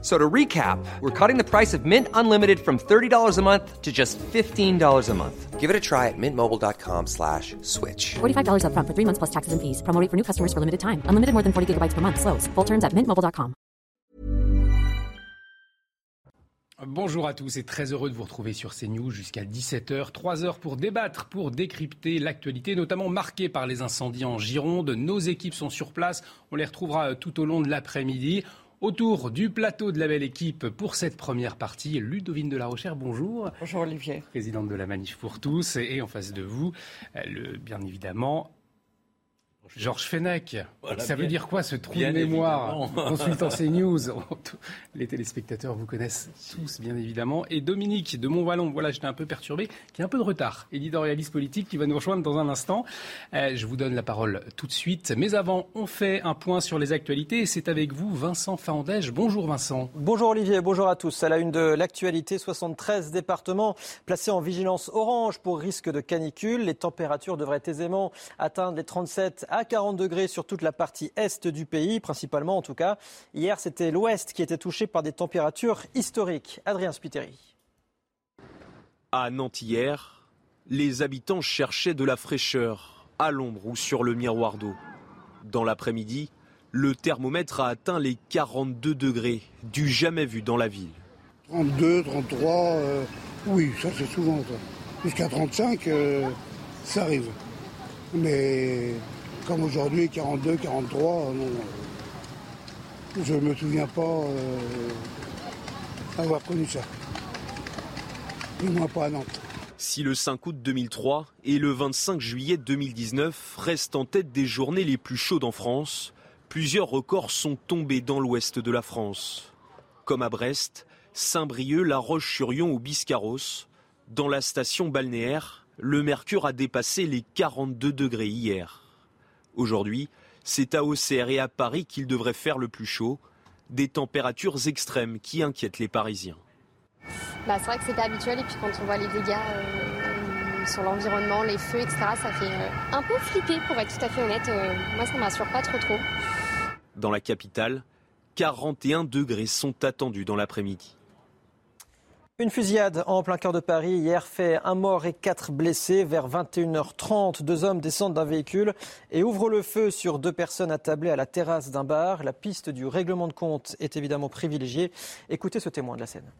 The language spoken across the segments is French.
So to recap, we're cutting the price of Mint Unlimited from $30 a month to just $15 a month. Give it a try at mintmobile.com slash switch. $45 upfront for three months plus taxes and fees. Promo rate for new customers for limited time. Unlimited more than 40 gigabytes per month. Slows. Full terms at mintmobile.com. Bonjour à tous et très heureux de vous retrouver sur CNews jusqu'à 17h. 3 heures pour débattre, pour décrypter l'actualité, notamment marquée par les incendies en Gironde. Nos équipes sont sur place. On les retrouvera tout au long de l'après-midi. Autour du plateau de la belle équipe pour cette première partie, Ludovine de la Rochère, bonjour. Bonjour Olivier. Présidente de la Manif pour tous. Et en face de vous, euh, le, bien évidemment, Georges Fenech. Voilà, ça bien- veut dire quoi ce trou de mémoire évidemment. Consultant CNews. Les téléspectateurs vous connaissent tous, bien évidemment. Et Dominique de Montvalon, voilà, j'étais un peu perturbé, qui a un peu de retard. Éditorialiste politique qui va nous rejoindre dans un instant. Euh, je vous donne la parole tout de suite. Mais avant, on fait un point sur les actualités. Et c'est avec vous, Vincent Faandège. Bonjour Vincent. Bonjour Olivier, bonjour à tous. À la une de l'actualité, 73 départements placés en vigilance orange pour risque de canicule. Les températures devraient aisément atteindre les 37 à 40 degrés sur toute la partie est du pays, principalement en tout cas. Hier, c'était l'ouest qui était touché par des températures historiques. Adrien Spiteri. À Nantes hier, les habitants cherchaient de la fraîcheur, à l'ombre ou sur le miroir d'eau. Dans l'après-midi, le thermomètre a atteint les 42 degrés, du jamais vu dans la ville. 32, 33, euh, oui, ça c'est souvent ça. Jusqu'à 35, euh, ça arrive. Mais comme aujourd'hui, 42, 43, euh, je ne me souviens pas euh, avoir connu ça. Du moins pas à Nantes. Si le 5 août 2003 et le 25 juillet 2019 restent en tête des journées les plus chaudes en France, plusieurs records sont tombés dans l'ouest de la France. Comme à Brest, Saint-Brieuc, La Roche-sur-Yon ou Biscarros. Dans la station balnéaire, le mercure a dépassé les 42 degrés hier. Aujourd'hui, c'est à Auxerre et à Paris qu'il devrait faire le plus chaud, des températures extrêmes qui inquiètent les Parisiens. Bah, c'est vrai que c'est pas habituel et puis quand on voit les dégâts euh, sur l'environnement, les feux, etc., ça fait euh, un peu flipper pour être tout à fait honnête. Euh, moi, ça ne m'assure pas trop trop. Dans la capitale, 41 degrés sont attendus dans l'après-midi. Une fusillade en plein cœur de Paris hier fait un mort et quatre blessés. Vers 21h30, deux hommes descendent d'un véhicule et ouvrent le feu sur deux personnes attablées à la terrasse d'un bar. La piste du règlement de compte est évidemment privilégiée. Écoutez ce témoin de la scène.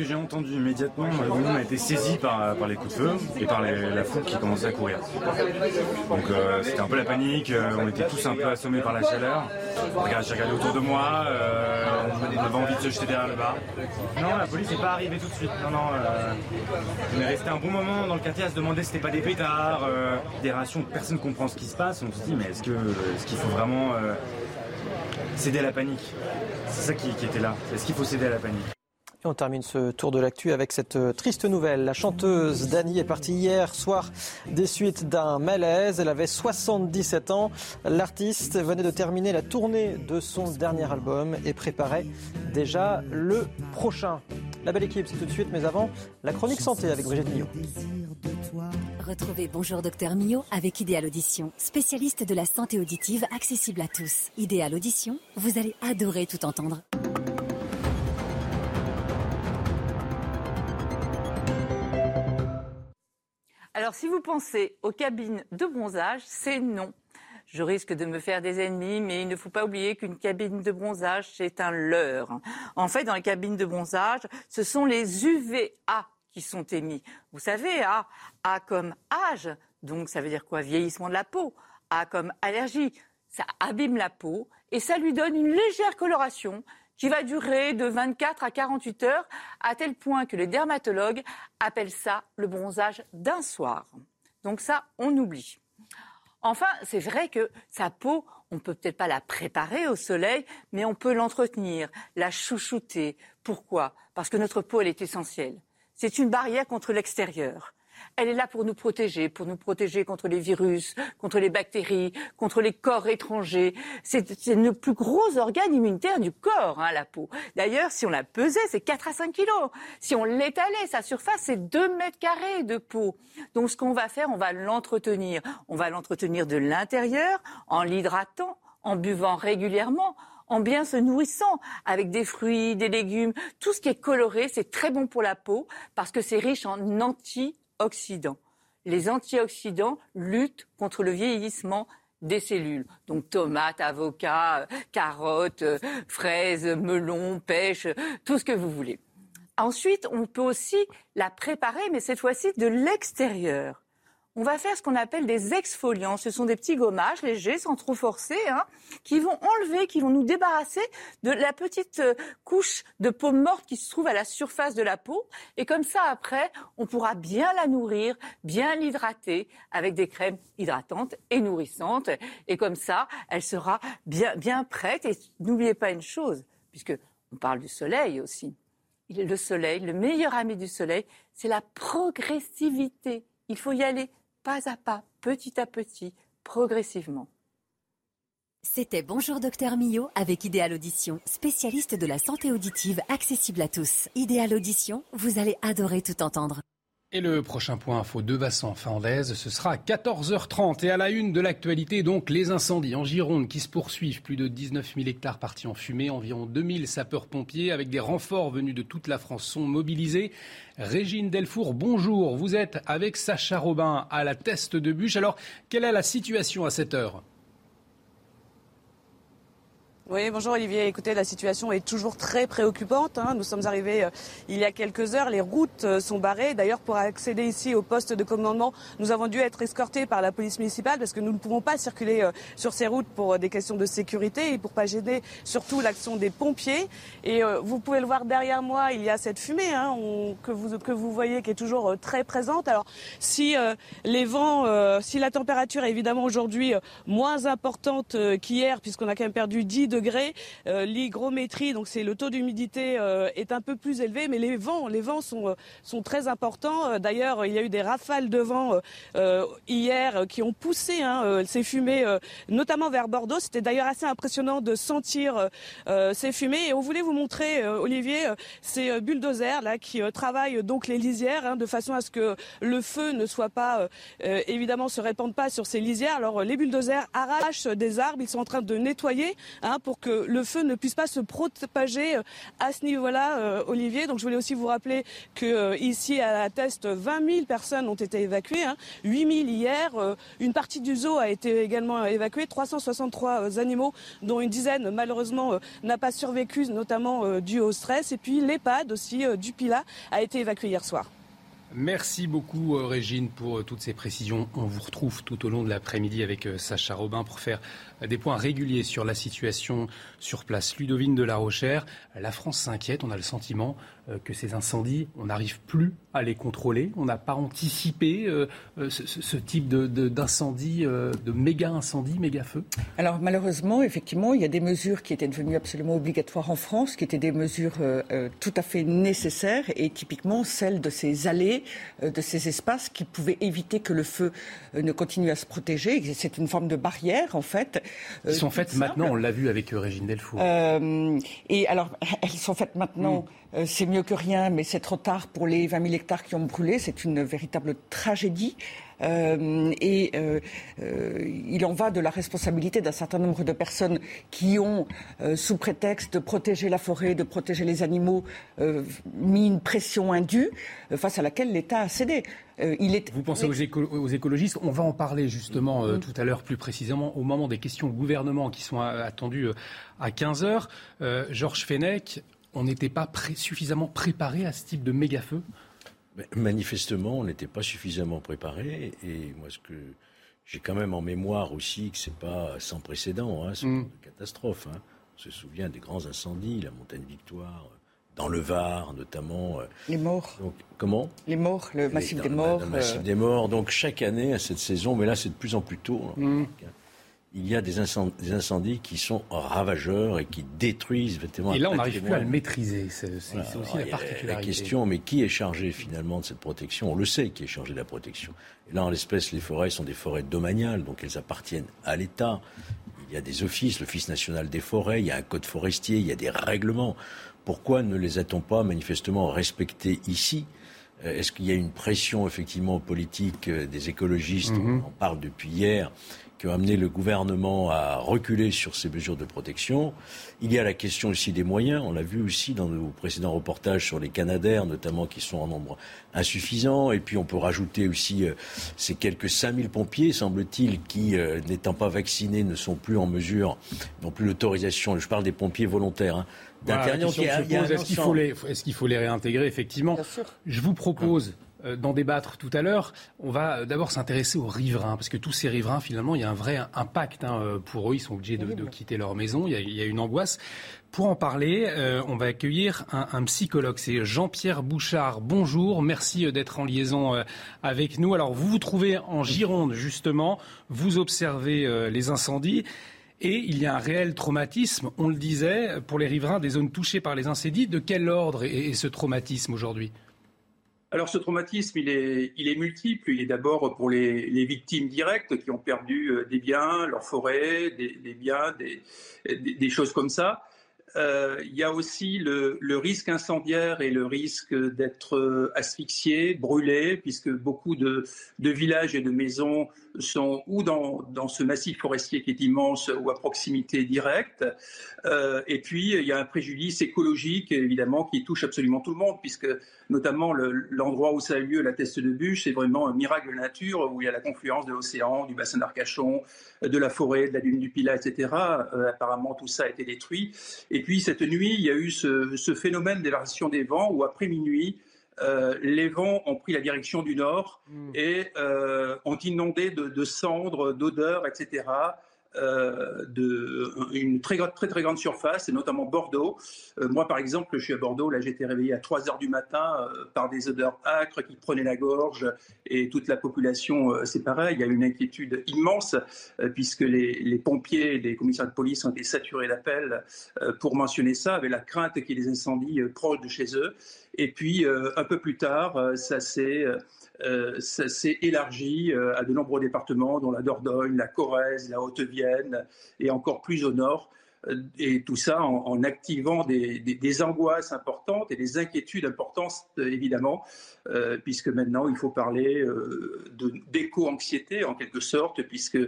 Que j'ai entendu immédiatement, euh, nous on a été saisis par, les coups de feu et par la foule qui commençait à courir. Donc euh, c'était un peu la panique, euh, on était tous un peu assommés par la chaleur. Regarde, j'ai regardé autour de moi, on avait envie de se jeter derrière le bar. Non, la police n'est pas arrivée tout de suite. Non, non, on est resté un bon moment dans le quartier à se demander si c'était pas des pétards, des rations, personne ne comprend ce qui se passe. On se dit, mais est-ce que est-ce qu'il faut vraiment céder à la panique? C'est ça qui était là. Est-ce qu'il faut céder à la panique? On termine ce tour de l'actu avec cette euh, triste nouvelle. La chanteuse Dani est partie hier soir des suites d'un malaise. Elle avait 77 ans. L'artiste venait de terminer la tournée de son dernier album et préparait déjà le prochain. La belle équipe, c'est tout de suite, mais avant, la chronique santé avec Brigitte Millot. Retrouvez Bonjour Docteur Mio avec Idéal Audition, spécialiste de la santé auditive accessible à tous. Idéal Audition, vous allez adorer tout entendre. Alors, si vous pensez aux cabines de bronzage, c'est non. Je risque de me faire des ennemis, mais il ne faut pas oublier qu'une cabine de bronzage, c'est un leurre. En fait, dans les cabines de bronzage, ce sont les UVA qui sont émis. Vous savez, A, A comme âge, donc ça veut dire quoi? Vieillissement de la peau. A comme allergie, ça abîme la peau et ça lui donne une légère coloration qui va durer de 24 à 48 heures, à tel point que les dermatologues appellent ça le bronzage d'un soir. Donc ça, on oublie. Enfin, c'est vrai que sa peau, on peut peut-être pas la préparer au soleil, mais on peut l'entretenir, la chouchouter. Pourquoi? Parce que notre peau, elle est essentielle. C'est une barrière contre l'extérieur. Elle est là pour nous protéger, pour nous protéger contre les virus, contre les bactéries, contre les corps étrangers. C'est le plus gros organe immunitaire du corps, hein, la peau. D'ailleurs, si on la pesait, c'est 4 à 5 kilos. Si on l'étalait, sa surface, c'est 2 mètres carrés de peau. Donc ce qu'on va faire, on va l'entretenir. On va l'entretenir de l'intérieur en l'hydratant, en buvant régulièrement, en bien se nourrissant avec des fruits, des légumes. Tout ce qui est coloré, c'est très bon pour la peau parce que c'est riche en antioxydants. Les antioxydants luttent contre le vieillissement des cellules. Donc tomates, avocats, carottes, fraises, melons, pêche, tout ce que vous voulez. Ensuite, on peut aussi la préparer, mais cette fois-ci de l'extérieur on va faire ce qu'on appelle des exfoliants. Ce sont des petits gommages légers, sans trop forcer, hein, qui vont enlever, qui vont nous débarrasser de la petite euh, couche de peau morte qui se trouve à la surface de la peau. Et comme ça, après, on pourra bien la nourrir, bien l'hydrater avec des crèmes hydratantes et nourrissantes. Et comme ça, elle sera bien, bien prête. Et n'oubliez pas une chose, puisque on parle du soleil aussi. Le soleil, le meilleur ami du soleil, c'est la progressivité. Il faut y aller pas à pas, petit à petit, progressivement. C'était Bonjour Docteur Millot avec Idéal Audition, spécialiste de la santé auditive accessible à tous. Idéal Audition, vous allez adorer tout entendre. Et le prochain point info de Vincent Finlaise, ce sera à 14h30. Et à la une de l'actualité, donc, les incendies en Gironde qui se poursuivent. Plus de 19 000 hectares partis en fumée. Environ 2000 sapeurs-pompiers avec des renforts venus de toute la France sont mobilisés. Régine Delfour, bonjour. Vous êtes avec Sacha Robin à la teste de bûche. Alors, quelle est la situation à cette heure? Oui, bonjour Olivier. Écoutez, la situation est toujours très préoccupante. Hein. Nous sommes arrivés euh, il y a quelques heures. Les routes euh, sont barrées. D'ailleurs, pour accéder ici au poste de commandement, nous avons dû être escortés par la police municipale parce que nous ne pouvons pas circuler euh, sur ces routes pour des questions de sécurité et pour pas gêner surtout l'action des pompiers. Et vous pouvez le voir derrière moi, il y a cette fumée hein, que, vous, que vous voyez qui est toujours très présente. Alors, si les vents, si la température est évidemment aujourd'hui moins importante qu'hier, puisqu'on a quand même perdu 10 degrés, euh, l'hygrométrie, donc c'est le taux d'humidité, euh, est un peu plus élevé, mais les vents, les vents sont, euh, sont très importants. D'ailleurs, il y a eu des rafales de vent hier qui ont poussé hein, ces fumées, notamment vers Bordeaux. C'était d'ailleurs assez impressionnant de sentir ces fumées. Et on voulait vous montrer, Olivier, ces bulldozers là qui travaillent donc les lisières hein, de façon à ce que le feu ne soit pas, évidemment, se répande pas sur ces lisières. Alors les bulldozers arrachent des arbres, ils sont en train de nettoyer hein, pour que le feu ne puisse pas se propager euh, à ce niveau-là, euh, Olivier. Donc je voulais aussi vous rappeler que euh, ici à la Teste, 20 000 personnes ont été évacuées, hein, 8 000 hier. une partie du zoo a été également évacuée, 363 animaux, dont une dizaine malheureusement n'a pas survécu, notamment dû au stress. Et puis l'EHPAD aussi du Pila a été évacué hier soir. Merci beaucoup Régine pour toutes ces précisions. On vous retrouve tout au long de l'après-midi avec Sacha Robin pour faire des points réguliers sur la situation sur place. Ludovine de la Rochère, la France s'inquiète. On a le sentiment euh, que ces incendies, on n'arrive plus à les contrôler. On n'a pas anticipé euh, euh, ce, type d'incendie, de, de, méga incendie, méga feu. Alors malheureusement, effectivement, il y a des mesures qui étaient devenues absolument obligatoires en France, qui étaient des mesures tout à fait nécessaires, et typiquement celles de ces allées, de ces espaces qui pouvaient éviter que le feu ne continue à se protéger. C'est une forme de barrière, en fait, elles sont faites maintenant, on l'a vu avec euh, Régine Delfour. Euh, et alors, elles sont faites maintenant, mm. Euh, c'est mieux que rien, mais c'est trop tard pour les 20 000 hectares qui ont brûlé. C'est une véritable tragédie. Euh, et euh, euh, il en va de la responsabilité d'un certain nombre de personnes qui ont, sous prétexte de protéger la forêt, de protéger les animaux, mis une pression indue face à laquelle l'État a cédé. Il est... Vous pensez aux, écologistes? On va en parler justement mm. tout à l'heure plus précisément au moment des questions au gouvernement qui sont attendues à 15 heures. Georges Fenech, on n'était pas suffisamment préparé à ce type de méga-feu? Manifestement, on n'était pas suffisamment préparé. Et moi, ce que j'ai quand même en mémoire aussi que c'est pas sans précédent, hein, c'est mm. une catastrophe. Hein. On se souvient des grands incendies, la montagne Victoire, dans le Var notamment. Euh. Les morts. comment? Les morts, le massif des morts. Le massif euh. des morts. Donc chaque année à cette saison, mais là c'est de plus en plus tôt. Mm. Il y a des incendies, qui sont ravageurs et qui détruisent effectivement. Et là, on n'arrive plus à le maîtriser. C'est aussi la particularité. La question, mais qui est chargé finalement de cette protection? On le sait qui est chargé de la protection. Et là, en l'espèce, les forêts sont des forêts domaniales, donc elles appartiennent à l'État. Il y a des offices, l'Office national des forêts, il y a un code forestier, il y a des règlements. Pourquoi ne les a-t-on pas manifestement respectés ici? Euh, Est-ce qu'il y a une pression effectivement politique euh, des écologistes? Mm-hmm. On en parle depuis hier qui ont amené le gouvernement à reculer sur ces mesures de protection. Il y a la question aussi des moyens. On l'a vu aussi dans nos précédents reportages sur les Canadaires, notamment, qui sont en nombre insuffisant. Et puis on peut rajouter aussi euh, ces quelques 5000 pompiers, semble-t-il, qui, euh, n'étant pas vaccinés, ne sont plus en mesure, n'ont plus l'autorisation. Je parle des pompiers volontaires. Hein, Est-ce qu'il faut, les, est faut les réintégrer Effectivement. Je vous propose d'en débattre tout à l'heure. On va d'abord s'intéresser aux riverains, parce que tous ces riverains, finalement, il y a un vrai impact hein, euh, pour eux. Ils sont obligés de, quitter leur maison. Il y, a, une angoisse. Pour en parler, euh, on va accueillir un, psychologue. C'est Jean-Pierre Bouchard. Bonjour, merci d'être en liaison avec nous. Alors, vous vous trouvez en Gironde, justement. Vous observez les incendies. Et il y a un réel traumatisme, on le disait, pour les riverains des zones touchées par les incendies. De quel ordre est ce traumatisme aujourd'hui? Alors ce traumatisme, il est, il est multiple. Il est d'abord pour les, victimes directes qui ont perdu euh, des biens, leur forêt, des, biens, des, choses comme ça. Euh, il y a aussi le, risque incendiaire et le risque d'être euh, asphyxié, brûlé, puisque beaucoup de, villages et de maisons sont ou dans, ce massif forestier qui est immense ou à proximité directe. Euh, et puis, il y a un préjudice écologique, évidemment, qui touche absolument tout le monde, puisque notamment l'endroit où ça a eu lieu, la teste de bûche, c'est vraiment un miracle de nature, où il y a la confluence de l'océan, du bassin d'Arcachon, de la forêt, de la dune du Pilat, etc. Apparemment, tout ça a été détruit. Puis, cette nuit, il y a eu ce, ce phénomène d'évasion des vents, où après minuit, euh, les vents ont pris la direction du nord hmm. et euh, ont inondé de, de cendres, d'odeurs, etc. Euh, de une très, très très grande surface, et notamment Bordeaux. Euh, moi, par exemple, je suis à Bordeaux. Là, été réveillé à 3 heures du matin euh, par des odeurs âcres qui prenaient la gorge, et toute la population, c'est pareil. Il y a une inquiétude immense puisque les, les, pompiers, les commissaires de police ont été saturés d'appels pour mentionner ça, avec la crainte qu'il y ait des incendies proches de chez eux. Et puis, un peu plus tard, ça s'est euh, ça s'est élargi euh, à de nombreux départements, dont la Dordogne, la Corrèze, la Haute-Vienne et encore plus au nord. Euh, et tout ça en, activant des, angoisses importantes et des inquiétudes importantes, évidemment, puisque maintenant il faut parler d'éco-anxiété en quelque sorte, puisque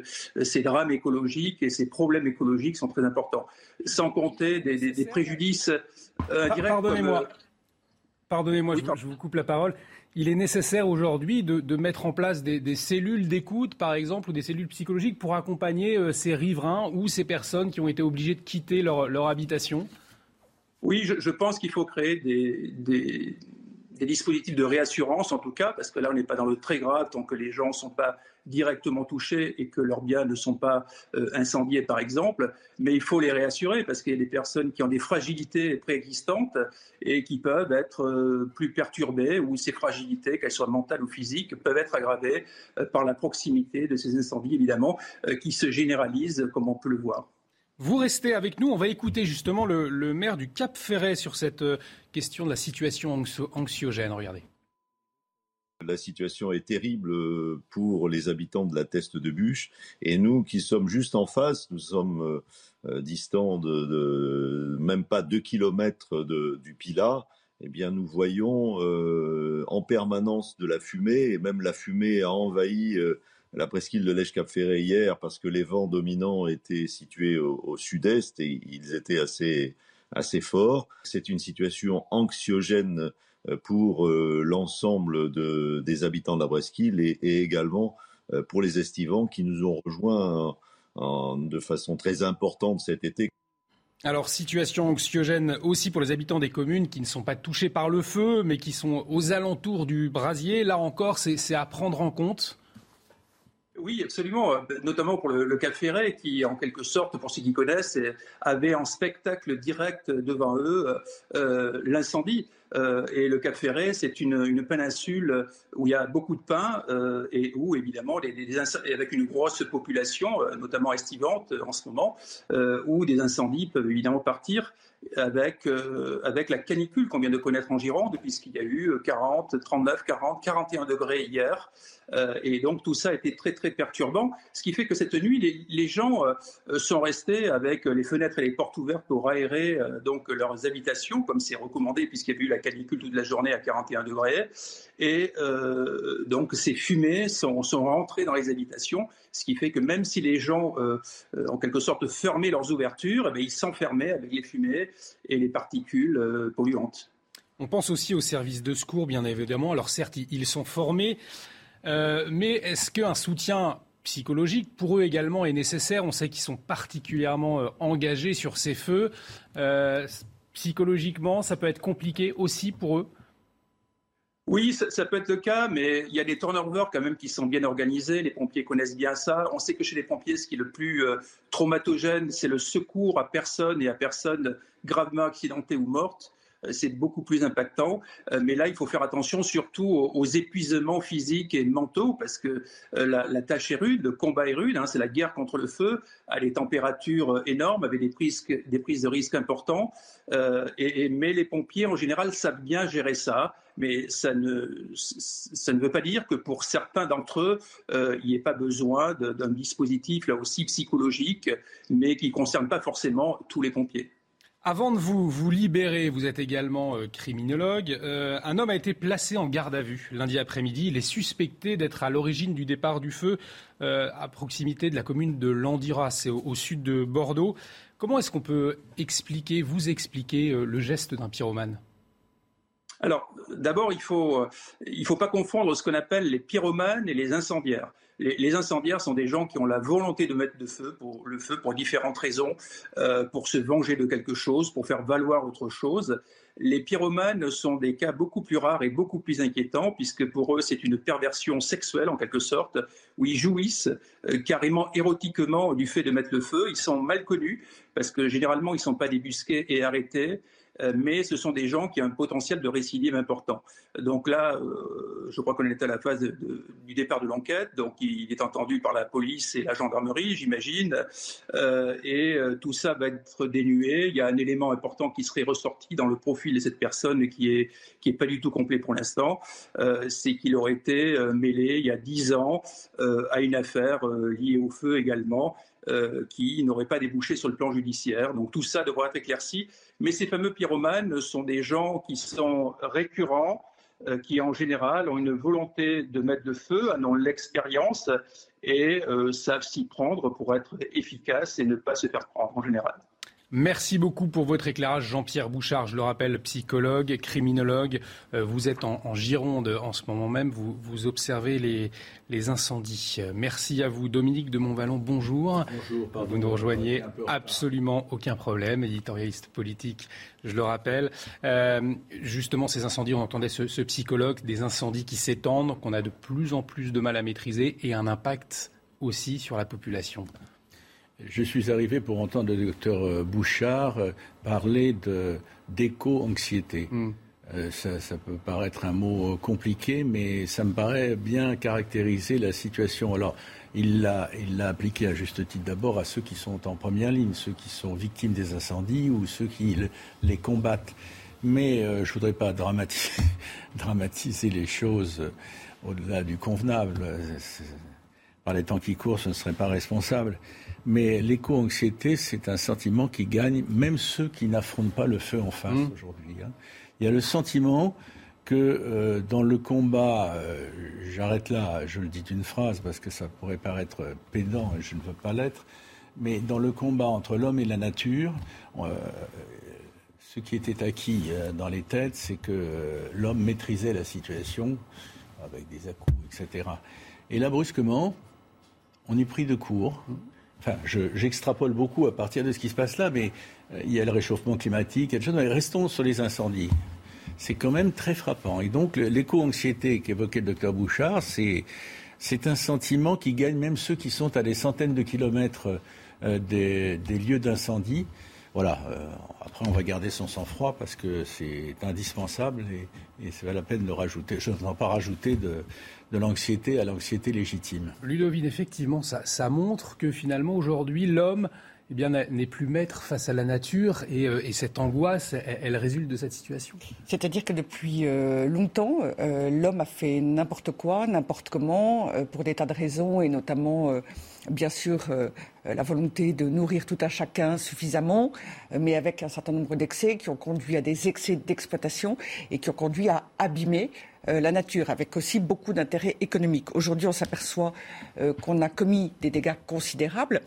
ces drames écologiques et ces problèmes écologiques sont très importants. Sans compter des, préjudices indirects. Pardonnez-moi. Pardonnez-moi, je, vous coupe la parole il est nécessaire aujourd'hui de, mettre en place des, cellules d'écoute, par exemple, ou des cellules psychologiques pour accompagner euh, ces riverains ou ces personnes qui ont été obligées de quitter leur, habitation? Oui, je, pense qu'il faut créer des, dispositifs de réassurance, en tout cas, parce que là, on n'est pas dans le très grave tant que les gens ne sont pas directement touchés et que leurs biens ne sont pas euh, incendiés, par exemple. Mais il faut les réassurer parce qu'il y a des personnes qui ont des fragilités préexistantes et qui peuvent être euh, plus perturbées ou ces fragilités, qu'elles soient mentales ou physiques, peuvent être aggravées euh, par la proximité de ces incendies, évidemment, qui se généralisent, comme on peut le voir. Vous restez avec nous. On va écouter justement le, maire du Cap Ferret sur cette question de la situation anxiogène. Regardez. La situation est terrible euh, pour les habitants de la Teste de Bûche. Et nous qui sommes juste en face, nous sommes euh, euh, distants de, même pas deux kilomètres du Pilat. Eh bien, nous voyons en permanence de la fumée, et même la fumée a envahi la presqu'île de l'Èche-Cap-Ferré hier parce que les vents dominants étaient situés au, sud-est et ils étaient assez, assez forts. C'est une situation anxiogène euh, pour euh, l'ensemble des habitants de la Bresqu'île et, également euh, pour les estivants qui nous ont rejoints de façon très importante cet été. Alors, situation anxiogène aussi pour les habitants des communes qui ne sont pas touchés par le feu, mais qui sont aux alentours du brasier. Là encore, c'est à prendre en compte oui, absolument, notamment pour le, Cap Ferret, qui, en quelque sorte, pour ceux qui connaissent, avait en spectacle direct devant eux l'incendie. Euh, et le Cap Ferret, c'est une, une, péninsule où il y a beaucoup de pins euh, et où, évidemment, avec une grosse population, euh, notamment estivante en ce moment, où des incendies peuvent évidemment partir avec, avec la canicule qu'on vient de connaître en Gironde, puisqu'il y a eu 40, 39, 40, 41 degrés hier. Euh, et donc tout ça été très très perturbant, ce qui fait que cette nuit, les, gens euh, sont restés avec les fenêtres et les portes ouvertes pour aérer euh, donc leurs habitations, comme c'est recommandé puisqu'il y a eu la canicule toute la journée à 41 degrés. Et donc ces fumées sont, sont rentrées dans les habitations, ce qui fait que même si les gens, en quelque sorte, fermaient leurs ouvertures, eh ils s'enfermaient avec les fumées et les particules polluantes. On pense aussi aux services de secours, bien évidemment. Alors certes, ils sont formés, euh, mais est-ce qu'un soutien psychologique pour eux également est nécessaire? On sait qu'ils sont particulièrement euh, engagés sur ces feux. Euh, psychologiquement, ça peut être compliqué aussi pour eux? Oui, ça, peut être le cas, mais il y a des turnovers quand même qui sont bien organisés. Les pompiers connaissent bien ça. On sait que chez les pompiers, ce qui est le plus traumatogène, c'est le secours à personne et à personne gravement accidentée ou morte. Euh, c'est beaucoup plus impactant. Euh, mais là, il faut faire attention surtout aux, épuisements physiques et mentaux, parce que euh, la, tâche est rude, le combat est rude, hein, c'est la guerre contre le feu, à des températures énormes, avec des prises, de risques importants. mais les pompiers, en général, savent bien gérer ça. Mais ça ne, ça ne veut pas dire que pour certains d'entre eux, il n'y ait pas besoin d'un dispositif là aussi psychologique, mais qui ne concerne pas forcément tous les pompiers. Avant de vous, libérer, vous êtes également euh, criminologue. Euh, un homme a été placé en garde à vue lundi après-midi. Il est suspecté d'être à l'origine du départ du feu euh, à proximité de la commune de Landiras, c'est au, sud de Bordeaux. Comment est-ce qu'on peut expliquer, vous expliquer le geste d'un pyromane? Alors, d'abord, il ne faut, faut pas confondre ce qu'on appelle les pyromanes et les incendiaires les, incendiaires sont des gens qui ont la volonté de mettre de feu pour, le feu pour différentes raisons, euh, pour se venger de quelque chose, pour faire valoir autre chose. Les pyromanes sont des cas beaucoup plus rares et beaucoup plus inquiétants, puisque pour eux, c'est une perversion sexuelle en quelque sorte, où ils jouissent euh, carrément érotiquement du fait de mettre le feu. Ils sont mal connus, parce que généralement, ils ne sont pas débusqués et arrêtés. Euh, mais ce sont des gens qui ont un potentiel de récidive important. Donc là, euh, je crois qu'on est à la phase du départ de l'enquête, donc il est entendu par la police et la gendarmerie, j'imagine, euh, et tout ça va être dénué. Il y a un élément important qui serait ressorti dans le profil de cette personne qui qui est pas du tout complet pour l'instant, c'est qu'il aurait été mêlé il y a dix ans à une affaire liée au feu également. Qui n'aurait pas débouché sur le plan judiciaire. Donc tout ça devra être éclairci. Mais ces fameux pyromanes sont des gens qui sont récurrents, euh, qui en général ont une volonté de mettre de feu, en ont l'expérience et euh, savent s'y prendre pour être efficaces et ne pas se faire prendre en général. Merci beaucoup pour votre éclairage, Jean-Pierre Bouchard. Je le rappelle, psychologue, criminologue. Euh, vous êtes en, Gironde en ce moment même. Vous, vous observez les, les, incendies. Merci à vous, Dominique de Montvalon. Bonjour. Bonjour. Pardon, vous nous rejoignez. Absolument aucun problème. Éditorialiste politique, je le rappelle. Euh, justement, ces incendies, on entendait ce, ce psychologue, des incendies qui s'étendent, qu'on a de plus en plus de mal à maîtriser et un impact aussi sur la population. Je suis arrivé pour entendre le docteur euh, Bouchard euh, parler d'éco-anxiété. Hmm. Euh, ça, peut paraître un mot compliqué, mais ça me paraît bien caractériser la situation. Alors, il l'a appliqué à juste titre d'abord à ceux qui sont en première ligne, ceux qui sont victimes des incendies ou ceux qui les combattent. Mais je ne voudrais pas dramatiser, dramatiser les choses au-delà du convenable. Par les temps qui courent, ce ne serait pas responsable. Mais l'éco-anxiété, c'est un sentiment qui gagne même ceux qui n'affrontent pas le feu en face mmh. aujourd'hui. Hein. Il y a le sentiment que euh, dans le combat, euh, j'arrête là, je le dis d'une phrase parce que ça pourrait paraître pédant et je ne veux pas l'être, mais dans le combat entre l'homme et la nature, euh, ce qui était acquis dans les têtes, c'est que l'homme maîtrisait la situation avec des à-coups, etc. Et là, brusquement, on est pris de court. Enfin, j'extrapole beaucoup à partir de ce qui se passe là, mais euh, il y a le réchauffement climatique, il Mais restons sur les incendies. C'est quand même très frappant. Et donc, l'éco-anxiété qu'évoquait le docteur Bouchard, c'est, un sentiment qui gagne même ceux qui sont à des centaines de kilomètres euh, des, lieux d'incendie. voilà, après on va garder son sang-froid parce que c'est indispensable et, et c'est la peine de rajouter. Je ne veux pas rajouter de, de l'anxiété à l'anxiété légitime. Ludovine, effectivement, ça, ça montre que finalement aujourd'hui l'homme eh bien, n'est plus maître face à la nature et, euh, cette angoisse, elle, résulte de cette situation. C'est-à-dire que depuis euh, longtemps, euh, l'homme a fait n'importe quoi, n'importe comment, pour des tas de raisons et notamment, bien sûr, la volonté de nourrir tout à chacun suffisamment, mais avec un certain nombre d'excès qui ont conduit à des excès d'exploitation et qui ont conduit à abîmer la nature, avec aussi beaucoup d'intérêts économiques. Aujourd'hui, on s'aperçoit qu'on a commis des dégâts considérables.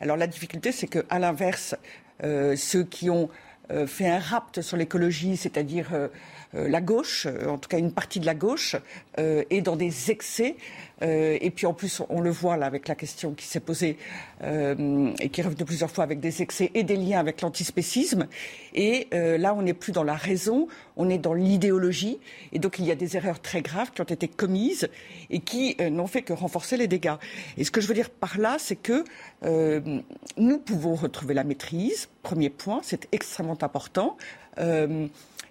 Alors la difficulté, c'est qu'à l'inverse, euh, ceux qui ont euh, fait un rapt sur l'écologie, c'est-à-dire euh, la gauche, en tout cas une partie de la gauche, est dans des excès euh, et puis en plus, on le voit là avec la question qui s'est posée euh, et qui revient plusieurs fois avec des excès et des liens avec l'antispécisme. Et euh, là, on n'est plus dans la raison, on est dans l'idéologie. Et donc, il y a des erreurs très graves qui ont été commises et qui n'ont fait que renforcer les dégâts. Et ce que je veux dire par là, c'est que nous pouvons retrouver la maîtrise. Premier point, c'est extrêmement important.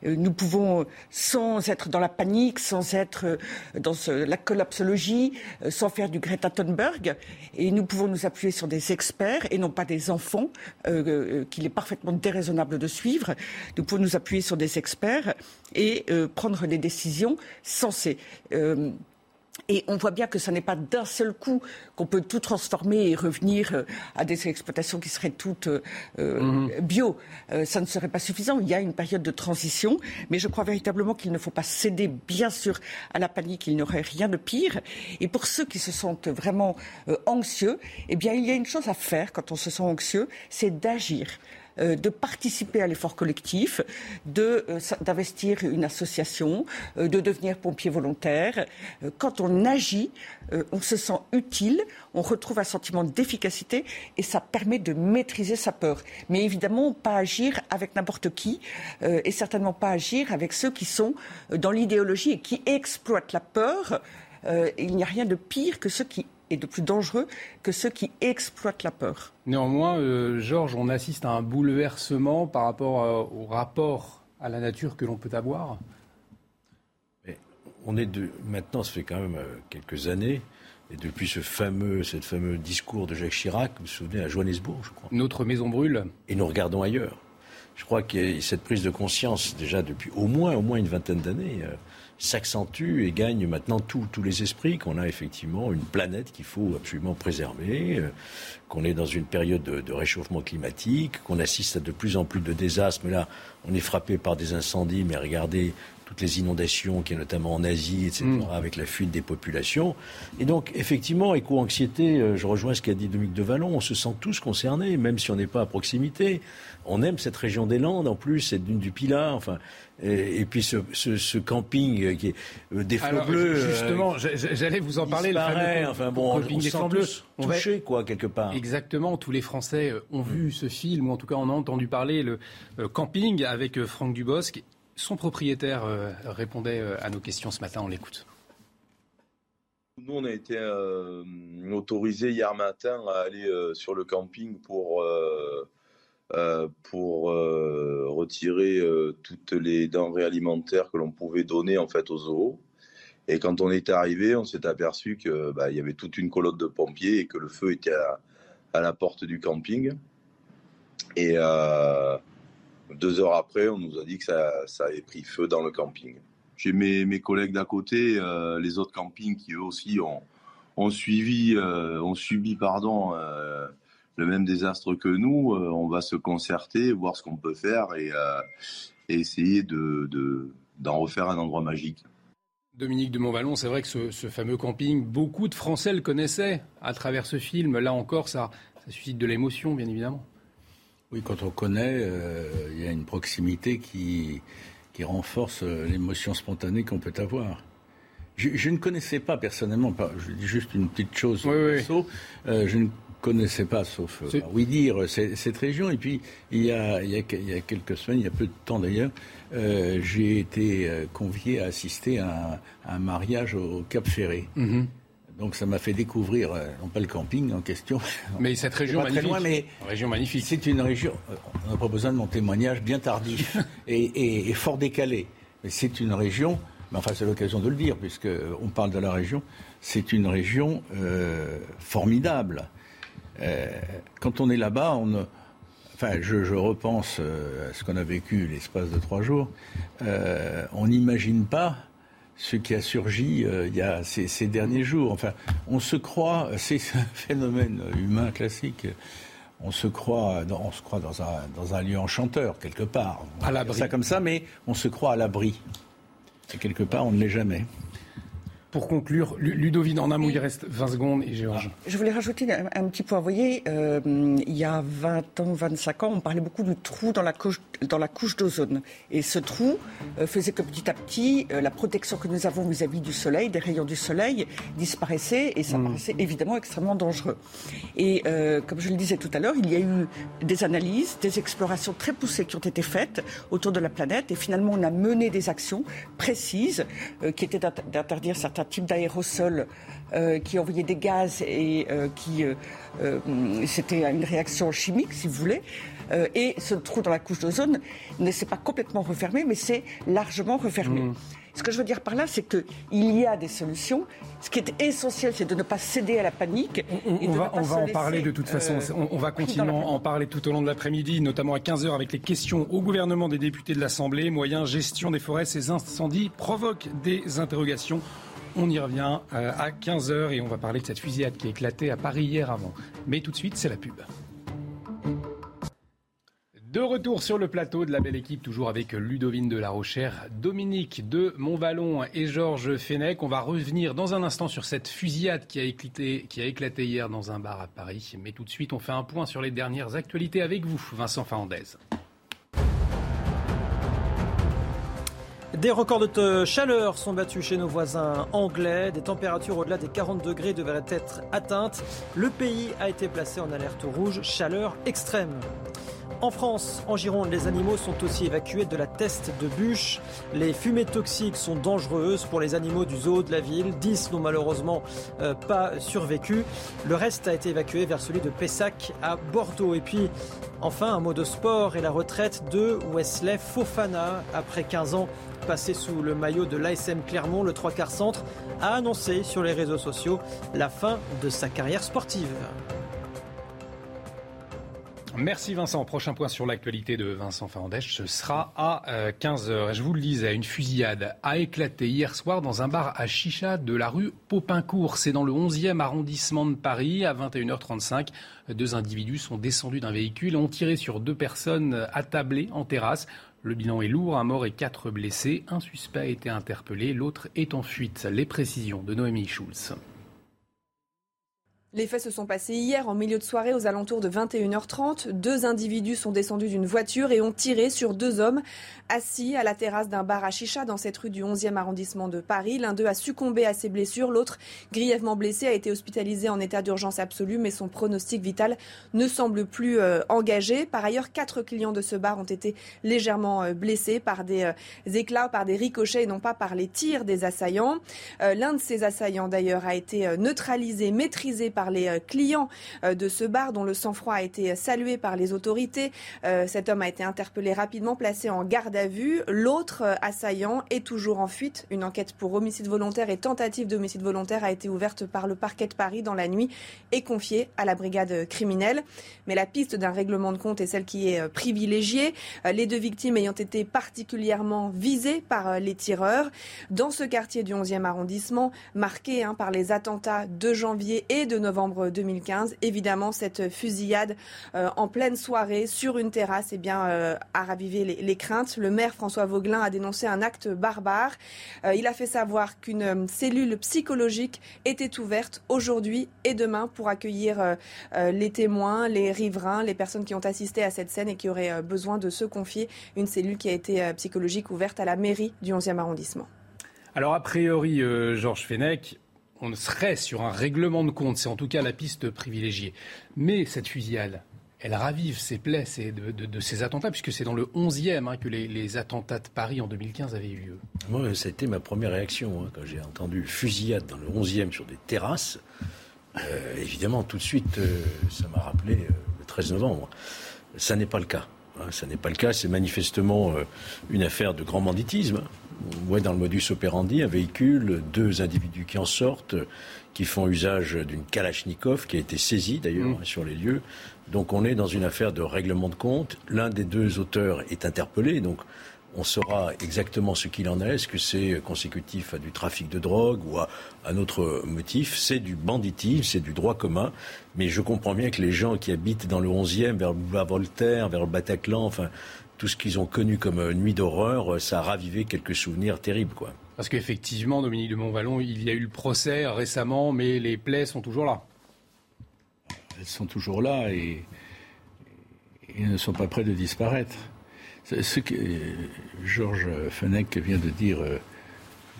Euh, nous pouvons, sans être dans la panique, sans être euh, dans la collapsologie, euh, sans faire du Greta Thunberg, et nous pouvons nous appuyer sur des experts et non pas des enfants qu'il est parfaitement déraisonnable de suivre. Nous pouvons nous appuyer sur des experts et prendre des décisions sensées. Et on voit bien que ce n'est pas d'un seul coup qu'on peut tout transformer et revenir euh, à des exploitations qui seraient toutes euh, euh, mhm. bio. ça ne serait pas suffisant. Il y a une période de transition, mais je crois véritablement qu'il ne faut pas céder, bien sûr, à la panique. Il n'y aurait rien de pire. Et pour ceux qui se sentent vraiment anxieux, eh bien, il y a une chose à faire quand on se sent anxieux, c'est d'agir. Euh, de participer à l'effort collectif, euh, d'investir une association, euh, de devenir pompier volontaire. Quand on agit, on se sent utile, on retrouve un sentiment d'efficacité et ça permet de maîtriser sa peur. Mais évidemment, pas agir avec n'importe qui et certainement pas agir avec ceux qui sont dans l'idéologie et qui exploitent la peur. il n'y a rien de pire que ceux qui et de plus dangereux que ceux qui exploitent la peur. Néanmoins, euh, Georges, on assiste à un bouleversement par rapport euh, au rapport à la nature que l'on peut avoir. on est de, maintenant, ça fait quand même euh, quelques années, et depuis ce fameux, cette fameux discours de Jacques Chirac, vous vous souvenez, à Johannesburg, je crois. Notre maison brûle. Et nous regardons ailleurs. Je crois qu'il y a cette prise de conscience déjà depuis au moins, au moins une vingtaine d'années s'accentue et gagne maintenant tous les esprits, qu'on a effectivement une planète qu'il faut absolument préserver, euh, qu'on est dans une période de, réchauffement climatique, qu'on assiste à de plus en plus de désastres. Mais là, on est frappé par des incendies, mais regardez toutes les inondations qui est notamment en Asie, etc., mm. avec la fuite des populations. Et donc, effectivement, éco-anxiété, euh, je rejoins ce qu'a dit Dominique de Vallon, on se sent tous concernés, même si on n'est pas à proximité. On aime cette région des Landes, en plus, c'est d'une du Pilat, enfin, et, puis ce, camping qui est euh, des fleurs bleus. Euh, justement, j'allais vous en parler. Le fameux enfin bon, camping des fleurs bleues. Touché, quoi, quelque part. Exactement. Tous les Français ont vu ce film, ou en tout cas on a entendu parler le camping avec Franck Dubosc. Son propriétaire euh, répondait euh, à nos questions ce matin, on l'écoute. Nous, on a été euh, autorisé hier matin à aller sur le camping pour, pour retirer toutes les denrées alimentaires que l'on pouvait donner en fait aux zoos. Et quand on est arrivé, on s'est aperçu qu'il bah, y avait toute une colonne de pompiers et que le feu était à, à la porte du camping. Et deux heures après, on nous a dit que ça, ça avait pris feu dans le camping. J'ai mes, mes collègues d'à côté, euh, les autres campings qui eux aussi ont, ont suivi, euh, ont subi pardon, euh, le même désastre que nous. on va se concerter, voir ce qu'on peut faire et, essayer de, d'en refaire un endroit magique. Dominique de Montvalon, c'est vrai que ce, fameux camping, beaucoup de Français le connaissaient à travers ce film. Là encore, ça suscite de l'émotion, bien évidemment. Oui, quand on connaît, euh, il y a une proximité qui, qui renforce euh, l'émotion spontanée qu'on peut avoir. Je, ne connaissais pas personnellement, pas, je dis juste une petite chose euh, je ne connaissais pas, sauf oui dire, cette région. Et puis, il y, a, il, y a, il y a quelques semaines, il y a peu de temps d'ailleurs, j'ai été convié à assister à un, mariage au Cap Ferré. Mm-hmm Donc ça m'a fait découvrir, euh, non pas le camping en question. Mais cette région très magnifique. loin, mais région magnifique. c'est une région, euh, on n'a pas besoin de mon témoignage, bien tardif et, et- et fort décalé. Mais c'est une région, mais enfin c'est l'occasion de le dire, puisqu'on parle de la région, c'est une région euh, formidable. Euh, quand on est là-bas, on Enfin, je, je repense euh, à ce qu'on a vécu l'espace de trois jours. Euh, on n'imagine pas ce qui a surgi euh, il y a ces, ces derniers jours. Enfin, on se croit, c'est un phénomène humain classique. On se croit, dans, on se croit dans un, dans un lieu enchanteur quelque part. On À dire l'abri. Ça comme ça, mais on se croit à l'abri. Et quelque part, on ne l'est jamais. Pour conclure, Lu- Ludovine, en un mot, il reste 20 secondes et Georges. Je voulais rajouter un, un petit point. Vous voyez, euh, il y a 20 ans, 25 ans, on parlait beaucoup du trou dans la couche, dans la couche d'ozone. Et ce trou euh, faisait que petit à petit, euh, la protection que nous avons vis-à-vis du soleil, des rayons du soleil, disparaissait et ça paraissait évidemment extrêmement dangereux. Et comme je le disais tout à l'heure, il y a eu des analyses, des explorations très poussées qui ont été faites autour de la planète et finalement on a mené des actions précises qui étaient d'inter- d'interdire certains types d'aérosols euh, qui envoyaient des gaz et euh, qui euh, c'était une réaction chimique si vous voulez. Et ce trou dans la couche d'ozone ne s'est pas complètement refermé, mais c'est largement refermé. Ce que je veux dire par là, c'est qu'il y a des solutions. Ce qui est essentiel, c'est de ne pas céder à la panique. On, et de on ne va, pas on se va en parler de toute façon. euh, on, on va continuer à en parler tout au long de l'après-midi, notamment à 15h avec les questions au gouvernement des députés de l'Assemblée. Moyens, gestion des forêts, ces incendies provoquent des interrogations. On y revient euh, à 15h et on va parler de cette fusillade qui a éclaté à Paris hier avant. Mais tout de suite, c'est la pub. De retour sur le plateau de la belle équipe, toujours avec Ludovine de la Rochère, Dominique de Montvalon et Georges Fenech. On va revenir dans un instant sur cette fusillade qui a, éclaté, hier dans un bar à Paris. Mais tout de suite, on fait un point sur les dernières actualités avec vous, Vincent Fernandez. Des records de chaleur sont battus chez nos voisins anglais. Des températures au-delà des 40 degrés devraient être atteintes. Le pays a été placé en alerte rouge, chaleur extrême. En France, en Gironde, les animaux sont aussi évacués de la teste de bûche. Les fumées toxiques sont dangereuses pour les animaux du zoo de la ville. 10 n'ont malheureusement euh, pas survécu. Le reste a été évacué vers celui de Pessac à Bordeaux. Et puis, enfin, un mot de sport et la retraite de Wesley Fofana. Après 15 ans passé sous le maillot de l'ASM Clermont, le trois quarts centre a annoncé sur les réseaux sociaux la fin de sa carrière sportive. Merci Vincent. Prochain point sur l'actualité de Vincent Fernandez, ce sera à 15h. Je vous le disais, une fusillade a éclaté hier soir dans un bar à Chicha de la rue Popincourt. C'est dans le 11e arrondissement de Paris. À 21h35, deux individus sont descendus d'un véhicule et ont tiré sur deux personnes attablées en terrasse. Le bilan est lourd, un mort et quatre blessés. Un suspect a été interpellé, l'autre est en fuite. Les précisions de Noémie Schulz. Les faits se sont passés hier en milieu de soirée aux alentours de 21h30. Deux individus sont descendus d'une voiture et ont tiré sur deux hommes assis à la terrasse d'un bar à chicha dans cette rue du 11e arrondissement de Paris. L'un d'eux a succombé à ses blessures, l'autre, grièvement blessé, a été hospitalisé en état d'urgence absolue, mais son pronostic vital ne semble plus euh, engagé. Par ailleurs, quatre clients de ce bar ont été légèrement euh, blessés par des euh, éclats, par des ricochets et non pas par les tirs des assaillants. L'un de ces assaillants, d'ailleurs, a été neutralisé, maîtrisé les euh, clients euh, de ce bar, dont le sang-froid a été salué par les autorités. Euh, cet homme a été interpellé rapidement, placé en garde à vue. L'autre euh, assaillant est toujours en fuite. Une enquête pour homicide volontaire et tentative d'homicide volontaire a été ouverte par le parquet de Paris dans la nuit et confiée à la brigade criminelle. Mais la piste d'un règlement de compte est celle qui est euh, privilégiée. Euh, Les deux victimes ayant été particulièrement visées par euh, les tireurs. Dans ce quartier du 11e arrondissement, marqué hein, par les attentats de janvier et de novembre 2015, évidemment, cette fusillade euh, en pleine soirée sur une terrasse eh euh, a ravivé les, craintes. Le maire François Vauglin a dénoncé un acte barbare. Euh, il a fait savoir qu'une cellule psychologique était ouverte aujourd'hui et demain pour accueillir les témoins, les riverains, les personnes qui ont assisté à cette scène et qui auraient besoin de se confier. Une cellule qui a été psychologique ouverte à la mairie du 11e arrondissement. Alors, a priori, Georges Fenech, on serait sur un règlement de compte. C'est en tout cas la piste privilégiée. Mais cette fusillade, elle ravive ces plaies de, ces attentats, puisque c'est dans le 11e hein, que les, attentats de Paris en 2015 avaient eu lieu. Moi, ça ma première réaction hein, quand j'ai entendu fusillade dans le 11e sur des terrasses. Euh, évidemment, tout de suite, euh, ça m'a rappelé euh, le 13 novembre. Ça n'est pas le cas. Hein, ça n'est pas le cas. C'est manifestement une affaire de grand banditisme. On voit dans le modus operandi un véhicule, deux individus qui en sortent, qui font usage d'une Kalachnikov qui a été saisie d'ailleurs mmh. sur les lieux. Donc on est dans une affaire de règlement de compte. L'un des deux auteurs est interpellé, donc on saura exactement ce qu'il en est. Est-ce que c'est consécutif à du trafic de drogue ou à un autre motif? C'est du banditisme, c'est du droit commun. Mais je comprends bien que les gens qui habitent dans le 11e, vers le boulevard Voltaire, vers le Bataclan, enfin, tout ce qu'ils ont connu comme nuit d'horreur, ça a ravivé quelques souvenirs terribles, quoi. Parce qu'effectivement, Dominique de Montvalon, il y a eu le procès récemment, mais les plaies sont toujours là elles sont toujours là et, ne sont pas prêtes de disparaître. Ce que Georges Fenech vient de dire, euh,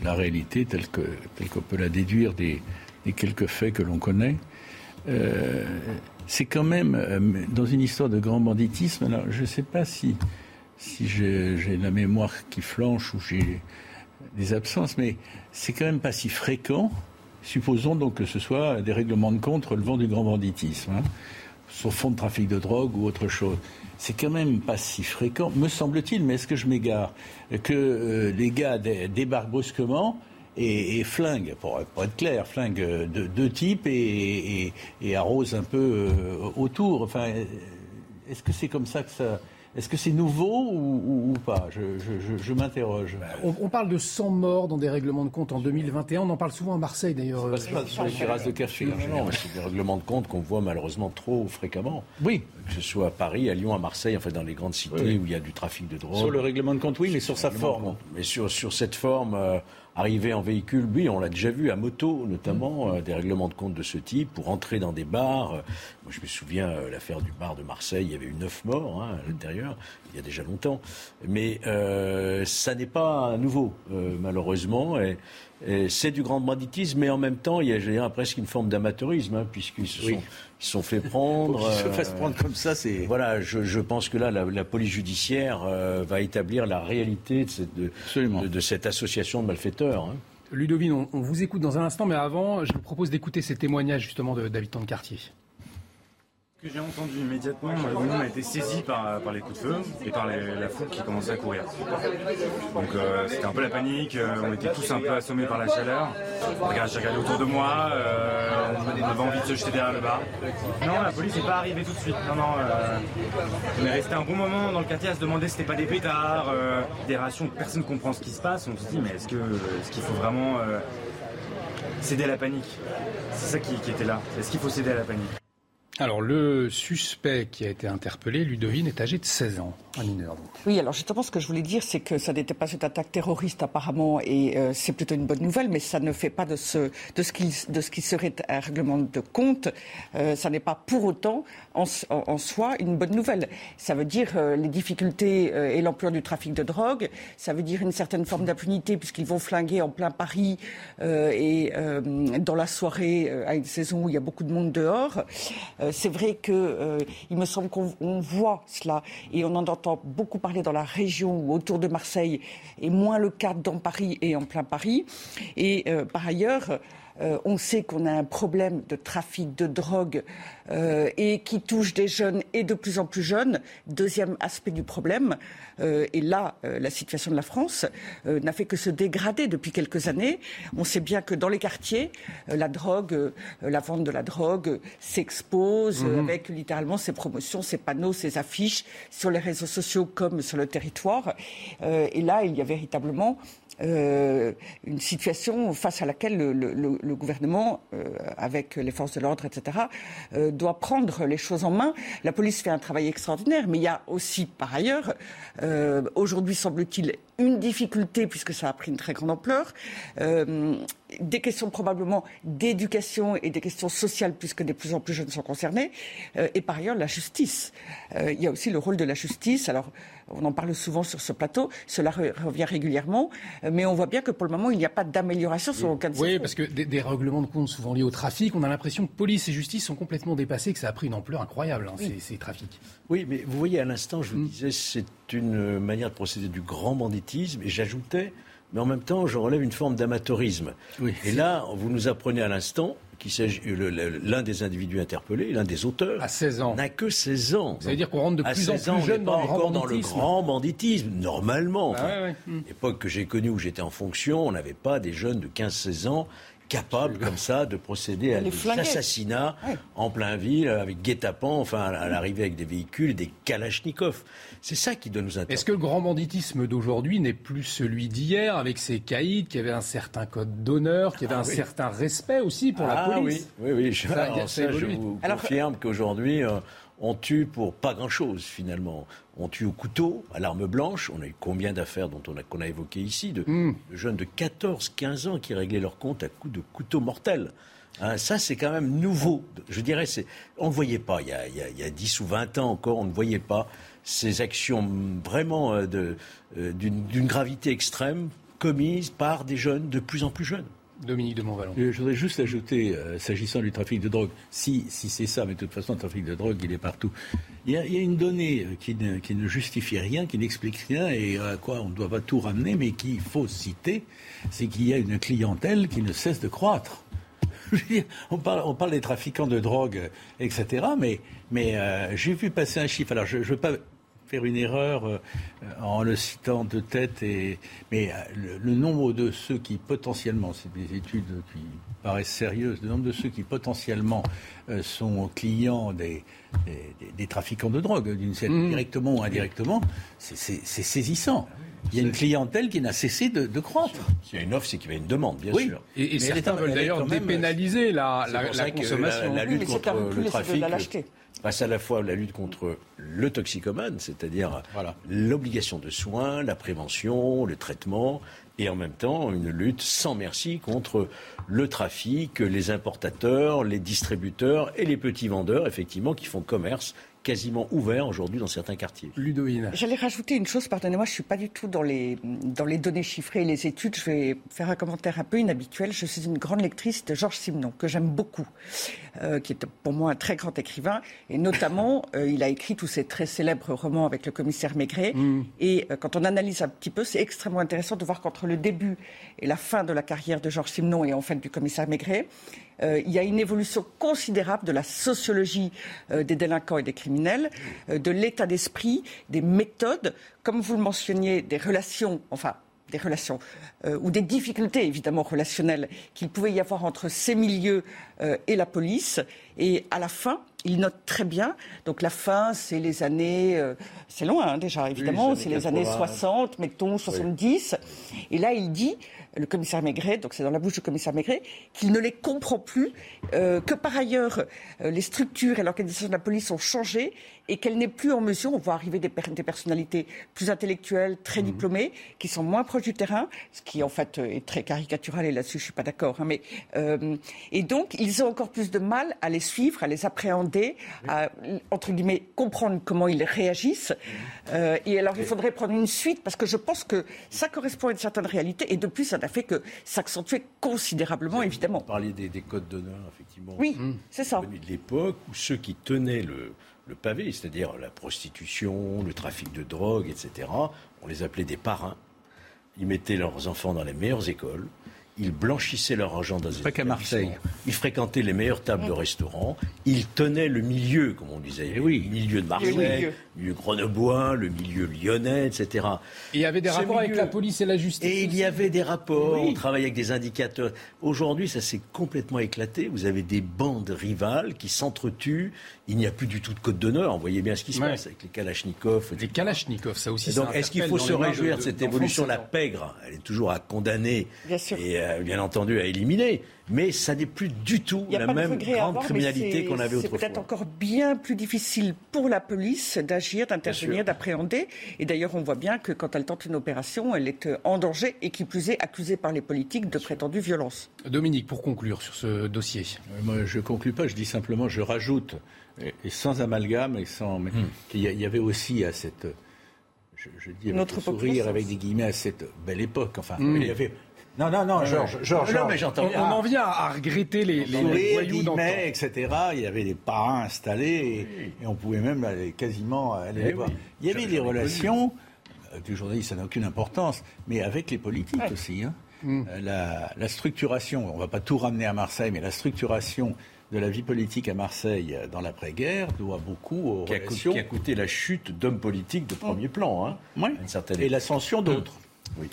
la réalité telle qu'on telle qu'on peut la déduire des, quelques faits que l'on connaît, euh, c'est quand même euh, dans une histoire de grand banditisme. Alors, je ne sais pas si, si j'ai la mémoire qui flanche ou j'ai des absences, mais c'est quand même pas si fréquent Supposons donc que ce soit des règlements de compte relevant du grand banditisme, hein, sur fond de trafic de drogue ou autre chose. C'est quand même pas si fréquent, me semble-t-il, mais est-ce que je m'égare Que euh, les gars débarquent brusquement et, flinguent, pour, être clair, flinguent de deux types et, arrosent un peu euh, autour. Enfin, est-ce que c'est comme ça que ça est-ce que c'est nouveau ou, pas? Je, m'interroge. On, parle de 100 morts dans des règlements de compte en 2021. On en parle souvent à Marseille d'ailleurs. C'est pas sur les terrasses de café. Non, c'est des règlements de compte qu'on voit malheureusement trop fréquemment. Oui. Que ce soit à Paris, à Lyon, à Marseille, enfin dans les grandes cités où il y a du trafic de drogue. Sur le règlement de compte, oui, mais sur sa forme. Mais sur, sur cette forme. Euh, arriver en véhicule, oui, on l'a déjà vu à moto, notamment, mm. euh, des règlements de compte de ce type, pour entrer dans des bars. Euh, moi, je me souviens, euh, l'affaire du bar de Marseille, il y avait eu neuf morts hein, à l'intérieur, il y a déjà longtemps. Mais ça n'est pas nouveau, malheureusement. Et, c'est du grand banditisme, mais en même temps, il y a presque une forme d'amateurisme, hein, puisqu'ils se sont, ils sont fait prendre. Qu'ils se fassent prendre comme ça, c'est. Voilà, je, pense que là, la, police judiciaire va établir la réalité de cette, de, cette association de malfaiteurs. Hein. Ludovine, on, on, vous écoute dans un instant, mais avant, je vous propose d'écouter ces témoignages justement d'habitants de quartier que j'ai entendu immédiatement, on a été saisi par, les coups de feu et par la foule qui commençait à courir. Donc euh, c'était un peu la panique, euh, on était tous un peu assommés par la chaleur. Regarde, j'ai regardé autour de moi, euh, on avait envie de se jeter derrière le bar. Non, la police n'est pas arrivée tout de suite. Non, non, on est resté un bon moment dans le quartier à se demander si c'était pas des pétards, des rations, personne ne comprend ce qui se passe. On se dit mais est-ce qu'il est qu'il faut vraiment céder à la panique? C'est ça qui était là. Est-ce qu'il faut céder à la panique? Alors, le suspect qui a été interpellé, Ludovine, est âgé de 16 ans, un mineur. Oui, alors justement, ce que je voulais dire, c'est que ça n'était pas cette attaque terroriste apparemment, et euh, c'est plutôt une bonne nouvelle, mais ça ne fait pas de ce, de ce, qui, de ce qui serait un règlement de compte, euh, ça n'est pas pour autant en, soi une bonne nouvelle. Ça veut dire euh, les difficultés et l'ampleur du trafic de drogue, ça veut dire une certaine forme d'impunité, puisqu'ils vont flinguer en plein Paris et dans la soirée à une saison où il y a beaucoup de monde dehors c'est vrai qu'il euh, me semble qu'on voit cela et on en entend beaucoup parler dans la région ou autour de Marseille et moins le cas dans Paris et en plein Paris. Et euh, par ailleurs, euh, on sait qu'on a un problème de trafic de drogue euh, et qui touche des jeunes et de plus en plus jeunes. Deuxième aspect du problème, euh, et là, la situation de la France n'a fait que se dégrader depuis quelques années. On sait bien que dans les quartiers, la drogue, la vente de la drogue s'expose mhm. avec littéralement ses promotions, ses panneaux, ses affiches sur les réseaux sociaux comme sur le territoire. et là, il y a véritablement euh, une situation face à laquelle le, gouvernement, euh, avec les forces de l'ordre, etc., euh, doit prendre les choses en main. La police fait un travail extraordinaire, mais il y a aussi, par ailleurs, aujourd'hui, semble-t-il, une difficulté, puisque ça a pris une très grande ampleur, des questions probablement d'éducation et des questions sociales, puisque de plus en plus jeunes sont concernés, et par ailleurs la justice. il y a aussi le rôle de la justice. Alors, on en parle souvent sur ce plateau, cela revient régulièrement, mais on voit bien que pour le moment, il n'y a pas d'amélioration sur aucun de ces Oui, parce que des, des, règlements de compte souvent liés au trafic, on a l'impression que police et justice sont complètement dépassés, que ça a pris une ampleur incroyable, hein, ces, ces, trafics. Oui, mais vous voyez, à l'instant, je vous mm. disais, c'est une manière de procéder du grand banditisme, et j'ajoutais, mais en même temps, je relève une forme d'amateurisme. Oui. Et là, vous nous apprenez à l'instant qu'il s'agit l'un des individus interpellés, l'un des auteurs, à 16 ans, n'a que 16 ans. Ça veut dire qu'on rentre de plus en plus ans, jeune dans, le grand dans le grand banditisme, normalement. Ah, ouais, ouais. L'époque que j'ai connue où j'étais en fonction, on n'avait pas des jeunes de 15-16 ans capable comme ça de procéder à des assassinats ouais. en plein ville avec guet-apens, enfin à l'arrivée avec des véhicules et des kalachnikovs. C'est ça qui doit nous intéresser. Est-ce que le grand banditisme d'aujourd'hui n'est plus celui d'hier avec ces caïds qui avaient un certain code d'honneur, qui avaient ah, un oui. certain respect aussi pour ah, la police? Oui, oui, oui. Je, ça, alors, ça, je vous alors, confirme qu'aujourd'hui, euh, on tue pour pas grand-chose finalement. On tue au couteau, à l'arme blanche. On a eu combien d'affaires dont on a, qu'on a évoqué ici, de, mm. de jeunes de 14, 15 ans qui réglaient leur compte à coups de couteau mortel. Hein, ça, c'est quand même nouveau. Je dirais, c'est, on ne voyait pas, il y, a, il, y a, il y, a, 10 ou 20 ans encore, on ne voyait pas ces actions vraiment euh, euh, d'une, gravité extrême commises par des jeunes de plus en plus jeunes. Dominique de Montvalon. Je voudrais juste ajouter, euh, s'agissant du trafic de drogue, si, si c'est ça, mais de toute façon, le trafic de drogue, il est partout. Il y a, il y a une donnée qui ne, qui ne, justifie rien, qui n'explique rien, et à quoi on ne doit pas tout ramener, mais qu'il faut citer, c'est qu'il y a une clientèle qui ne cesse de croître. on, parle, on parle des trafiquants de drogue, etc., mais, mais euh, j'ai vu passer un chiffre. Alors, je ne veux pas faire une erreur euh, en le citant de tête, et, mais euh, le, le, nombre de ceux qui potentiellement, c'est des études qui paraissent sérieuses, le nombre de ceux qui potentiellement euh, sont clients des, des, des, trafiquants de drogue, d'une mmh. directement ou indirectement, c'est saisissant. Il y a une clientèle qui n'a cessé de, de croître. S'il y a une offre, c'est qu'il y a une demande, bien oui. sûr. Et, et certains veulent d'ailleurs dépénaliser la, la, la consommation. La, la lutte oui, contre le trafic passe à la fois la lutte contre le toxicomane, c'est-à-dire voilà. l'obligation de soins, la prévention, le traitement, et en même temps une lutte sans merci contre le trafic, les importateurs, les distributeurs et les petits vendeurs, effectivement, qui font commerce quasiment ouvert aujourd'hui dans certains quartiers. Ludoïne. J'allais rajouter une chose, pardonnez-moi, je ne suis pas du tout dans les, dans les données chiffrées et les études. Je vais faire un commentaire un peu inhabituel. Je suis une grande lectrice de Georges Simenon, que j'aime beaucoup, euh, qui est pour moi un très grand écrivain. Et notamment, euh, il a écrit tous ces très célèbres romans avec le commissaire Maigret. Mm. Et euh, quand on analyse un petit peu, c'est extrêmement intéressant de voir qu'entre le début et la fin de la carrière de Georges Simenon et en fait du commissaire Maigret, euh, il y a une évolution considérable de la sociologie euh, des délinquants et des criminels, euh, de l'état d'esprit, des méthodes, comme vous le mentionniez, des relations, enfin des relations ou des difficultés évidemment relationnelles qu'il pouvait y avoir entre ces milieux et la police. Et à la fin, il note très bien. Donc la fin, c'est les années, euh, c'est loin hein, déjà évidemment, oui, c'est les années 60, mettons 70. Oui. Et là, il dit le commissaire Maigret, donc c'est dans la bouche du commissaire Maigret, qu'il ne les comprend plus, euh, que par ailleurs euh, les structures et l'organisation de la police ont changé et qu'elle n'est plus en mesure, on voit arriver des, per des personnalités plus intellectuelles, très mmh. diplômées, qui sont moins proches du terrain, ce qui en fait est très caricatural et là-dessus je suis pas d'accord. Hein, mais euh, et donc ils ont encore plus de mal à les suivre, à les appréhender, à entre guillemets comprendre comment ils réagissent. Euh, et alors il faudrait prendre une suite parce que je pense que ça correspond à une certaine réalité et de plus ça n'a fait que s'accentuer considérablement évidemment. Vous parliez des, des codes d'honneur effectivement. Oui, mmh. c'est ça. De l'époque où ceux qui tenaient le le pavé, c'est-à-dire la prostitution, le trafic de drogue, etc. On les appelait des parrains. Ils mettaient leurs enfants dans les meilleures écoles. Ils blanchissaient leur argent dans des qu'à Marseille. Ils fréquentaient les meilleures tables de restaurants. Ils tenaient le milieu, comme on disait. Et oui. Le milieu de Marseille, le milieu, milieu grenoblois, le milieu lyonnais, etc. Et il y avait des Ce rapports milieu... avec la police et la justice. Et il y avait des rapports. Oui. On travaillait avec des indicateurs. Aujourd'hui, ça s'est complètement éclaté. Vous avez des bandes rivales qui s'entretuent. Il n'y a plus du tout de code d'honneur. On voyait bien ce qui se ouais. passe avec les Kalachnikovs. Les Kalachnikovs, ça aussi. donc, est-ce qu'il faut se réjouir de, cette évolution La pègre, elle est toujours à condamner. Bien sûr. Et euh, bien entendu à éliminer. Mais ça n'est plus du tout la même grande avoir, criminalité qu'on avait autrefois. C'est peut-être encore bien plus difficile pour la police d'agir, d'intervenir, d'appréhender. Et d'ailleurs, on voit bien que quand elle tente une opération, elle est euh, en danger et qui plus est accusée par les politiques de prétendue violence. Dominique, pour conclure sur ce dossier. Euh, moi, je ne conclue pas, je dis simplement, je rajoute, et, et sans amalgame, et sans, mais, mmh. qu'il y, y, avait aussi à cette je, dis avec Notre sourire, avec des guillemets, à cette belle époque. Enfin, mm. il y avait non, non, non, Georges, Georges. Non, mais j'entends. On, en vient à regretter les, les, les guillemets, etc. Il y avait des parrains installés et, on pouvait même aller, quasiment aller les voir. Il y avait des relations. Du journaliste, ça n'a aucune importance, mais avec les politiques aussi. Hein. Mm. La, la, structuration, on ne va pas tout ramener à Marseille, mais la structuration de la vie politique à Marseille dans l'après-guerre doit beaucoup aux qui a, relations... qui a coûté la chute d'hommes politiques de premier plan. Hein, oui. Et l'ascension d'autres. Oui.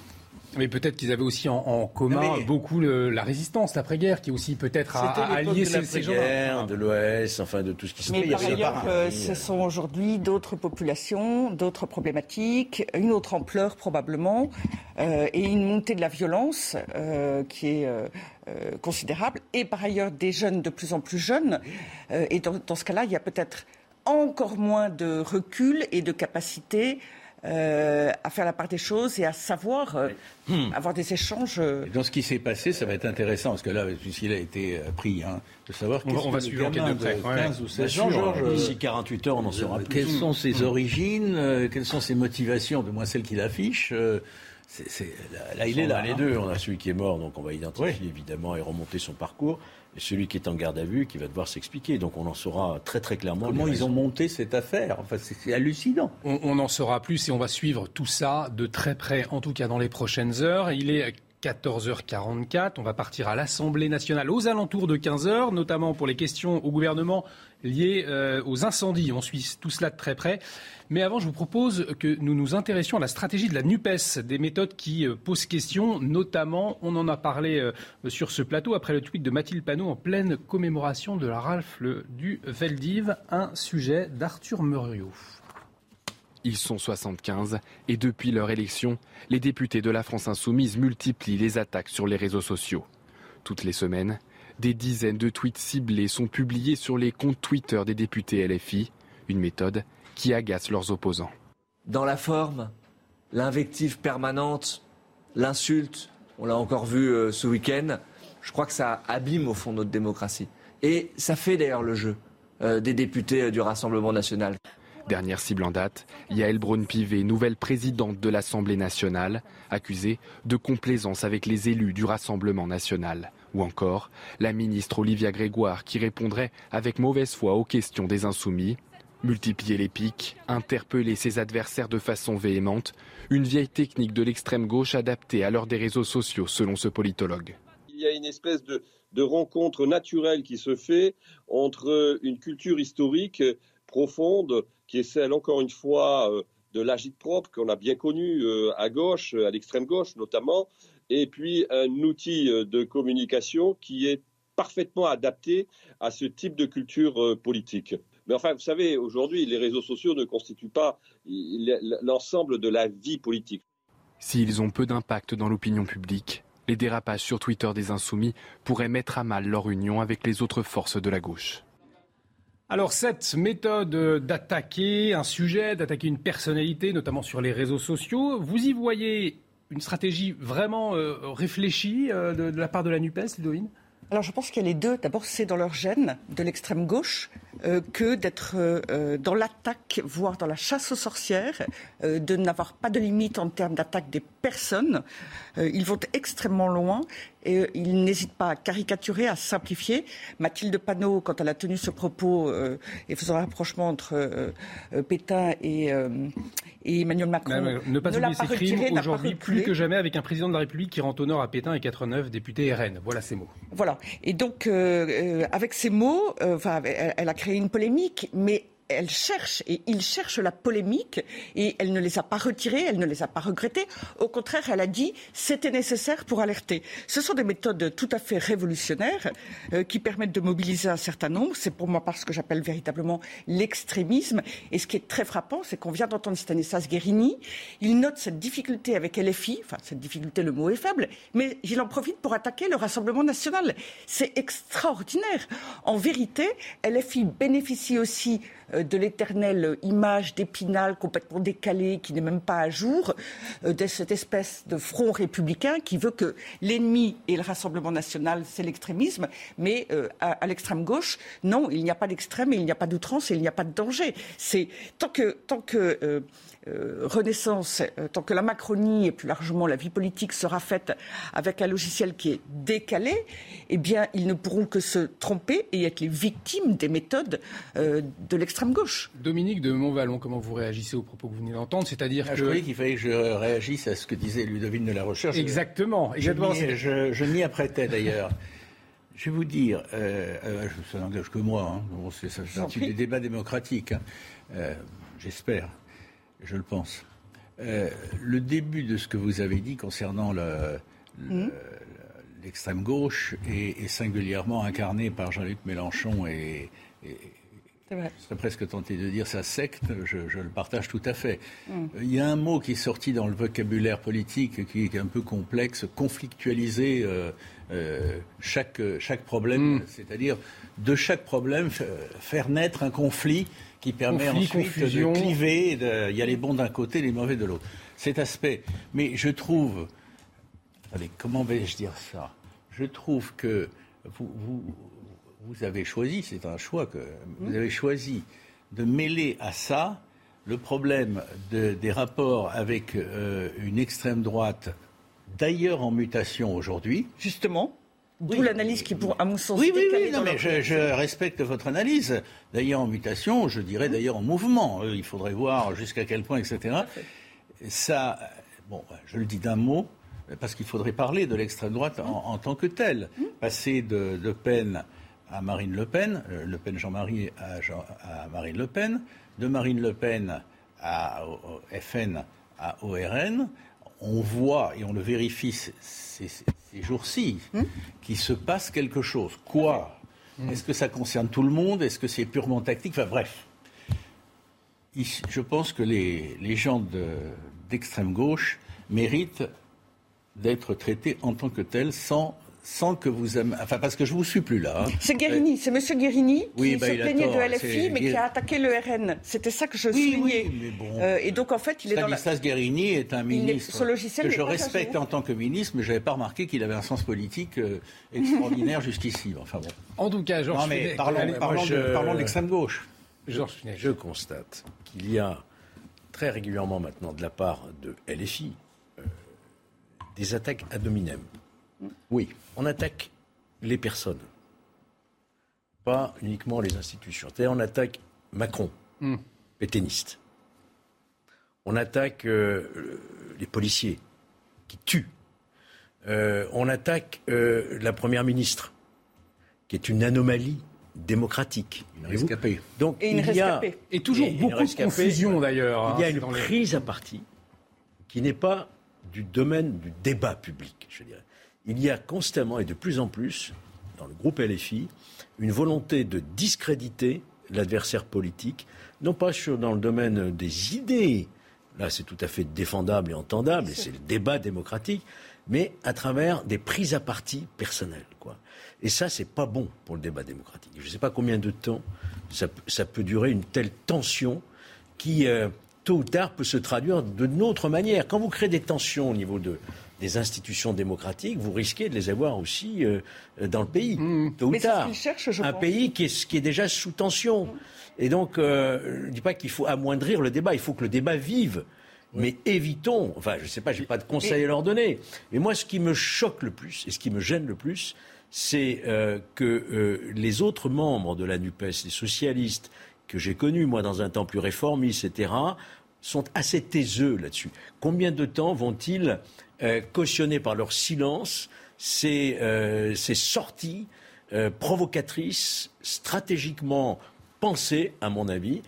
Mais peut-être qu'ils avaient aussi en, commun beaucoup la résistance, l'après-guerre, qui aussi peut-être a, allié ces, ces gens de l'Ouest, enfin de tout ce qui se Mais par ailleurs, euh, ce sont aujourd'hui d'autres populations, d'autres problématiques, une autre ampleur probablement, euh, et une montée de la violence euh, qui est considérable, et par ailleurs des jeunes de plus en plus jeunes. et dans, dans ce cas-là, il y a peut-être encore moins de recul et de capacité euh, à faire la part des choses et à savoir euh, hmm. avoir des échanges. Euh, dans ce qui s'est passé, ça va être intéressant, parce que là, puisqu'il a été pris, hein, de savoir on, on va suivre de près. 15 ou 16 jours, d'ici 48 heures, on en saura plus. Quelles sont ses hmm. origines Quelles sont ses motivations, de moins celles qu'il affiche c'est, là, il est là. Les hein. deux, on a celui qui est mort, donc on va identifier évidemment et remonter son parcours celui qui est en garde à vue qui va devoir s'expliquer. Donc on en saura très très clairement. Comment ils ont monté cette affaire? Enfin, c'est hallucinant. On, en saura plus et on va suivre tout ça de très près, en tout cas dans les prochaines heures. Il est 14h44. On va partir à l'Assemblée nationale aux alentours de 15h, notamment pour les questions au gouvernement liées euh, aux incendies. On suit tout cela de très près. Mais avant, je vous propose que nous nous intéressions à la stratégie de la NUPES, des méthodes qui euh, posent question, notamment, on en a parlé euh, sur ce plateau après le tweet de Mathilde Panot en pleine commémoration de la rafle du Veldiv, un sujet d'Arthur Muriot. Ils sont 75 et depuis leur élection, les députés de la France insoumise multiplient les attaques sur les réseaux sociaux. Toutes les semaines, des dizaines de tweets ciblés sont publiés sur les comptes Twitter des députés LFI, une méthode qui agace leurs opposants. Dans la forme, l'invective permanente, l'insulte, on l'a encore vu euh, ce week-end, je crois que ça abîme au fond notre démocratie. Et ça fait d'ailleurs le jeu euh, des députés euh, du Rassemblement national. Dernière cible en date, Yael Braun-Pivet, nouvelle présidente de l'Assemblée nationale, accusée de complaisance avec les élus du Rassemblement national. Ou encore la ministre Olivia Grégoire qui répondrait avec mauvaise foi aux questions des insoumis. Multiplier les pics, interpeller ses adversaires de façon véhémente, une vieille technique de l'extrême gauche adaptée à l'heure des réseaux sociaux selon ce politologue. Il y a une espèce de, de rencontre naturelle qui se fait entre une culture historique profonde qui est celle, encore une fois, euh, de l'agite-propre qu'on a bien connu euh, à gauche, à l'extrême gauche notamment, et puis un outil euh, de communication qui est parfaitement adapté à ce type de culture politique. Mais enfin, vous savez, aujourd'hui, les réseaux sociaux ne constituent pas l'ensemble de la vie politique. S'ils ont peu d'impact dans l'opinion publique, les dérapages sur Twitter des insoumis pourraient mettre à mal leur union avec les autres forces de la gauche. Alors cette méthode d'attaquer un sujet, d'attaquer une personnalité, notamment sur les réseaux sociaux, vous y voyez une stratégie vraiment euh, réfléchie euh, de, la part de la NUPES, Ludovine? Alors je pense qu'il y a les deux. D'abord, c'est dans leur gène de l'extrême gauche euh, que d'être dans l'attaque, voire dans la chasse aux sorcières, de n'avoir pas de limite en termes d'attaque des personnes. Ils vont extrêmement loin et euh, il n'hésite pas à caricaturer, à simplifier. Mathilde Panot, quand elle a tenu ce propos euh, et faisant un rapprochement entre euh, Pétain et, Emmanuel Macron, ne pas oublier ses crimes aujourd'hui plus que jamais avec un président de la République qui rend honneur à Pétain et 89 députés RN. Voilà ces mots. Voilà. Et donc, avec ces mots, enfin, elle a créé une polémique, mais elle cherche et il cherche la polémique et elle ne les a pas retirés, elle ne les a pas regrettés. Au contraire, elle a dit c'était nécessaire pour alerter. Ce sont des méthodes tout à fait révolutionnaires euh, qui permettent de mobiliser un certain nombre. C'est pour moi parce que j'appelle véritablement l'extrémisme. Et ce qui est très frappant, c'est qu'on vient d'entendre Stanislas Guérini. Il note cette difficulté avec LFI. Enfin, cette difficulté, le mot est faible, mais il en profite pour attaquer le Rassemblement national. C'est extraordinaire. En vérité, LFI bénéficie aussi de l'éternelle image d'Épinal complètement décalée, qui n'est même pas à jour, euh, de cette espèce de front républicain qui veut que l'ennemi et le Rassemblement national, c'est l'extrémisme, mais euh, à, l'extrême gauche, non, il n'y a pas d'extrême, il n'y a pas d'outrance, il n'y a pas de danger. C'est tant que tant que euh, euh, Renaissance, euh, tant que la Macronie et plus largement la vie politique sera faite avec un logiciel qui est décalé, eh bien, ils ne pourront que se tromper et être les victimes des méthodes euh, de l'extrême gauche. Dominique de Montvalon, comment vous réagissez aux propos que vous venez d'entendre? C'est-à-dire Ah, que. Je croyais qu'il fallait que je réagisse à ce que disait Ludovine de la Recherche. Exactement, Je, exactement, je, je m'y apprêtais d'ailleurs. Je vais vous dire, euh, euh, ça n'engage que moi, hein. Bon, c'est ça fait partie des débats démocratiques, hein. Euh, j'espère, je le pense. Euh, le début de ce que vous avez dit concernant le- le- l'extrême gauche est, est singulièrement incarné par Jean-Luc Mélenchon et, vrai. je serais presque tenté de dire sa secte, je, je le partage tout à fait. Mm. Euh, Il y a un mot qui est sorti dans le vocabulaire politique qui est un peu complexe, conflictualiser euh, euh, chaque, chaque problème, c'est-à-dire de chaque problème faire naître un conflit qui permet Conflit, ensuite confusion. de cliver, de- il y a les bons d'un côté, les mauvais de l'autre. Cet aspect. Mais je trouve, allez, comment vais-je dire ça? Je trouve que vous, vous, vous avez choisi, c'est un choix que vous avez choisi de mêler à ça le problème de- des rapports avec euh, une extrême droite, d'ailleurs en mutation aujourd'hui. Justement, d'où l'analyse qui, pour, à mon sens, Oui, oui, oui, non, mais je, je respecte votre analyse. D'ailleurs en mutation, je dirais d'ailleurs en mouvement. Euh, Il faudrait voir jusqu'à quel point, etc. Ça, euh, bon, je le dis d'un mot, parce qu'il faudrait parler de l'extrême droite en, en tant que telle. Passer de Pen à Marine Le Pen, euh, Le Pen Jean-Marie à, Jean- à Marine Le Pen, de Marine Le Pen à, au- au FN à ORN, on voit et on le vérifie ces, ces- ces jours-ci qu'il se passe quelque chose. Quoi? Est-ce que ça concerne tout le monde? Est-ce que c'est purement tactique? Enfin bref. Je pense que les, les gens de- d'extrême gauche méritent d'être traités en tant que tels sans, sans que vous aimez. Enfin, parce que je ne vous suis plus là. hein. C'est Guérini, c'est Monsieur Guérini qui bah, se plaignait tort, de LFI, c'est mais qui a attaqué le RN. C'était ça que je Oui, soulignais. oui, mais bon. Euh, et donc, en fait, il est dans la... Stanislas Guérini est un Il est- ministre logiciel que je respecte en tant que ministre, mais je n'avais pas remarqué qu'il avait un sens politique euh, extraordinaire jusqu'ici. Enfin bon. En tout cas, Georges Fenech, parlons, allez, parlons moi, de, je- parlons de l'extrême gauche. Georges Fenech. Je constate qu'il y a très régulièrement maintenant de la part de LFI euh, des attaques ad hominem. Oui, on attaque les personnes, pas uniquement les institutions. C'est-à-dire on attaque Macron, pétainiste. On attaque euh, les policiers qui tuent. Euh, on attaque euh, la première ministre, qui est une anomalie démocratique. Donc Et une il y a rescapée. Et toujours et beaucoup de confusion d'ailleurs. Il y a hein, une les- prise à partie qui n'est pas du domaine du débat public, je dirais. Il y a constamment et de plus en plus, dans le groupe LFI, une volonté de discréditer l'adversaire politique, non pas sur, dans le domaine des idées, là c'est tout à fait défendable et entendable, et c'est le débat démocratique, mais à travers des prises à partie personnelles. Quoi. Et ça, c'est pas bon pour le débat démocratique. Je ne sais pas combien de temps ça, peut- ça peut durer une telle tension qui, euh, tôt ou tard, peut se traduire d'une autre manière. Quand vous créez des tensions au niveau de, des institutions démocratiques, vous risquez de les avoir aussi euh, dans le pays, tôt ou Mais c'est ce tard. qu'ils cherchent, je Un pense. pays qui est, qui est déjà sous tension. Et donc, euh, je ne dis pas qu'il faut amoindrir le débat, il faut que le débat vive. Mais évitons, enfin, je ne sais pas, je n'ai pas de conseils à leur donner. Mais moi, ce qui me choque le plus et ce qui me gêne le plus, c'est euh, que euh, les autres membres de la NUPES, les socialistes, que j'ai connus, moi, dans un temps plus réformiste, etc., sont assez taiseux là-dessus. Combien de temps vont-ils euh, cautionner par leur silence ces, euh, ces sorties euh, provocatrices, stratégiquement pensées, à mon avis,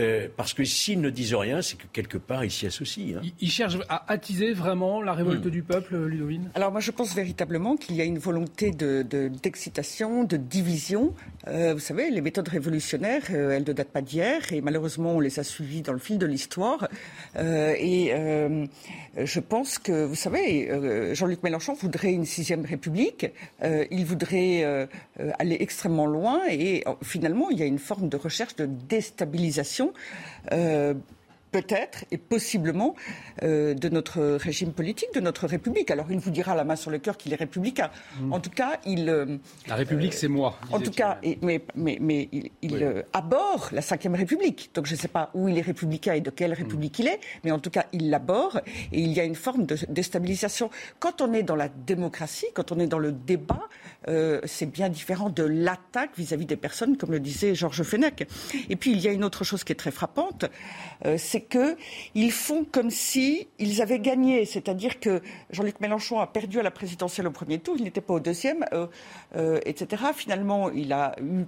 Euh, parce que s'ils ne disent rien, c'est que quelque part, ils s'y associent. Hein. Ils cherchent à attiser vraiment la révolte Hmm. du peuple, Ludovine? Alors moi je pense véritablement qu'il y a une volonté de, de- d'excitation, de division. Euh, vous savez, les méthodes révolutionnaires, euh, elles ne datent pas d'hier et malheureusement on les a suivies dans le fil de l'histoire. Euh, et euh, je pense que, vous savez, euh, Jean-Luc Mélenchon voudrait une sixième république. Euh, il voudrait euh, euh, aller extrêmement loin et euh, finalement il y a une forme de recherche de déstabilisation. Euh, peut-être et possiblement euh, de notre régime politique, de notre République. Alors il vous dira la main sur le cœur qu'il est républicain. En tout cas, il... euh, La République, c'est moi. en tout cas, et- mais, mais, mais il, il, Oui. euh, aborde la Ve République. Donc je ne sais pas où il est républicain et de quelle République il est, mais en tout cas, il l'aborde et il y a une forme de déstabilisation. Quand on est dans la démocratie, quand on est dans le débat, euh, c'est bien différent de l'attaque vis-à-vis des personnes, comme le disait Georges Fenech. Et puis, il y a une autre chose qui est très frappante, euh, c'est que ils font comme si ils avaient gagné. C'est-à-dire que Jean-Luc Mélenchon a perdu à la présidentielle au premier tour, il n'était pas au deuxième, euh, euh, etc. Finalement, il a eu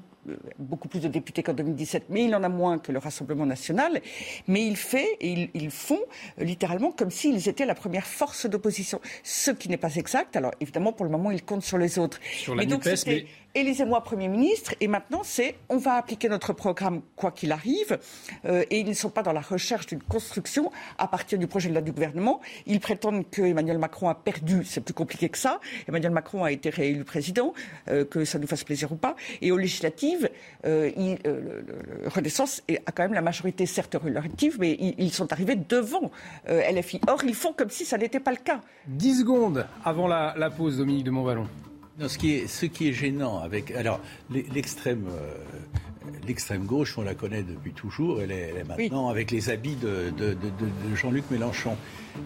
beaucoup plus de députés qu'en 2017, mais il en a moins que le Rassemblement national. Mais il fait, et ils, ils font euh, littéralement comme s'ils étaient la première force d'opposition. Ce qui n'est pas exact. Alors évidemment, pour le moment, ils comptent sur les autres. Sur la mais donc c'était mais- élisez-moi Premier ministre, et maintenant c'est on va appliquer notre programme quoi qu'il arrive. Euh, et ils ne sont pas dans la recherche d'une construction à partir du projet de loi du gouvernement. Ils prétendent que Emmanuel Macron a perdu. C'est plus compliqué que ça. Emmanuel Macron a été réélu président, euh, que ça nous fasse plaisir ou pas. Et aux législatives, euh, il- euh, le, le- le Renaissance a quand même la majorité, certes relative, mais ils, ils sont arrivés devant euh, LFI. Or, ils font comme si ça n'était pas le cas. 10 secondes avant la, la pause, Dominique de Montvalon. Non, ce, qui est, ce qui est gênant avec. Alors, l'e- l'extrême. euh, L'extrême gauche, on la connaît depuis toujours, elle est, elle est maintenant avec les habits de, de- de- de- de Jean-Luc Mélenchon.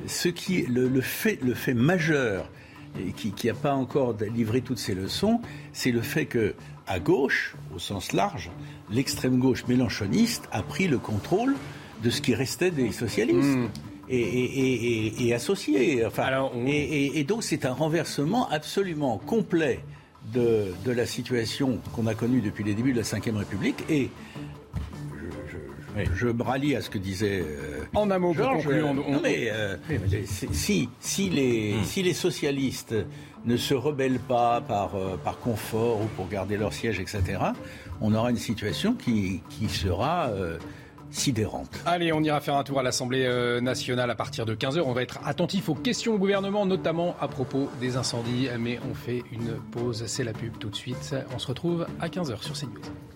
Ce qui, le, le fait, le fait majeur et qui n'a pas encore livré toutes ses leçons, c'est le fait que à gauche, au sens large, l'extrême gauche mélenchoniste a pris le contrôle de ce qui restait des socialistes. Mmh. Et, et- et- associés. Enfin, et, donc c'est un renversement absolument complet de, de la situation qu'on a connue depuis les débuts de la Ve République. Et je, je- je me rallie à ce que disait euh, En un mot, Georges, conclure, on- non, on- mais, euh, c'est- si, si, les, si les socialistes ne se rebellent pas par, euh, par confort ou pour garder leur siège, etc., on aura une situation qui, qui sera euh, sidérante. Allez, on ira faire un tour à l'Assemblée euh, nationale à partir de 15h. On va être attentif aux questions au gouvernement, notamment à propos des incendies. Mais on fait une pause, c'est la pub tout de suite. On se retrouve à 15h sur CNews.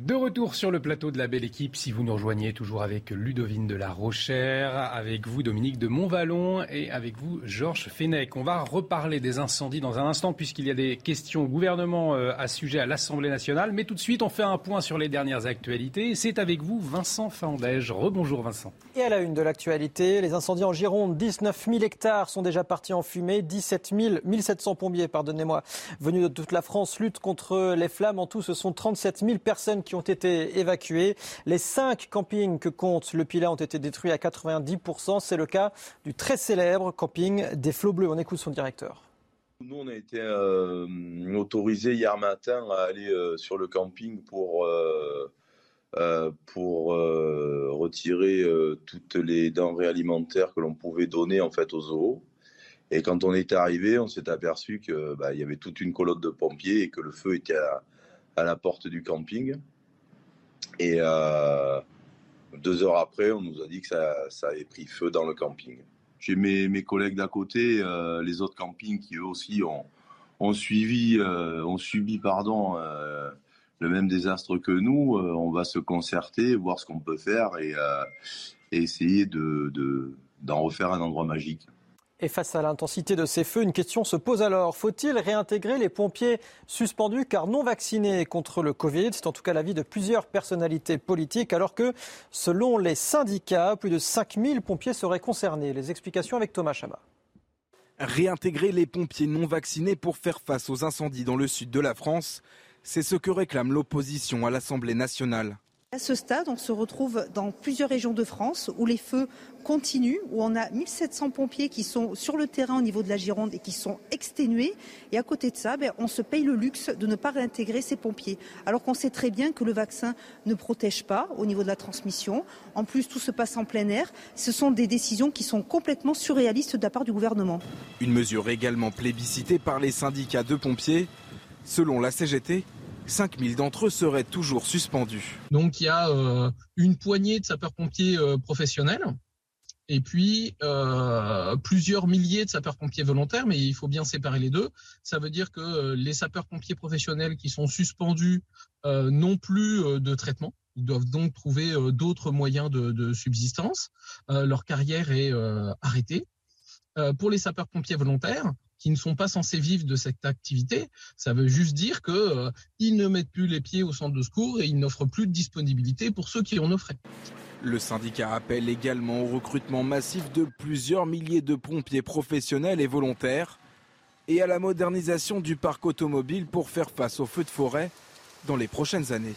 De retour sur le plateau de la belle équipe, si vous nous rejoignez toujours avec Ludovine de la Rochère, avec vous Dominique de Montvalon et avec vous Georges Fenech. On va reparler des incendies dans un instant puisqu'il y a des questions au gouvernement euh, à sujet à l'Assemblée nationale. Mais tout de suite, on fait un point sur les dernières actualités. C'est avec vous Vincent Fandège. Rebonjour Vincent. Et à la une de l'actualité, les incendies en Gironde, 19 000 hectares sont déjà partis en fumée, 17 000, 1700 pompiers, pardonnez-moi, venus de toute la France luttent contre les flammes. En tout, ce sont 37 000 personnes qui ont été évacuées. Les cinq campings que compte le Pilat ont été détruits à 90%. C'est le cas du très célèbre camping des Flots Bleus. On écoute son directeur. Nous, on a été euh, autorisés hier matin à aller euh, sur le camping pour, euh, pour retirer toutes les denrées alimentaires que l'on pouvait donner en fait aux zoos. Et quand on est arrivé, on s'est aperçu que bah, y avait toute une colonne de pompiers et que le feu était à, à la porte du camping. Et euh, deux heures après, on nous a dit que ça, avait pris feu dans le camping. J'ai mes, mes collègues d'à côté, euh, les autres campings qui eux aussi ont, ont suivi, euh, ont subi pardon, le même désastre que nous. On va se concerter, voir ce qu'on peut faire et, essayer de- d'en refaire un endroit magique. Et face à l'intensité de ces feux, une question se pose alors. Faut-il réintégrer les pompiers suspendus car non vaccinés contre le Covid? C'est en tout cas l'avis de plusieurs personnalités politiques alors que, selon les syndicats, plus de 5000 pompiers seraient concernés. Les explications avec Thomas Chama. Réintégrer les pompiers non vaccinés pour faire face aux incendies dans le sud de la France, c'est ce que réclame l'opposition à l'Assemblée nationale. À ce stade, on se retrouve dans plusieurs régions de France où les feux continuent, où on a 1700 pompiers qui sont sur le terrain au niveau de la Gironde et qui sont exténués. Et à côté de ça, ben, on se paye le luxe de ne pas réintégrer ces pompiers. Alors qu'on sait très bien que le vaccin ne protège pas au niveau de la transmission. En plus, tout se passe en plein air. Ce sont des décisions qui sont complètement surréalistes de la part du gouvernement. Une mesure également plébiscitée par les syndicats de pompiers. Selon la CGT, 5000 d'entre eux seraient toujours suspendus. Donc il y a euh, une poignée de sapeurs-pompiers euh, professionnels et puis euh, plusieurs milliers de sapeurs-pompiers volontaires, mais il faut bien séparer les deux. Ça veut dire que les sapeurs-pompiers professionnels qui sont suspendus n'ont plus de traitement. Ils doivent donc trouver d'autres moyens de, de subsistance. leur carrière est arrêtée. pour les sapeurs-pompiers volontaires, qui ne sont pas censés vivre de cette activité. Ça veut juste dire qu'ils euh, ne mettent plus les pieds au centre de secours et ils n'offrent plus de disponibilité pour ceux qui en offraient. Le syndicat appelle également au recrutement massif de plusieurs milliers de pompiers professionnels et volontaires et à la modernisation du parc automobile pour faire face aux feux de forêt dans les prochaines années.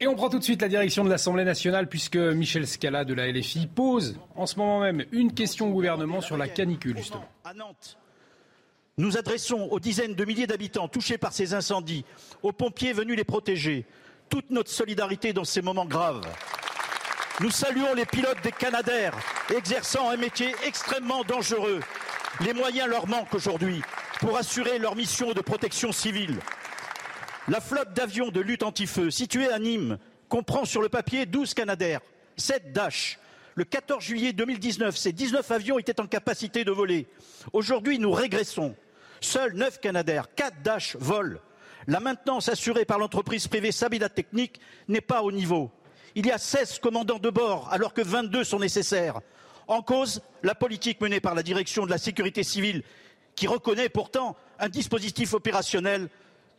Et on prend tout de suite la direction de l'Assemblée nationale puisque Michel Scala de la LFI pose en ce moment même une question au gouvernement sur la canicule justement. À Nantes, nous adressons aux dizaines de milliers d'habitants touchés par ces incendies, aux pompiers venus les protéger, toute notre solidarité dans ces moments graves. Nous saluons les pilotes des Canadaires exerçant un métier extrêmement dangereux. Les moyens leur manquent aujourd'hui pour assurer leur mission de protection civile. La flotte d'avions de lutte anti-feu située à Nîmes comprend sur le papier 12 Canadaires, 7 Dash. Le 14 juillet 2019, ces 19 avions étaient en capacité de voler. Aujourd'hui, nous régressons. Seuls 9 Canadair, 4 Dash volent. La maintenance assurée par l'entreprise privée Sabida Technique n'est pas au niveau. Il y a 16 commandants de bord alors que 22 sont nécessaires. En cause, la politique menée par la direction de la sécurité civile qui reconnaît pourtant un dispositif opérationnel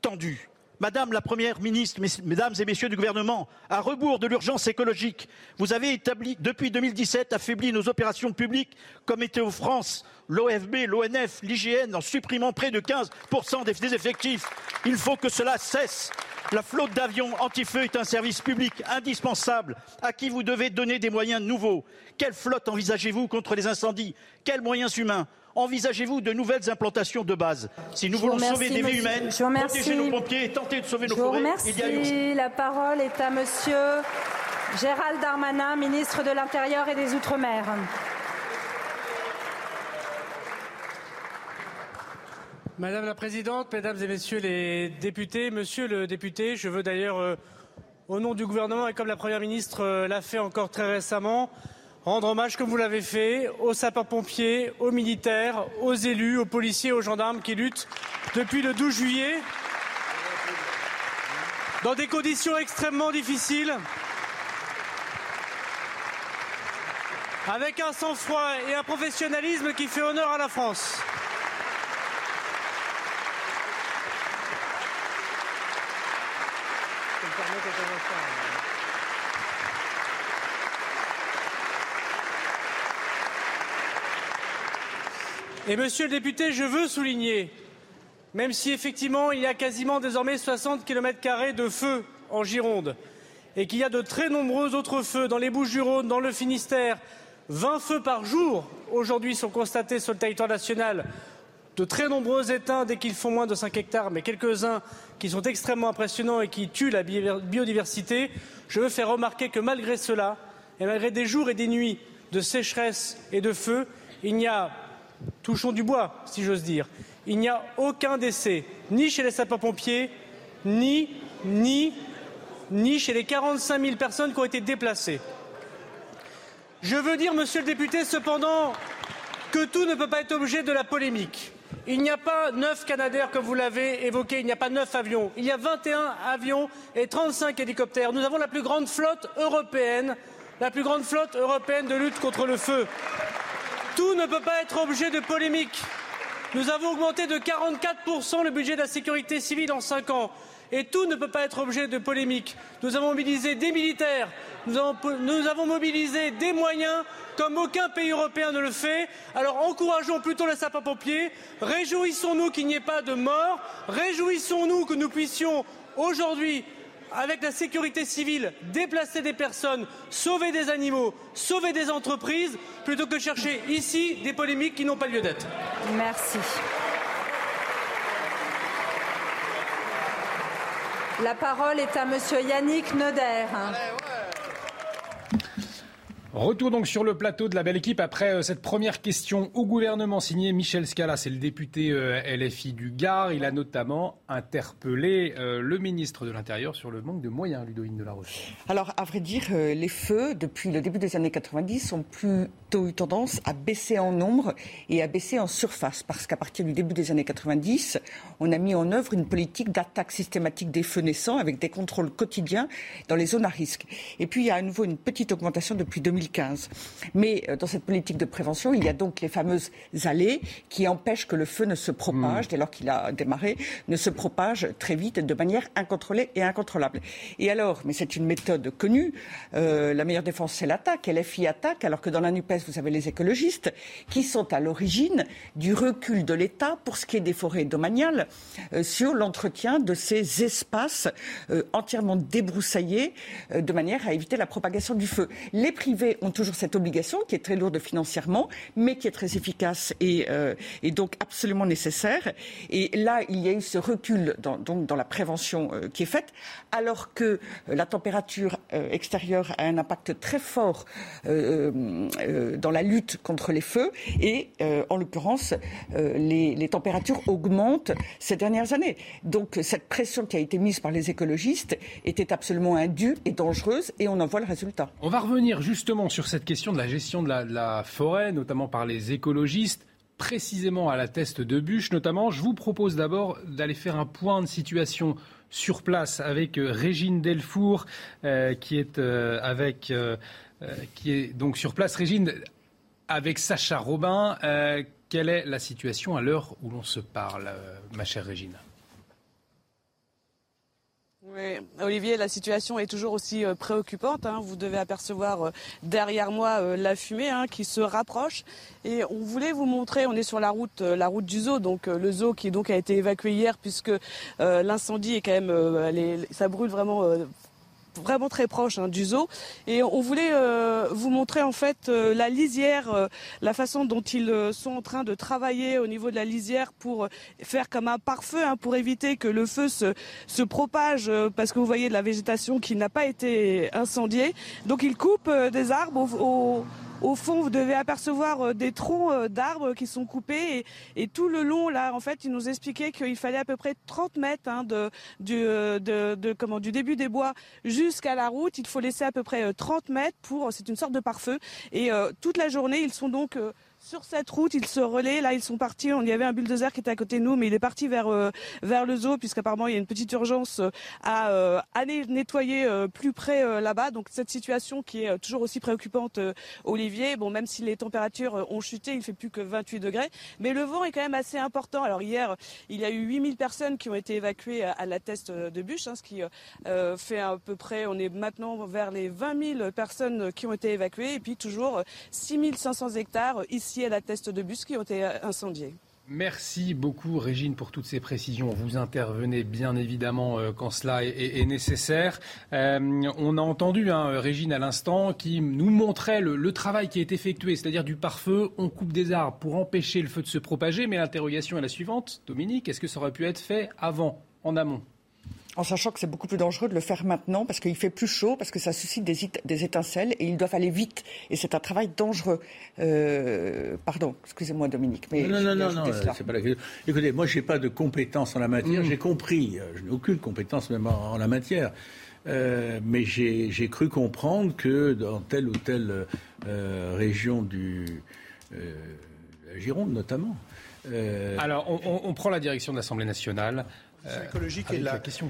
tendu. Madame la Première ministre, Mesdames et Messieurs du gouvernement, à rebours de l'urgence écologique, vous avez établi, depuis 2017, affaibli nos opérations publiques comme Météo France, l'OFB, l'ONF, l'IGN, en supprimant près de 15% des effectifs. Il faut que cela cesse. La flotte d'avions anti-feu est un service public indispensable à qui vous devez donner des moyens nouveaux. Quelle flotte envisagez-vous contre les incendies? Quels moyens humains? Envisagez-vous de nouvelles implantations de base Si nous voulons sauver des vies humaines, protéger nos pompiers et tenter de sauver nos forêts, il y a La parole est à Monsieur Gérald Darmanin, ministre de l'Intérieur et des Outre-mer. Madame la Présidente, Mesdames et Messieurs les députés, Monsieur le député, je veux d'ailleurs, euh, au nom du gouvernement et comme la Première ministre euh, l'a fait encore très récemment, rendre hommage, comme vous l'avez fait, aux sapeurs-pompiers, aux militaires, aux élus, aux policiers, aux gendarmes qui luttent depuis le 12 juillet dans des conditions extrêmement difficiles, avec un sang-froid et un professionnalisme qui fait honneur à la France. Et monsieur le député, je veux souligner, même si effectivement il y a quasiment désormais 60 km de feu en Gironde et qu'il y a de très nombreux autres feux dans les Bouches-du-Rhône, dans le Finistère, 20 feux par jour aujourd'hui sont constatés sur le territoire national, de très nombreux éteints dès qu'ils font moins de 5 hectares, mais quelques-uns qui sont extrêmement impressionnants et qui tuent la biodiversité, je veux faire remarquer que malgré cela, et malgré des jours et des nuits de sécheresse et de feu, il n'y a touchons du bois, si j'ose dire, il n'y a aucun décès, ni chez les sapeurs-pompiers, ni, chez les 45 000 personnes qui ont été déplacées. Je veux dire, monsieur le député, cependant, que tout ne peut pas être objet de la polémique. Il n'y a pas neuf Canadair, comme vous l'avez évoqué, il n'y a pas neuf avions. Il y a 21 avions et 35 hélicoptères. Nous avons la plus grande flotte européenne, la plus grande flotte européenne de lutte contre le feu. Tout ne peut pas être objet de polémique. Nous avons augmenté de 44% le budget de la sécurité civile en cinq ans. Et tout ne peut pas être objet de polémique. Nous avons mobilisé des militaires, nous avons, nous avons mobilisé des moyens comme aucun pays européen ne le fait. Alors encourageons plutôt les sapeurs-pompiers, réjouissons-nous qu'il n'y ait pas de morts, réjouissons-nous que nous puissions aujourd'hui avec la sécurité civile, déplacer des personnes, sauver des animaux, sauver des entreprises, plutôt que chercher ici des polémiques qui n'ont pas lieu d'être. Merci. La parole est à Monsieur Yannick Noder. Retour donc sur le plateau de la belle équipe après euh, cette première question au gouvernement signée Michel Scala, c'est le député euh, LFI du Gard. Il a notamment interpellé euh, le ministre de l'Intérieur sur le manque de moyens, Ludoïne de la Roche. Alors, à vrai dire, les feux, depuis le début des années 90, ont plutôt eu tendance à baisser en nombre et à baisser en surface. Parce qu'à partir du début des années 90, on a mis en œuvre une politique d'attaque systématique des feux naissants avec des contrôles quotidiens dans les zones à risque. Et puis, il y a à nouveau une petite augmentation depuis 2000 2015. Mais euh, dans cette politique de prévention, il y a donc les fameuses allées qui empêchent que le feu ne se propage, hmm. dès lors qu'il a démarré, ne se propage très vite et de manière incontrôlée et incontrôlable. Et alors, mais c'est une méthode connue, euh, la meilleure défense c'est l'attaque, LFI attaque, alors que dans la NUPES, vous avez les écologistes qui sont à l'origine du recul de l'État pour ce qui est des forêts domaniales euh, sur l'entretien de ces espaces entièrement débroussaillés de manière à éviter la propagation du feu. Les privés ont toujours cette obligation qui est très lourde financièrement, mais qui est très efficace et, euh, donc absolument nécessaire. Et là, il y a eu ce recul dans, donc dans la prévention euh, qui est faite, alors que euh, la température extérieure a un impact très fort dans la lutte contre les feux. Et en l'occurrence, les températures augmentent ces dernières années. Donc cette pression qui a été mise par les écologistes était absolument indue et dangereuse, et on en voit le résultat. On va revenir justement sur cette question de la gestion de la, forêt, notamment par les écologistes précisément à la teste de bûche notamment. Je vous propose d'abord d'aller faire un point de situation sur place avec euh, Régine Delfour euh, euh, qui est donc sur place. Régine avec Sacha Robin. quelle est la situation à l'heure où l'on se parle, ma chère Régine? Oui, Olivier, la situation est toujours aussi euh, préoccupante. Hein. Vous devez apercevoir euh, derrière moi euh, la fumée hein, qui se rapproche. Et on voulait vous montrer, on est sur la route, la route du zoo, donc le zoo qui donc a été évacué hier puisque l'incendie est quand même, ça brûle vraiment vraiment très proche hein, du zoo. Et on voulait euh, vous montrer en fait euh, la lisière, euh, la façon dont ils sont en train de travailler au niveau de la lisière pour faire comme un pare-feu, hein, pour éviter que le feu se, propage, parce que vous voyez de la végétation qui n'a pas été incendiée. Donc ils coupent des arbres au fond, vous devez apercevoir euh, des troncs euh, d'arbres qui sont coupés et, tout le long, là, en fait, il nous expliquait qu'il fallait à peu près 30 mètres hein, de, du, euh, de, comment, du début des bois jusqu'à la route. Il faut laisser à peu près 30 mètres pour, c'est une sorte de pare-feu. Et toute la journée, ils sont donc sur cette route, ils se relaient. Là, ils sont partis. On y avait un bulldozer qui était à côté de nous, mais il est parti vers euh, vers le zoo, puisqu'apparemment il y a une petite urgence euh, à euh, aller nettoyer plus près là-bas. Donc cette situation qui est toujours aussi préoccupante, Olivier. Bon, même si les températures ont chuté, il fait plus que 28 degrés, mais le vent est quand même assez important. Alors hier, il y a eu 8000 personnes qui ont été évacuées à, la teste de bûche, hein, ce qui fait à peu près. On est maintenant vers les 20 000 personnes qui ont été évacuées, et puis toujours 6500 hectares ici à la teste de bus qui ont été incendiés. Merci beaucoup Régine pour toutes ces précisions. Vous intervenez bien évidemment euh, quand cela est, nécessaire. Euh, on a entendu hein, Régine à l'instant qui nous montrait le, travail qui est effectué, c'est-à-dire du pare-feu, on coupe des arbres pour empêcher le feu de se propager. Mais l'interrogation est la suivante, Dominique, est-ce que ça aurait pu être fait avant, en amont? En sachant que c'est beaucoup plus dangereux de le faire maintenant parce qu'il fait plus chaud, parce que ça suscite des, étincelles et ils doivent aller vite. Et c'est un travail dangereux. Euh, pardon, excusez-moi Dominique. Mais non, non, non, non, c'est pas la question. Écoutez, moi, je n'ai pas de compétences en la matière. Mm. J'ai compris, euh, je n'ai aucune compétence même en, la matière. Euh, mais j'ai cru comprendre que dans telle ou telle région du la Gironde notamment. Alors, on, on, prend la direction de l'Assemblée nationale. Écologique et la, la cohésion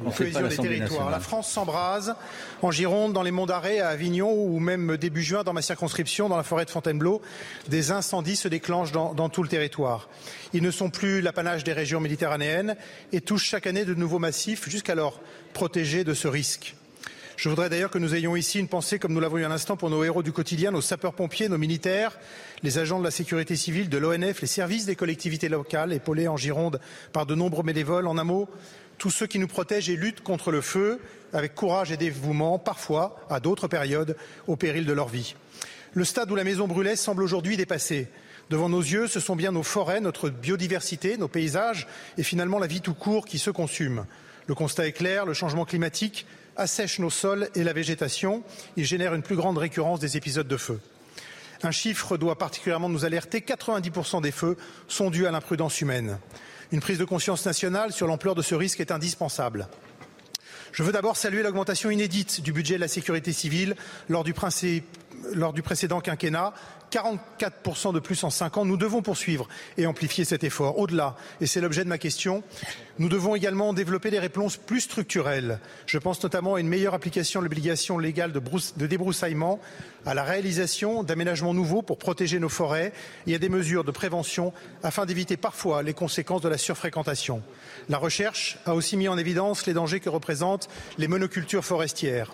des territoires. La France s'embrase en Gironde, dans les monts d'Arrée, à Avignon ou même début juin dans ma circonscription, dans la forêt de Fontainebleau, des incendies se déclenchent dans, dans tout le territoire. Ils ne sont plus l'apanage des régions méditerranéennes et touchent chaque année de nouveaux massifs jusqu'alors protégés de ce risque. Je voudrais d'ailleurs que nous ayons ici une pensée, comme nous l'avons eu à l'instant, pour nos héros du quotidien, nos sapeurs-pompiers, nos militaires, les agents de la sécurité civile, de l'ONF, les services des collectivités locales, épaulés en Gironde par de nombreux bénévoles. En un mot, tous ceux qui nous protègent et luttent contre le feu avec courage et dévouement, parfois, à d'autres périodes, au péril de leur vie. Le stade où la maison brûlait semble aujourd'hui dépassé. Devant nos yeux, ce sont bien nos forêts, notre biodiversité, nos paysages et finalement la vie tout court qui se consument. Le constat est clair, le changement climatique assèche nos sols et la végétation. Il génère une plus grande récurrence des épisodes de feu. Un chiffre doit particulièrement nous alerter 90% des feux sont dus à l'imprudence humaine. Une prise de conscience nationale sur l'ampleur de ce risque est indispensable. Je veux d'abord saluer l'augmentation inédite du budget de la sécurité civile lors du, lors du précédent quinquennat 44% de plus en cinq ans. Nous devons poursuivre et amplifier cet effort. Au-delà, et c'est l'objet de ma question, nous devons également développer des réponses plus structurelles. Je pense notamment à une meilleure application de l'obligation légale de, de débroussaillement, à la réalisation d'aménagements nouveaux pour protéger nos forêts et à des mesures de prévention afin d'éviter parfois les conséquences de la surfréquentation. La recherche a aussi mis en évidence les dangers que représentent les monocultures forestières.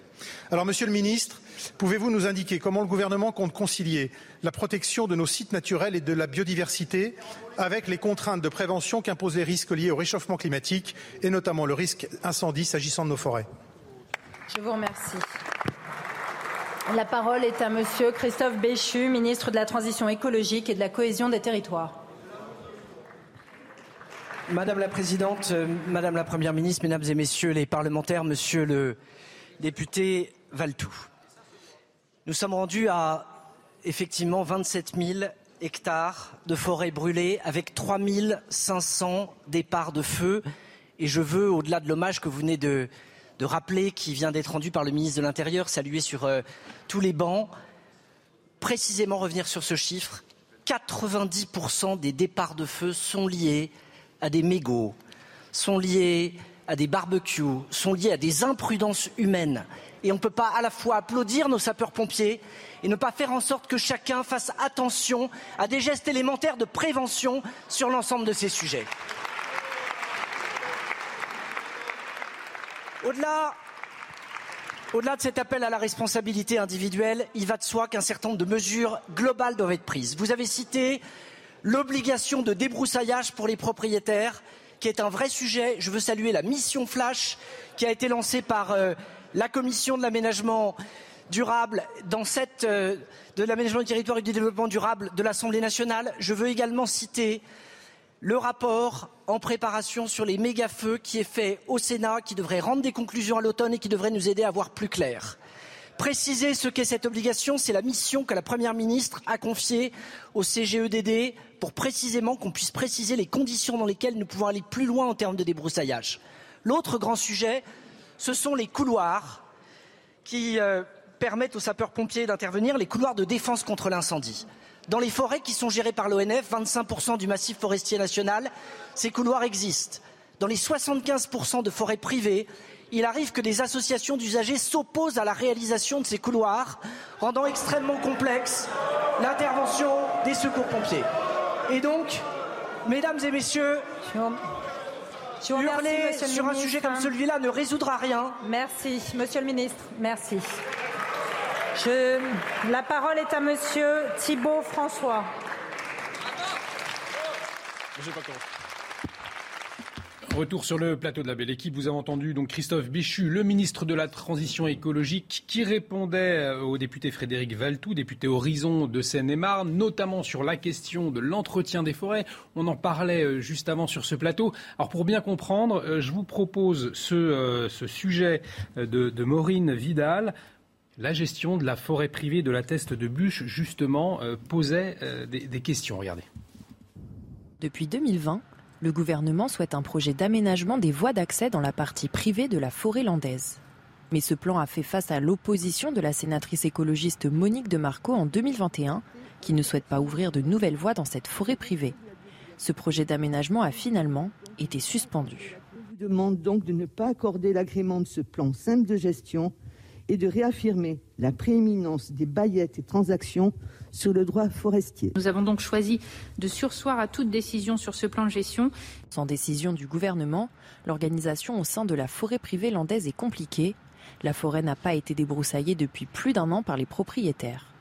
Alors, Monsieur le Ministre, Pouvez-vous nous indiquer comment le gouvernement compte concilier la protection de nos sites naturels et de la biodiversité avec les contraintes de prévention qu'imposent les risques liés au réchauffement climatique et notamment le risque incendie s'agissant de nos forêts? Je vous remercie. La parole est à Monsieur Christophe Béchu, ministre de la Transition écologique et de la cohésion des territoires. Madame la Présidente, euh, Madame la Première ministre, Mesdames et Messieurs les parlementaires, Monsieur le député Valtou. Nous sommes rendus à effectivement 27 000 hectares de forêts brûlées avec 3 500 départs de feu. Et je veux, au-delà de l'hommage que vous venez de, rappeler, qui vient d'être rendu par le ministre de l'Intérieur, saluer sur euh, tous les bancs, précisément revenir sur ce chiffre. 90% des départs de feu sont liés à des mégots, sont liés à des barbecues, sont liés à des imprudences humaines et on ne peut pas à la fois applaudir nos sapeurs-pompiers et ne pas faire en sorte que chacun fasse attention à des gestes élémentaires de prévention sur l'ensemble de ces sujets. Au-delà de cet appel à la responsabilité individuelle, il va de soi qu'un certain nombre de mesures globales doivent être prises. Vous avez cité l'obligation de débroussaillage pour les propriétaires, qui est un vrai sujet. Je veux saluer la mission Flash qui a été lancée par euh, la commission de l'aménagement durable dans euh, de l'aménagement du territoire et du développement durable de l'Assemblée nationale. Je veux également citer le rapport en préparation sur les méga-feux qui est fait au Sénat, qui devrait rendre des conclusions à l'automne et qui devrait nous aider à voir plus clair. Préciser ce qu'est cette obligation, c'est la mission que la Première ministre a confiée au CGEDD pour précisément qu'on puisse préciser les conditions dans lesquelles nous pouvons aller plus loin en termes de débroussaillage. L'autre grand sujet, ce sont les couloirs qui euh, permettent aux sapeurs-pompiers d'intervenir, les couloirs de défense contre l'incendie. Dans les forêts qui sont gérées par l'ONF, 25% du massif forestier national, ces couloirs existent. Dans les 75% de forêts privées, il arrive que des associations d'usagers s'opposent à la réalisation de ces couloirs, rendant extrêmement complexe l'intervention des secours pompiers. Et donc, mesdames et messieurs, Hurler sur un sujet comme celui-là ne résoudra rien. Merci, Monsieur le Ministre. Merci. Je... La parole est à Monsieur Thibault François. Retour sur le plateau de la belle équipe. Vous avez entendu donc Christophe Béchu, le ministre de la Transition écologique, qui répondait euh, au député Frédéric Valtou, député Horizon de Seine-et-Marne, notamment sur la question de l'entretien des forêts. On en parlait euh, juste avant sur ce plateau. Alors pour bien comprendre, euh, je vous propose ce, sujet de, Maureen Vidal. La gestion de la forêt privée de la Teste de Bûche, justement, posait des, des questions. Regardez. Depuis 2020, le gouvernement souhaite un projet d'aménagement des voies d'accès dans la partie privée de la forêt landaise. Mais ce plan a fait face à l'opposition de la sénatrice écologiste Monique de Marco en 2021, qui ne souhaite pas ouvrir de nouvelles voies dans cette forêt privée. Ce projet d'aménagement a finalement été suspendu. Je vous demande donc de ne pas accorder l'agrément de ce plan simple de gestion et de réaffirmer la prééminence des baillettes et transactions sur le droit forestier. Nous avons donc choisi de sursoir à toute décision sur ce plan de gestion. Sans décision du gouvernement, l'organisation au sein de la forêt privée landaise est compliquée. La forêt n'a pas été débroussaillée depuis plus d'un an par les propriétaires.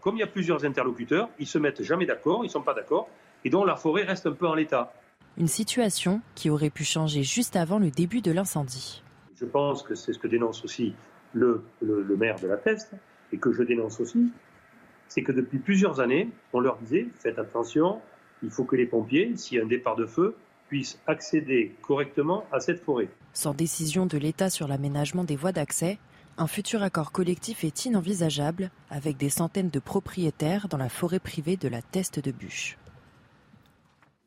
Comme il y a plusieurs interlocuteurs, ils se mettent jamais d'accord, ils ne sont pas d'accord, et donc la forêt reste un peu en l'état. Une situation qui aurait pu changer juste avant le début de l'incendie. Je pense que c'est ce que dénonce aussi le, maire de la Teste, et que je dénonce aussi, c'est que depuis plusieurs années, on leur disait, faites attention, il faut que les pompiers, s'il y a un départ de feu, puissent accéder correctement à cette forêt. Sans décision de l'État sur l'aménagement des voies d'accès, un futur accord collectif est inenvisageable avec des centaines de propriétaires dans la forêt privée de la Teste de Bûche.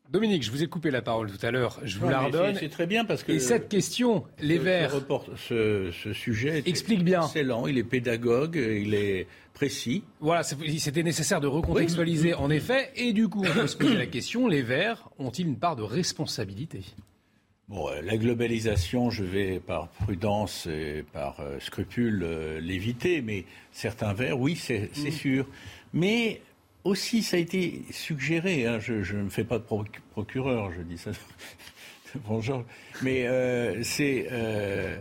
Dominique, je vous ai coupé la parole tout à l'heure. Je vous la redonne. C'est très bien parce que. Et cette question, les Verts. Ce, ce, sujet explique bien. Excellent. Il est pédagogue, il est précis. Voilà, c'était nécessaire de recontextualiser en effet. Et du coup, on peut se poser la question les Verts ont-ils une part de responsabilité? Bon, euh, la globalisation, je vais par prudence et par euh, scrupule euh, l'éviter, mais certains Verts, oui, c'est mm. sûr. Mais aussi, ça a été suggéré, hein, je ne me fais pas de procureur, je dis ça. Bonjour. Mais euh, c'est. Euh,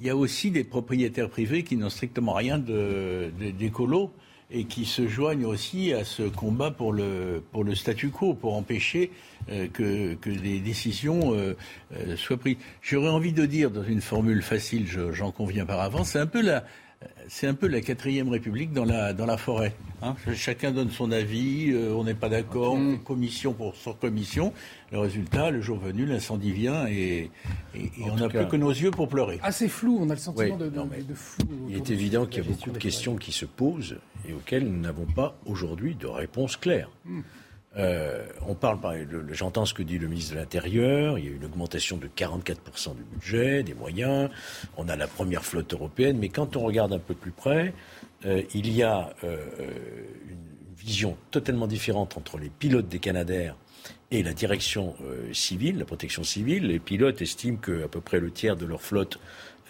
il y a aussi des propriétaires privés qui n'ont strictement rien d'écolo. Et qui se joignent aussi à ce combat pour le, pour le statu quo, pour empêcher euh, que, que des décisions euh, euh, soient prises. J'aurais envie de dire, dans une formule facile, j'en conviens par avance, c'est un peu la, c'est un peu la quatrième république dans la, dans la forêt. Hein. Chacun donne son avis, euh, on n'est pas d'accord, mm. commission pour sur commission. Le résultat, le jour venu, l'incendie vient et, on n'a plus que nos yeux pour pleurer. Assez flou, on a le sentiment de, flou. Il est évident qu'il y a beaucoup de questions qui se posent et auxquelles nous n'avons pas aujourd'hui de réponse claire. Mm. Euh, on parle, j'entends ce que dit le ministre de l'Intérieur, il y a une augmentation de 44% du budget, des moyens, on a la première flotte européenne, mais quand on regarde un peu plus près, euh, il y a euh, une vision totalement différente entre les pilotes des Canadaires et la direction civile, la protection civile. Les pilotes estiment qu'à peu près le tiers de leur flotte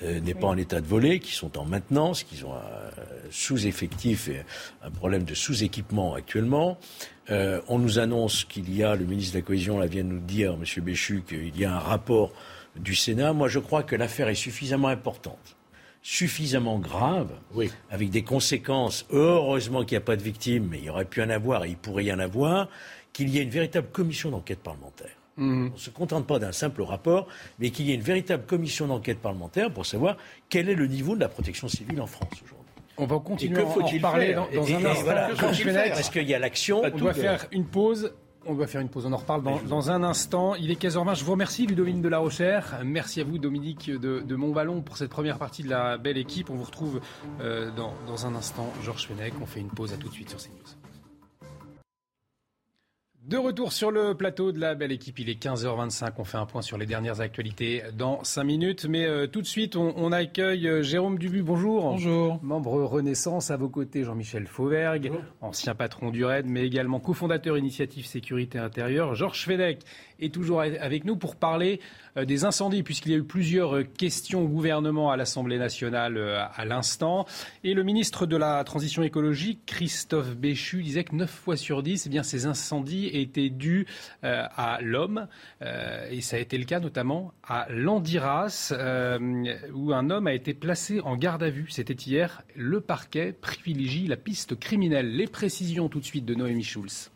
n'est pas en état de voler, qui sont en maintenance, qu'ils ont un sous-effectif et un problème de sous-équipement actuellement. Euh, on nous annonce qu'il y a, le ministre de la Cohésion là, vient de nous dire, M. Béchu, qu'il y a un rapport du Sénat. Moi, je crois que l'affaire est suffisamment importante, suffisamment grave, avec des conséquences. Heureusement qu'il n'y a pas de victimes, mais il y aurait pu en avoir et il pourrait y en avoir, qu'il y ait une véritable commission d'enquête parlementaire. Mmh. On ne se contente pas d'un simple rapport, mais qu'il y ait une véritable commission d'enquête parlementaire pour savoir quel est le niveau de la protection civile en France aujourd'hui. On va continuer à en parler dans, un instant. Est-ce qu'il y a l'action On doit faire une pause. On doit faire une pause, on en reparle dans, un instant. Il est 15h20, je vous remercie Ludovine de la Rochère. Merci à vous Dominique de, de Montballon pour cette première partie de la belle équipe. On vous retrouve euh, dans, dans, un instant. Georges Fenech, on fait une pause à tout de suite sur CNews. De retour sur le plateau de la belle équipe, il est 15h25, on fait un point sur les dernières actualités dans 5 minutes, mais euh, tout de suite on, accueille euh, Jérôme Dubu, bonjour. Bonjour. Membre Renaissance, à vos côtés Jean-Michel Fauvergue, ancien patron du RAID, mais également cofondateur Initiative Sécurité Intérieure, Georges Fenech est toujours avec nous pour parler euh, des incendies, puisqu'il y a eu plusieurs euh, questions au gouvernement à l'Assemblée nationale euh, à l'instant. Et le ministre de la Transition écologique, Christophe Béchu, disait que 9 fois sur 10, eh ces incendies étaient dus à l'homme. Et ça a été le cas notamment à Landiras, où un homme a été placé en garde à vue. C'était hier. Le parquet privilégie la piste criminelle. Les précisions tout de suite de Noémie Schulz.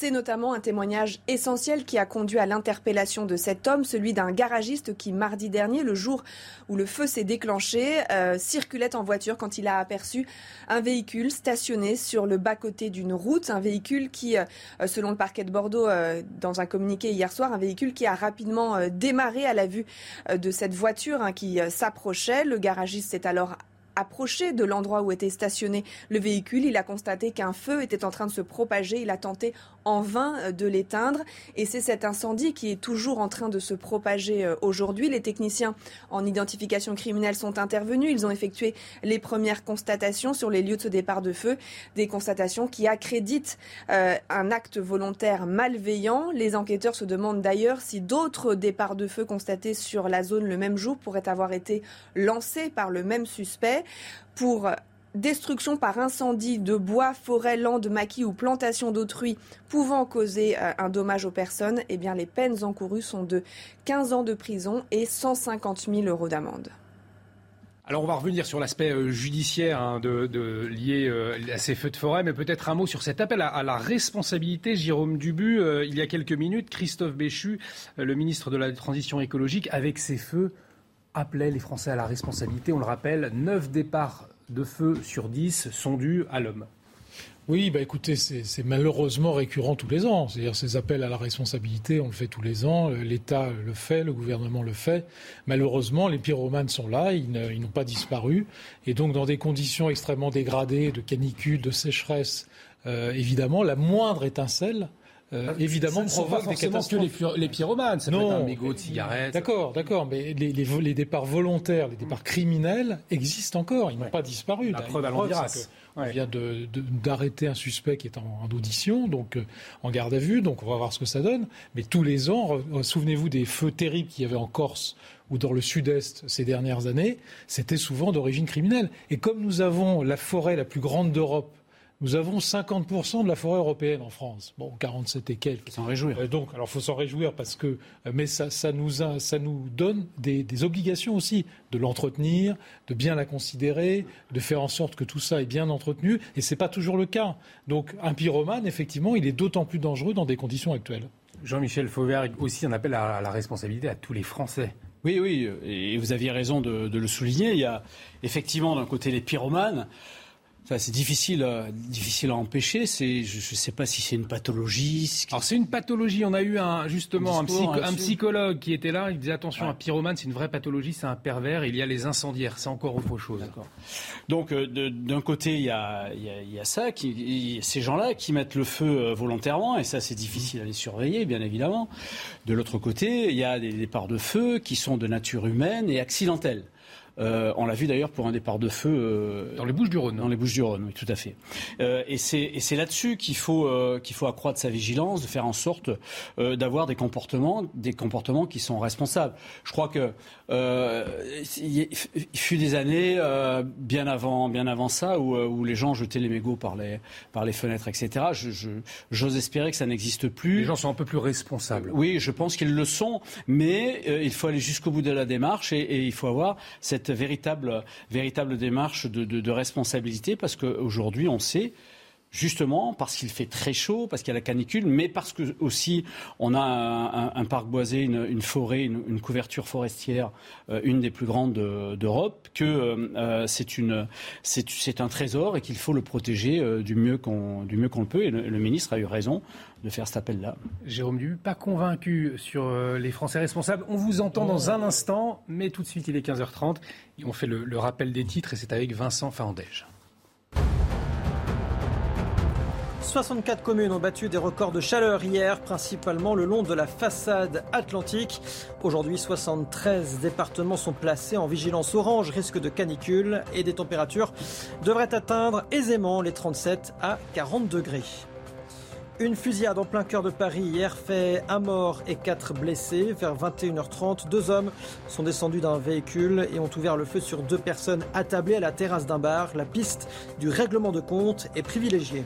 C'est notamment un témoignage essentiel qui a conduit à l'interpellation de cet homme, celui d'un garagiste qui, mardi dernier, le jour où le feu s'est déclenché, euh, circulait en voiture quand il a aperçu un véhicule stationné sur le bas-côté d'une route, un véhicule qui, euh, selon le parquet de Bordeaux, euh, dans un communiqué hier soir, un véhicule qui a rapidement démarré à la vue de cette voiture hein, qui s'approchait. Le garagiste s'est alors approché de l'endroit où était stationné le véhicule. Il a constaté qu'un feu était en train de se propager. Il a tenté en vain euh, de l'éteindre. Et c'est cet incendie qui est toujours en train de se propager euh, aujourd'hui. Les techniciens en identification criminelle sont intervenus. Ils ont effectué les premières constatations sur les lieux de ce départ de feu. Des constatations qui accréditent euh, un acte volontaire malveillant. Les enquêteurs se demandent d'ailleurs si d'autres départs de feu constatés sur la zone le même jour pourraient avoir été lancés par le même suspect pour destruction par incendie de bois, forêt, landes, maquis ou plantations d'autrui pouvant causer euh, un dommage aux personnes, eh bien les peines encourues sont de 15 ans de prison et 150 000 euros d'amende. Alors on va revenir sur l'aspect euh, judiciaire hein, lié euh, à ces feux de forêt, mais peut-être un mot sur cet appel à, la responsabilité. Jérôme Dubu, il y a quelques minutes, Christophe Béchu, le ministre de la Transition écologique, avec ces feux, appelait les Français à la responsabilité. On le rappelle, 9 départs de feu sur 10 sont dus à l'homme. Oui, bah écoutez, c'est malheureusement récurrent tous les ans. C'est-à-dire ces appels à la responsabilité, on le fait tous les ans. L'État le fait, le gouvernement le fait. Malheureusement, les pyromanes sont là, ils n'ont pas disparu. Et donc, dans des conditions extrêmement dégradées, de canicule, de sécheresse, euh, évidemment, la moindre étincelle euh, évidemment ça provoque des catastrophes. Que les, les pyromanes, ça non, peut être un mégot de cigarette. D'accord, d'accord, mais les, les, les, départs volontaires, les départs criminels existent encore, ils n'ont pas disparu. La preuve à l'Andiras. On vient d'arrêter un suspect qui est en, audition, donc euh, en garde à vue, donc on va voir ce que ça donne. Mais tous les ans, souvenez-vous des feux terribles qu'il y avait en Corse ou dans le sud-est ces dernières années, c'était souvent d'origine criminelle. Et comme nous avons la forêt la plus grande d'Europe, nous avons 50% de la forêt européenne en France. Bon, 47 et quelques. Faut s'en réjouir. Euh, donc, alors, faut s'en réjouir parce que, euh, mais ça, ça, nous, ça nous donne des, des obligations aussi de l'entretenir, de bien la considérer, de faire en sorte que tout ça est bien entretenu. Et c'est pas toujours le cas. Donc, un pyromane, effectivement, il est d'autant plus dangereux dans des conditions actuelles. Jean-Michel Fauvert aussi un appel à la responsabilité à tous les Français. Oui, oui, et vous aviez raison de, de le souligner. Il y a effectivement d'un côté les pyromanes c'est difficile, euh, difficile à empêcher. C'est, je ne sais pas si c'est une pathologie. Alors c'est une pathologie. On a eu un, justement un, psychologue qui était là. Il disait attention, un pyromane, c'est une vraie pathologie, c'est un pervers. Il y a les incendiaires, c'est encore autre chose. Donc euh, d'un côté, il y a, il y a, ça, qui, ces gens-là qui mettent le feu euh, volontairement, et ça c'est difficile à les surveiller, bien évidemment. De l'autre côté, il y a des départs de feu qui sont de nature humaine et accidentels. Euh, on l'a vu d'ailleurs pour un départ de feu euh, dans les Bouches du Rhône. Dans les Bouches du Rhône, oui, tout à fait. Euh, et c'est là-dessus qu'il faut qu'il faut accroître sa vigilance, de faire en sorte d'avoir des comportements des comportements qui sont responsables. Je crois que il fut des années bien avant bien avant ça où, les gens jetaient les mégots par les par les fenêtres, etc. J'ose espérer que ça n'existe plus. Les gens sont un peu plus responsables. oui, je pense qu'ils le sont, mais il faut aller jusqu'au bout de la démarche et, et il faut avoir cette véritable, véritable démarche de, responsabilité parce qu'aujourd'hui, on sait justement parce qu'il fait très chaud, parce qu'il y a la canicule, mais parce que aussi on a un, parc boisé, une, forêt, une, couverture forestière, euh, une des plus grandes d'Europe, que euh, c'est un trésor et qu'il faut le protéger euh, du mieux qu'on le peut. Et le, ministre a eu raison de faire cet appel-là. Jérôme Dubu, pas convaincu sur euh, les Français responsables. On vous entend dans un instant, mais tout de suite, il est 15h30. on fait le, rappel des titres et c'est avec Vincent Fahandège. 64 communes ont battu des records de chaleur hier, principalement le long de la façade atlantique. Aujourd'hui, 73 départements sont placés en vigilance orange, risque de canicule, et des températures devraient atteindre aisément les 37 à 40 degrés. Une fusillade en plein cœur de Paris hier fait un mort et quatre blessés. Vers 21h30, deux hommes sont descendus d'un véhicule et ont ouvert le feu sur deux personnes attablées à la terrasse d'un bar. La piste du règlement de compte est privilégiée.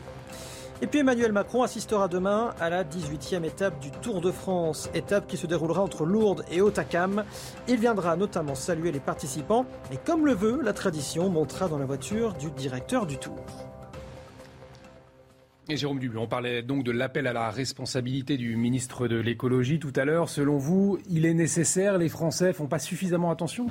Et puis Emmanuel Macron assistera demain à la 18e étape du Tour de France, étape qui se déroulera entre Lourdes et Otakam. Il viendra notamment saluer les participants et comme le veut la tradition, montera dans la voiture du directeur du Tour. Et Jérôme Dubu, on parlait donc de l'appel à la responsabilité du ministre de l'écologie tout à l'heure. Selon vous, il est nécessaire, les Français font pas suffisamment attention?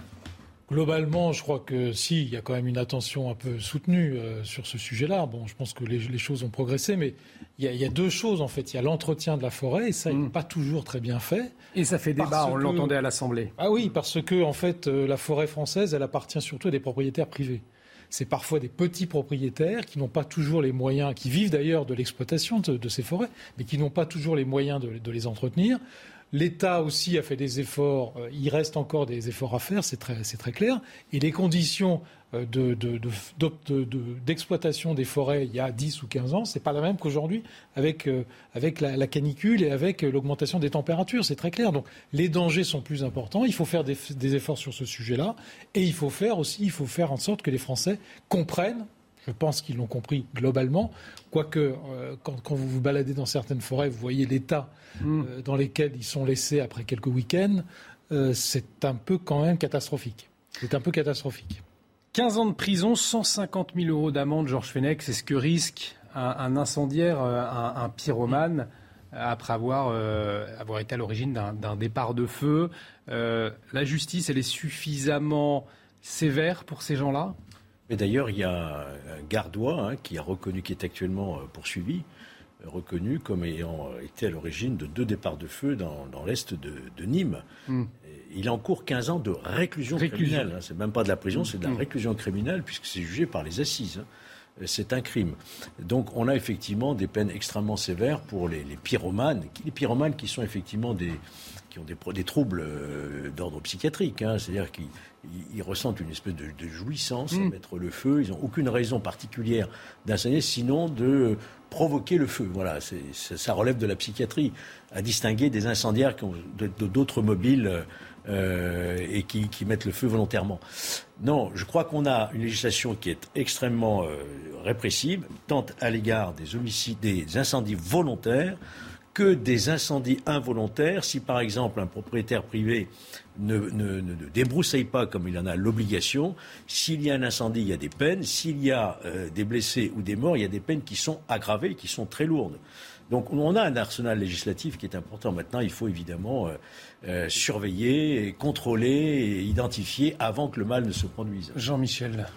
Globalement, je crois que si, il y a quand même une attention un peu soutenue euh, sur ce sujet-là. Bon, je pense que les, choses ont progressé, mais il y, a, deux choses en fait. Il y a l'entretien de la forêt, et ça, n'est mm. pas toujours très bien fait. Et ça fait débat, on l'entendait à l'Assemblée. Ah oui, parce que en fait, euh, la forêt française, elle appartient surtout à des propriétaires privés c'est parfois des petits propriétaires qui n'ont pas toujours les moyens, qui vivent d'ailleurs de l'exploitation de, ces forêts, mais qui n'ont pas toujours les moyens de les entretenir. L'État aussi a fait des efforts. Euh, il reste encore des efforts à faire, c'est très, très, clair. Et les conditions euh, d'exploitation des forêts il y a 10 ou 15 ans, c'est pas la même qu'aujourd'hui avec, euh, avec la, canicule et avec l'augmentation des températures. C'est très clair. Donc les dangers sont plus importants. Il faut faire des, des efforts sur ce sujet-là. Et il faut faire aussi, il faut faire en sorte que les Français comprennent je pense qu'ils l'ont compris globalement. Quoique, euh, quand, vous vous baladez dans certaines forêts, vous voyez l'état mm. euh, dans lequel ils sont laissés après quelques week-ends. Euh, c'est un peu quand même catastrophique. C'est un peu catastrophique. 15 ans de prison, 150 000 euros d'amende, Georges Fenech, c'est ce que risque un, incendiaire, euh, un, pyromane, après avoir, euh, avoir été à l'origine d'un départ de feu. Euh, la justice, elle est suffisamment sévère pour ces gens-là? Mais d'ailleurs, il y a un gardois hein, qui a reconnu, qui est actuellement poursuivi, reconnu comme ayant été à l'origine de deux départs de feu dans, l'est de, Nîmes. Hmm. Il encourt 15 ans de réclusion, criminelle. Hein. C'est même pas de la prison, c'est de la hmm. réclusion criminelle puisque c'est jugé par les assises. Hein c'est un crime. Donc on a effectivement des peines extrêmement sévères pour les, pyromanes, les pyromanes qui sont effectivement des, qui ont des, troubles euh, d'ordre psychiatrique, hein. c'est-à-dire qu'ils ressentent une espèce de, jouissance à mm. mettre le feu, ils n'ont aucune raison particulière d'incendier, sinon de provoquer le feu. Voilà, ça relève de la psychiatrie, à distinguer des incendiaires d'autres mobiles. Euh, et qui, mettent le feu volontairement. Non, je crois qu'on a une législation qui est extrêmement euh, répressive, tant à l'égard des homicides, des incendies volontaires que des incendies involontaires. Si par exemple un propriétaire privé ne, débroussaille pas comme il en a l'obligation, s'il y a un incendie, il y a des peines. S'il y a euh, des blessés ou des morts, il y a des peines qui sont aggravées, qui sont très lourdes. Donc on a un arsenal législatif qui est important. Maintenant, il faut évidemment euh, surveiller, contrôler et identifier avant que le mal ne se produise. Jean-Michel.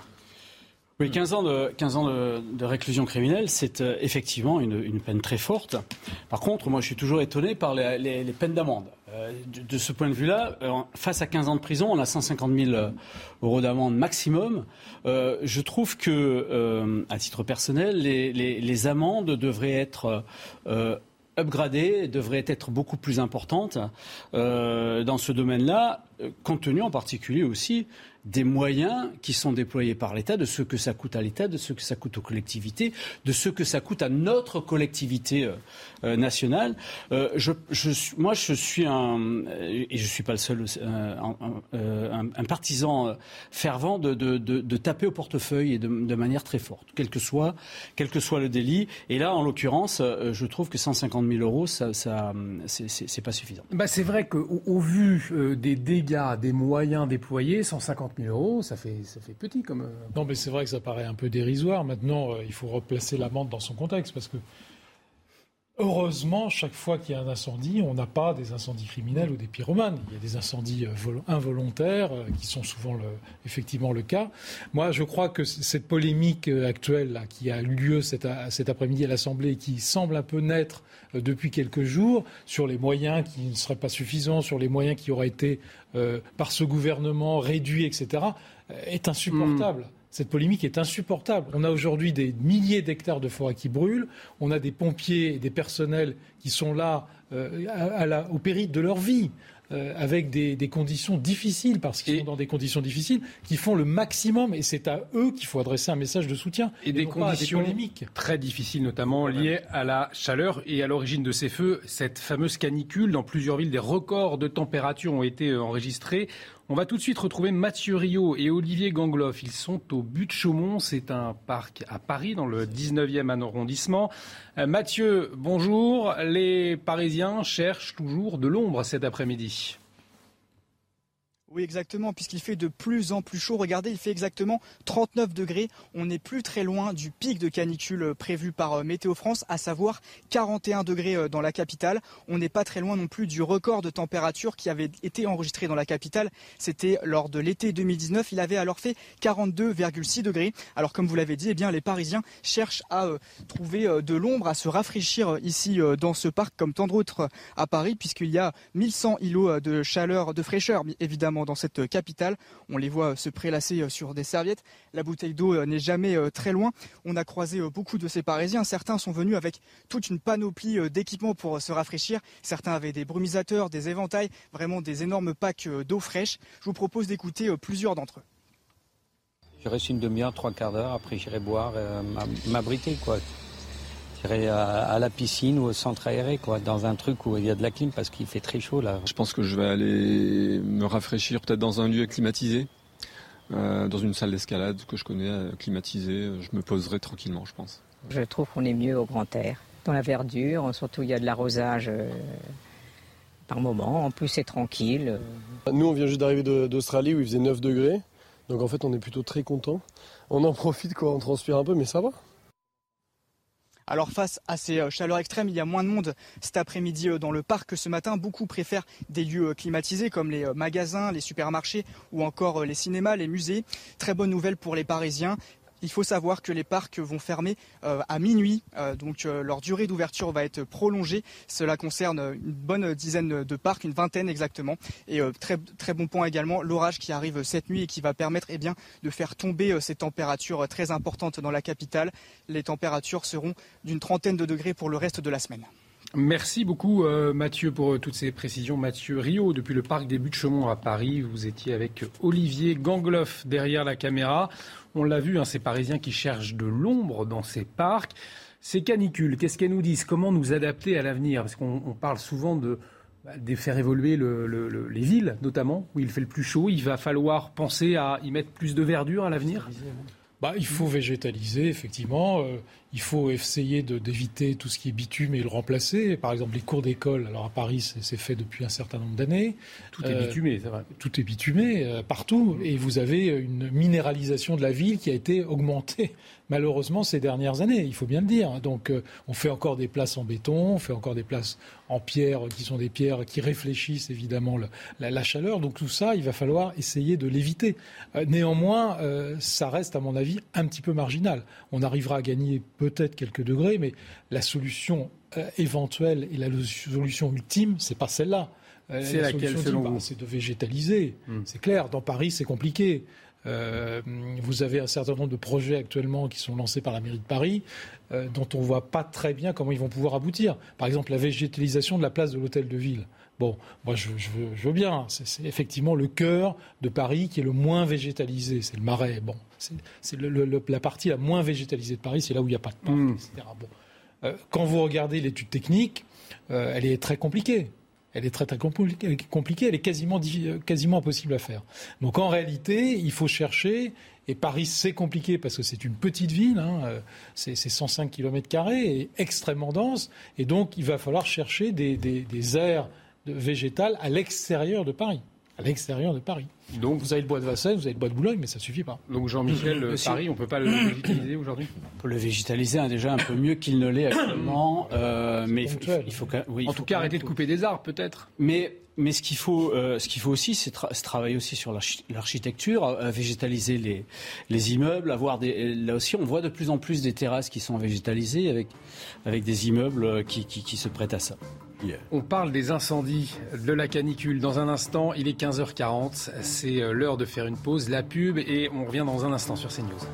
Oui, 15 ans de, 15 ans de, réclusion criminelle, c'est euh, effectivement une, peine très forte. Par contre, moi, je suis toujours étonné par les, peines d'amende. de, ce point de vue-là, face à 15 ans de prison, on a 150 000 euros d'amende maximum. Euh, je trouve que, euh, à titre personnel, les, amendes devraient être euh, upgradées, devraient être beaucoup plus importantes dans ce domaine-là, compte tenu en particulier aussi des moyens qui sont déployés par l'État, de ce que ça coûte à l'État, de ce que ça coûte aux collectivités, de ce que ça coûte à notre collectivité euh, euh, nationale. Euh, moi, je suis un, et je suis pas le seul, un, partisan fervent de, taper au portefeuille et de, manière très forte, quel que, soit, quel que soit le délit. Et là, en l'occurrence, je trouve que 150 000 euros, ça, ça c'est pas suffisant. Bah, c'est vrai qu'au au vu des dégâts, des moyens déployés, 150 000 euros, ça fait, ça fait petit comme. Euh, non, mais c'est vrai que ça paraît un peu dérisoire. Maintenant, euh, il faut replacer l'amende dans son contexte parce que. Heureusement, chaque fois qu'il y a un incendie, on n'a pas des incendies criminels ou des pyromanes. Il y a des incendies euh, involontaires qui sont souvent effectivement le cas. Moi, je crois que cette polémique actuelle qui a eu lieu cet, après-midi à l'Assemblée et qui semble un peu naître depuis quelques jours sur les moyens qui ne seraient pas suffisants, sur les moyens qui auraient été euh, par ce gouvernement réduit, etc., euh, est insupportable. Hmm. Cette polémique est insupportable. On a aujourd'hui des milliers d'hectares de forêt qui brûlent. On a des pompiers et des personnels qui sont là euh, au péril de leur vie. Euh, avec des, conditions difficiles, parce qu'ils sont dans des conditions difficiles, qui font le maximum, et c'est à eux qu'il faut adresser un message de soutien. Et, des conditions très difficiles, notamment liées à la chaleur et à l'origine de ces feux. Cette fameuse canicule, dans plusieurs villes, des records de température ont été euh, enregistrés. On va tout de suite retrouver Mathieu Rio et Olivier Gangloff. Ils sont au but de Chaumont. C'est un parc à Paris, dans le 19e arrondissement. Euh, Mathieu, bonjour. Les Parisiens cherchent toujours de l'ombre cet après-midi. Oui, exactement, puisqu'il fait de plus en plus chaud. Regardez, il fait exactement 39 degrés. On n'est plus très loin du pic de canicule prévu par euh, Météo France, à savoir 41 degrés euh, dans la capitale. On n'est pas très loin non plus du record de température qui avait été enregistré dans la capitale. C'était lors de l'été 2019. Il avait alors fait 42,6 degrés. Alors, comme vous l'avez dit, eh bien, les Parisiens cherchent à euh, trouver de l'ombre, à se rafraîchir ici dans ce parc, comme tant d'autres à Paris, puisqu'il y a 1100 îlots de chaleur, de fraîcheur, évidemment dans cette capitale. On les voit se prélasser euh, sur des serviettes. La bouteille d'eau euh, n'est jamais euh, très loin. On a croisé beaucoup de ces Parisiens. Certains sont venus avec toute une panoplie d'équipements pour se rafraîchir. Certains avaient des brumisateurs, des éventails, vraiment des énormes packs d'eau fraîche. Je vous propose d'écouter plusieurs d'entre eux. Je reste une demi-heure, trois quarts d'heure, après j'irai boire, m'abriter quoi à, la piscine ou au centre aéré, quoi, dans un truc où il y a de la clim parce qu'il fait très chaud là. Je pense que je vais aller me rafraîchir peut-être dans un lieu climatisé, euh, dans une salle d'escalade que je connais, climatisée. Je me poserai tranquillement, je pense. Je trouve qu'on est mieux au grand air, dans la verdure, surtout il y a de l'arrosage. Euh, par moment, en plus c'est tranquille. Nous on vient juste d'arriver d'Australie où il faisait 9 degrés. Donc en fait, on est plutôt très content. On en profite quand on transpire un peu, mais ça va. Alors face à ces euh, chaleurs extrêmes, il y a moins de monde cet après-midi euh, dans le parc que ce matin. Beaucoup préfèrent des lieux euh, climatisés comme les magasins, les supermarchés ou encore les cinémas, les musées. Très bonne nouvelle pour les Parisiens. Il faut savoir que les parcs vont fermer euh, à minuit, euh, donc euh, leur durée d'ouverture va être prolongée. Cela concerne une bonne dizaine de parcs, une vingtaine exactement. Et très, très bon point également, l'orage qui arrive cette nuit et qui va permettre eh de faire tomber ces températures très importantes dans la capitale. Les températures seront d'une trentaine de degrés pour le reste de la semaine. Merci beaucoup Mathieu pour toutes ces précisions. Mathieu Rio, depuis le parc des Buttes-Chaumont à Paris, vous étiez avec Olivier Gangloff derrière la caméra. On l'a vu, hein, ces Parisiens qui cherchent de l'ombre dans ces parcs. Ces canicules, qu'est-ce qu'elles nous disent? Comment nous adapter à l'avenir? Parce qu'on parle souvent de, bah, faire évoluer les villes, notamment, où il fait le plus chaud. Il va falloir penser à y mettre plus de verdure à l'avenir? Bah, il faut végétaliser, effectivement. Euh, il faut essayer d'éviter tout ce qui est bitume et le remplacer. Par exemple, les cours d'école. Alors à Paris, c'est fait depuis un certain nombre d'années. Tout est bitumé, c'est vrai. Euh, tout est bitumé euh, partout. Et vous avez une minéralisation de la ville qui a été augmentée malheureusement ces dernières années, il faut bien le dire. Donc euh, on fait encore des places en béton, on fait encore des places en pierre qui sont des pierres qui réfléchissent évidemment la, chaleur. Donc tout ça, il va falloir essayer de l'éviter. Euh, néanmoins, euh, ça reste à mon avis un petit peu marginal. On arrivera à gagner peut-être quelques degrés, mais la solution éventuelle et la solution ultime, c'est pas celle-là. C'est laquelle selon bah, vous C'est de végétaliser. Hmm. C'est clair. Dans Paris, c'est compliqué. Euh, vous avez un certain nombre de projets actuellement qui sont lancés par la mairie de Paris, euh, dont on ne voit pas très bien comment ils vont pouvoir aboutir. Par exemple, la végétalisation de la place de l'hôtel de ville. Bon, moi je, veux, bien. C'est effectivement le cœur de Paris qui est le moins végétalisé. C'est le Marais. Bon, c'est la partie la moins végétalisée de Paris. C'est là où il n'y a pas de parc, mmh. etc. Bon. Euh, quand vous regardez l'étude technique, elle est très compliquée. Elle est très très compliquée, elle est quasiment, quasiment impossible à faire. Donc en réalité, il faut chercher, et Paris c'est compliqué parce que c'est une petite ville, hein, euh, c'est 105 km et extrêmement dense, et donc il va falloir chercher des, des, des aires végétales à l'extérieur de Paris à l'extérieur de Paris. Donc vous avez le bois de Vincennes, vous avez le bois de Boulogne, mais ça ne suffit pas. Donc Jean-Michel, Paris, on ne peut pas le végétaliser aujourd'hui On peut le végétaliser hein, déjà un peu mieux qu'il ne l'est actuellement. Euh, mais il faut, en tout cas, arrêter de couper des arbres, peut-être. Mais mais ce qu'il faut, euh, ce qu'il faut aussi, c'est travailler aussi sur l'architecture, euh, végétaliser les, les immeubles, avoir des. Là aussi, on voit de plus en plus des terrasses qui sont végétalisées avec avec des immeubles qui, qui, qui se prêtent à ça. On parle des incendies, de la canicule. Dans un instant, il est 15h40. C'est euh, l'heure de faire une pause, la pub, et on revient dans un instant sur CNews.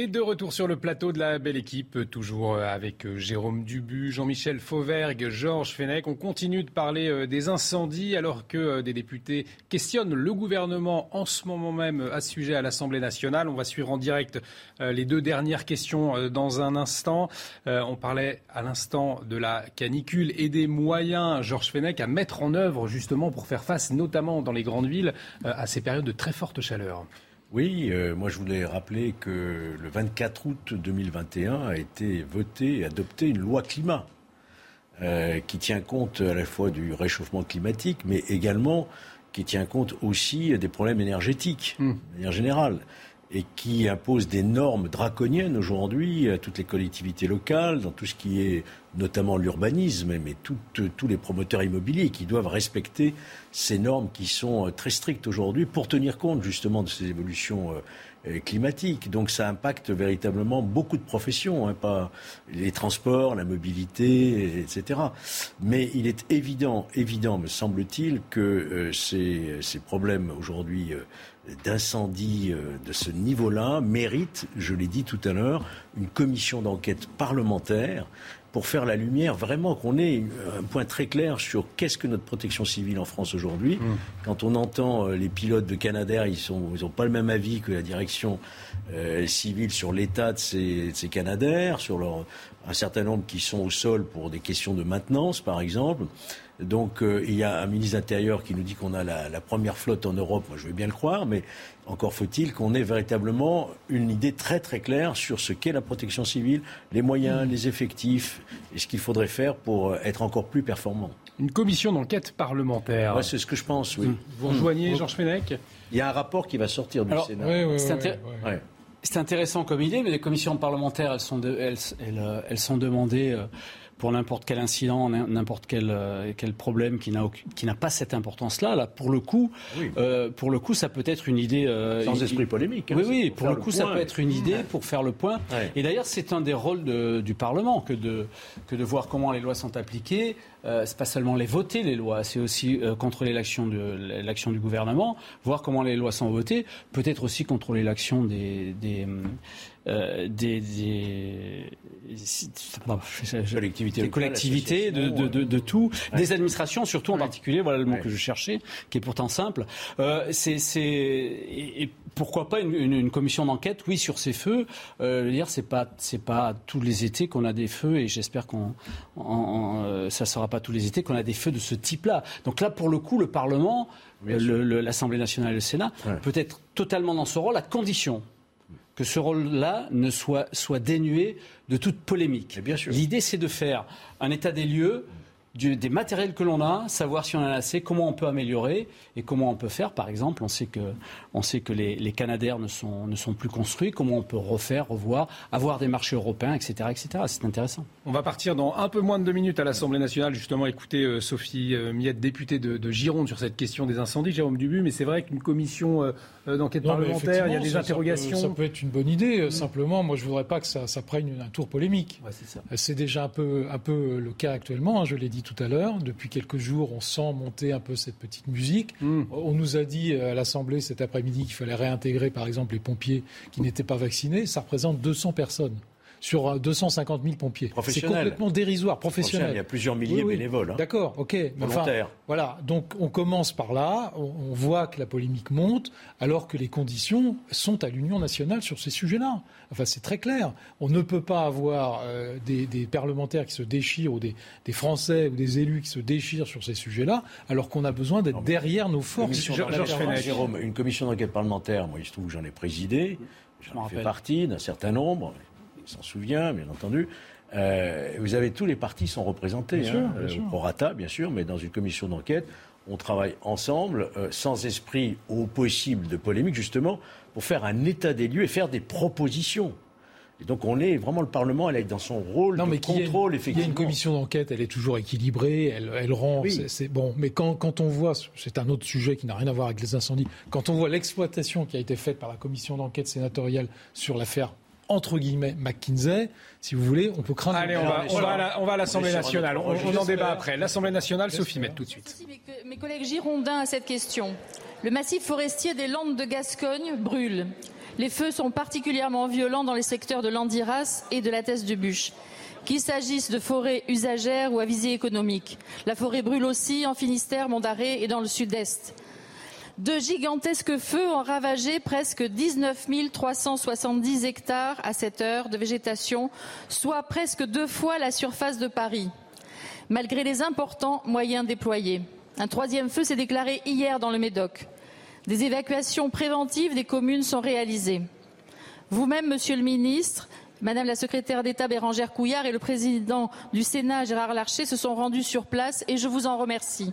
Et de retour sur le plateau de la belle équipe, toujours euh, avec euh, Jérôme Dubu, Jean-Michel Fauvergue, Georges Fenech. On continue de parler euh, des incendies alors que des députés questionnent le gouvernement en ce moment même à ce sujet à l'Assemblée nationale. On va suivre en direct les deux dernières questions dans un instant. On parlait à l'instant de la canicule et des moyens, Georges Fenech, à mettre en œuvre justement pour faire face, notamment dans les grandes villes, à ces périodes de très forte chaleur. Oui, euh, moi je voulais rappeler que le 24 août 2021 a été votée et adoptée une loi climat euh, qui tient compte à la fois du réchauffement climatique, mais également qui tient compte aussi des problèmes énergétiques, hmm. de manière générale et qui impose des normes draconiennes aujourd'hui à toutes les collectivités locales, dans tout ce qui est notamment l'urbanisme, mais tous les promoteurs immobiliers qui doivent respecter ces normes qui sont euh, très strictes aujourd'hui pour tenir compte justement de ces évolutions euh, euh, climatiques. Donc ça impacte véritablement beaucoup de professions, hein, pas les transports, la mobilité, etc. Mais il est évident, évident, me semble-t-il, que ces, ces, problèmes aujourd'hui d'incendie euh, de ce niveau-là mérite, je l'ai dit tout à l'heure, une commission d'enquête parlementaire pour faire la lumière, vraiment qu'on ait un point très clair sur qu'est-ce que notre protection civile en France aujourd'hui. Mmh. Quand on entend euh, les pilotes de Canadair, ils n'ont ils pas le même avis que la direction euh, civile sur l'état de ces, de ces Canadair, sur leur un certain nombre qui sont au sol pour des questions de maintenance, par exemple. Donc euh, il y a un ministre intérieur qui nous dit qu'on a la, première flotte en Europe. Moi, je veux bien le croire, mais encore faut-il qu'on ait véritablement une idée très très claire sur ce qu'est la protection civile, les moyens, les effectifs et ce qu'il faudrait faire pour euh, être encore plus performant. Une commission d'enquête parlementaire. c'est ce que je pense, oui. Vous rejoignez Georges Fenech? Il y a un rapport qui va sortir du Sénat. c'est intéressant comme idée, mais les commissions parlementaires, elles sont, elles, elles, elles sont demandées euh, pour n'importe quel incident, n'importe quel, euh, quel problème qui n'a pas cette importance-là. Là, pour le coup, euh, pour le coup, ça peut être une idée euh, sans esprit polémique. Hein, oui, oui. Pour, le coup, ça peut être une idée pour faire le point. Et d'ailleurs, c'est un des rôles du Parlement que de que de voir comment les lois sont appliquées. Euh, c'est pas seulement les voter les lois, c'est aussi contrôler l'action de l'action du gouvernement, voir comment les lois sont votées, peut-être aussi contrôler l'action des, des euh, des, des, collectivités, des collectivités de, de, de, de, tout, des administrations surtout en particulier, voilà le mot que je cherchais, qui est pourtant simple. Euh, c'est, et, pourquoi pas une, une, commission d'enquête, oui, sur ces feux. Euh, dire, c'est pas, c'est pas tous les étés qu'on a des feux, et j'espère qu'on, en, euh, ça sera pas tous les étés qu'on a des feux de ce type-là. Donc là, pour le coup, le Parlement, l'Assemblée nationale et le Sénat, peut être totalement dans ce rôle à condition que ce rôle-là ne soit, soit dénué de toute polémique. L'idée, c'est de faire un état des lieux des matériels que l'on a, savoir si on en a assez, comment on peut améliorer et comment on peut faire. Par exemple, on sait que, on sait que les, les Canadaires ne sont, ne sont plus construits, comment on peut refaire, revoir, avoir des marchés européens, etc. etc. C'est intéressant. On va partir dans un peu moins de deux minutes à l'Assemblée nationale, justement, écouter euh, Sophie euh, Miette, députée de, de, Gironde, sur cette question des incendies, Jérôme Dubu, mais c'est vrai qu'une commission euh, d'enquête parlementaire, il y a des interrogations. Ça peut, être une bonne idée, mm. simplement, moi je ne voudrais pas que ça, ça prenne un tour polémique. c'est déjà un peu, un peu le cas actuellement, hein, je l'ai dit tout à l'heure. Depuis quelques jours, on sent monter un peu cette petite musique. Hmm. On nous a dit euh, à l'Assemblée cet après-midi qu'il fallait réintégrer, par exemple, les pompiers qui n'étaient pas vaccinés. Ça représente 200 personnes sur 250 euh, 000 pompiers. C'est complètement dérisoire, professionnel. Il y a plusieurs milliers de bénévoles. Hein. D'accord, ok. Volontaires. voilà, donc on commence par là, on, voit que la polémique monte, alors que les conditions sont à l'Union nationale sur ces sujets-là. Enfin, c'est très clair. On ne peut pas avoir euh, des, parlementaires qui se déchirent ou des, Français ou des élus qui se déchirent sur ces sujets-là, alors qu'on a besoin d'être derrière nos forces. Jérôme, une commission d'enquête parlementaire, moi, il se trouve que j'en ai présidé, j'en fais partie d'un certain nombre s'en souvient, bien entendu. Euh, vous avez tous les partis sont représentés, bien hein, sûr, euh, au rata, bien sûr, mais dans une commission d'enquête, on travaille ensemble, euh, sans esprit au possible de polémique, justement, pour faire un état des lieux et faire des propositions. Et donc on est vraiment le Parlement, elle est dans son rôle de contrôle, effectivement. Il y a une commission d'enquête, elle est toujours équilibrée, elle, elle rend, c'est bon. Mais quand, quand on voit, c'est un autre sujet qui n'a rien à voir avec les incendies, quand on voit l'exploitation qui a été faite par la commission d'enquête sénatoriale sur l'affaire entre guillemets McKinsey, si vous voulez, on peut craindre. Allez, on va, on va à l'Assemblée nationale. On, en débat après. L'Assemblée nationale, Sophie Met tout de suite. Mes collègues girondins à cette question. Le massif forestier des Landes de Gascogne brûle. Les feux sont particulièrement violents dans les secteurs de l'Andiras et de la Thèse de Bûche. Qu'il s'agisse de forêts usagères ou à visée économique. La forêt brûle aussi en Finistère, Montaré et dans le sud-est. De gigantesques feux ont ravagé presque 19 370 hectares à cette heure de végétation, soit presque deux fois la surface de Paris, malgré les importants moyens déployés. Un troisième feu s'est déclaré hier dans le Médoc. Des évacuations préventives des communes sont réalisées. Vous-même, Monsieur le Ministre, Madame la secrétaire d'État Bérangère Couillard et le président du Sénat Gérard Larcher se sont rendus sur place et je vous en remercie.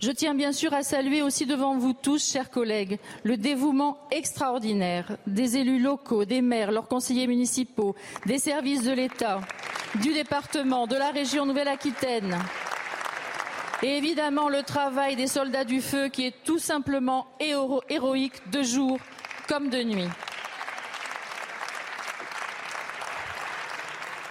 Je tiens bien sûr à saluer aussi devant vous tous, chers collègues, le dévouement extraordinaire des élus locaux, des maires, leurs conseillers municipaux, des services de l'État, du département, de la région Nouvelle-Aquitaine. Et évidemment le travail des soldats du feu qui est tout simplement héroïque de jour comme de nuit.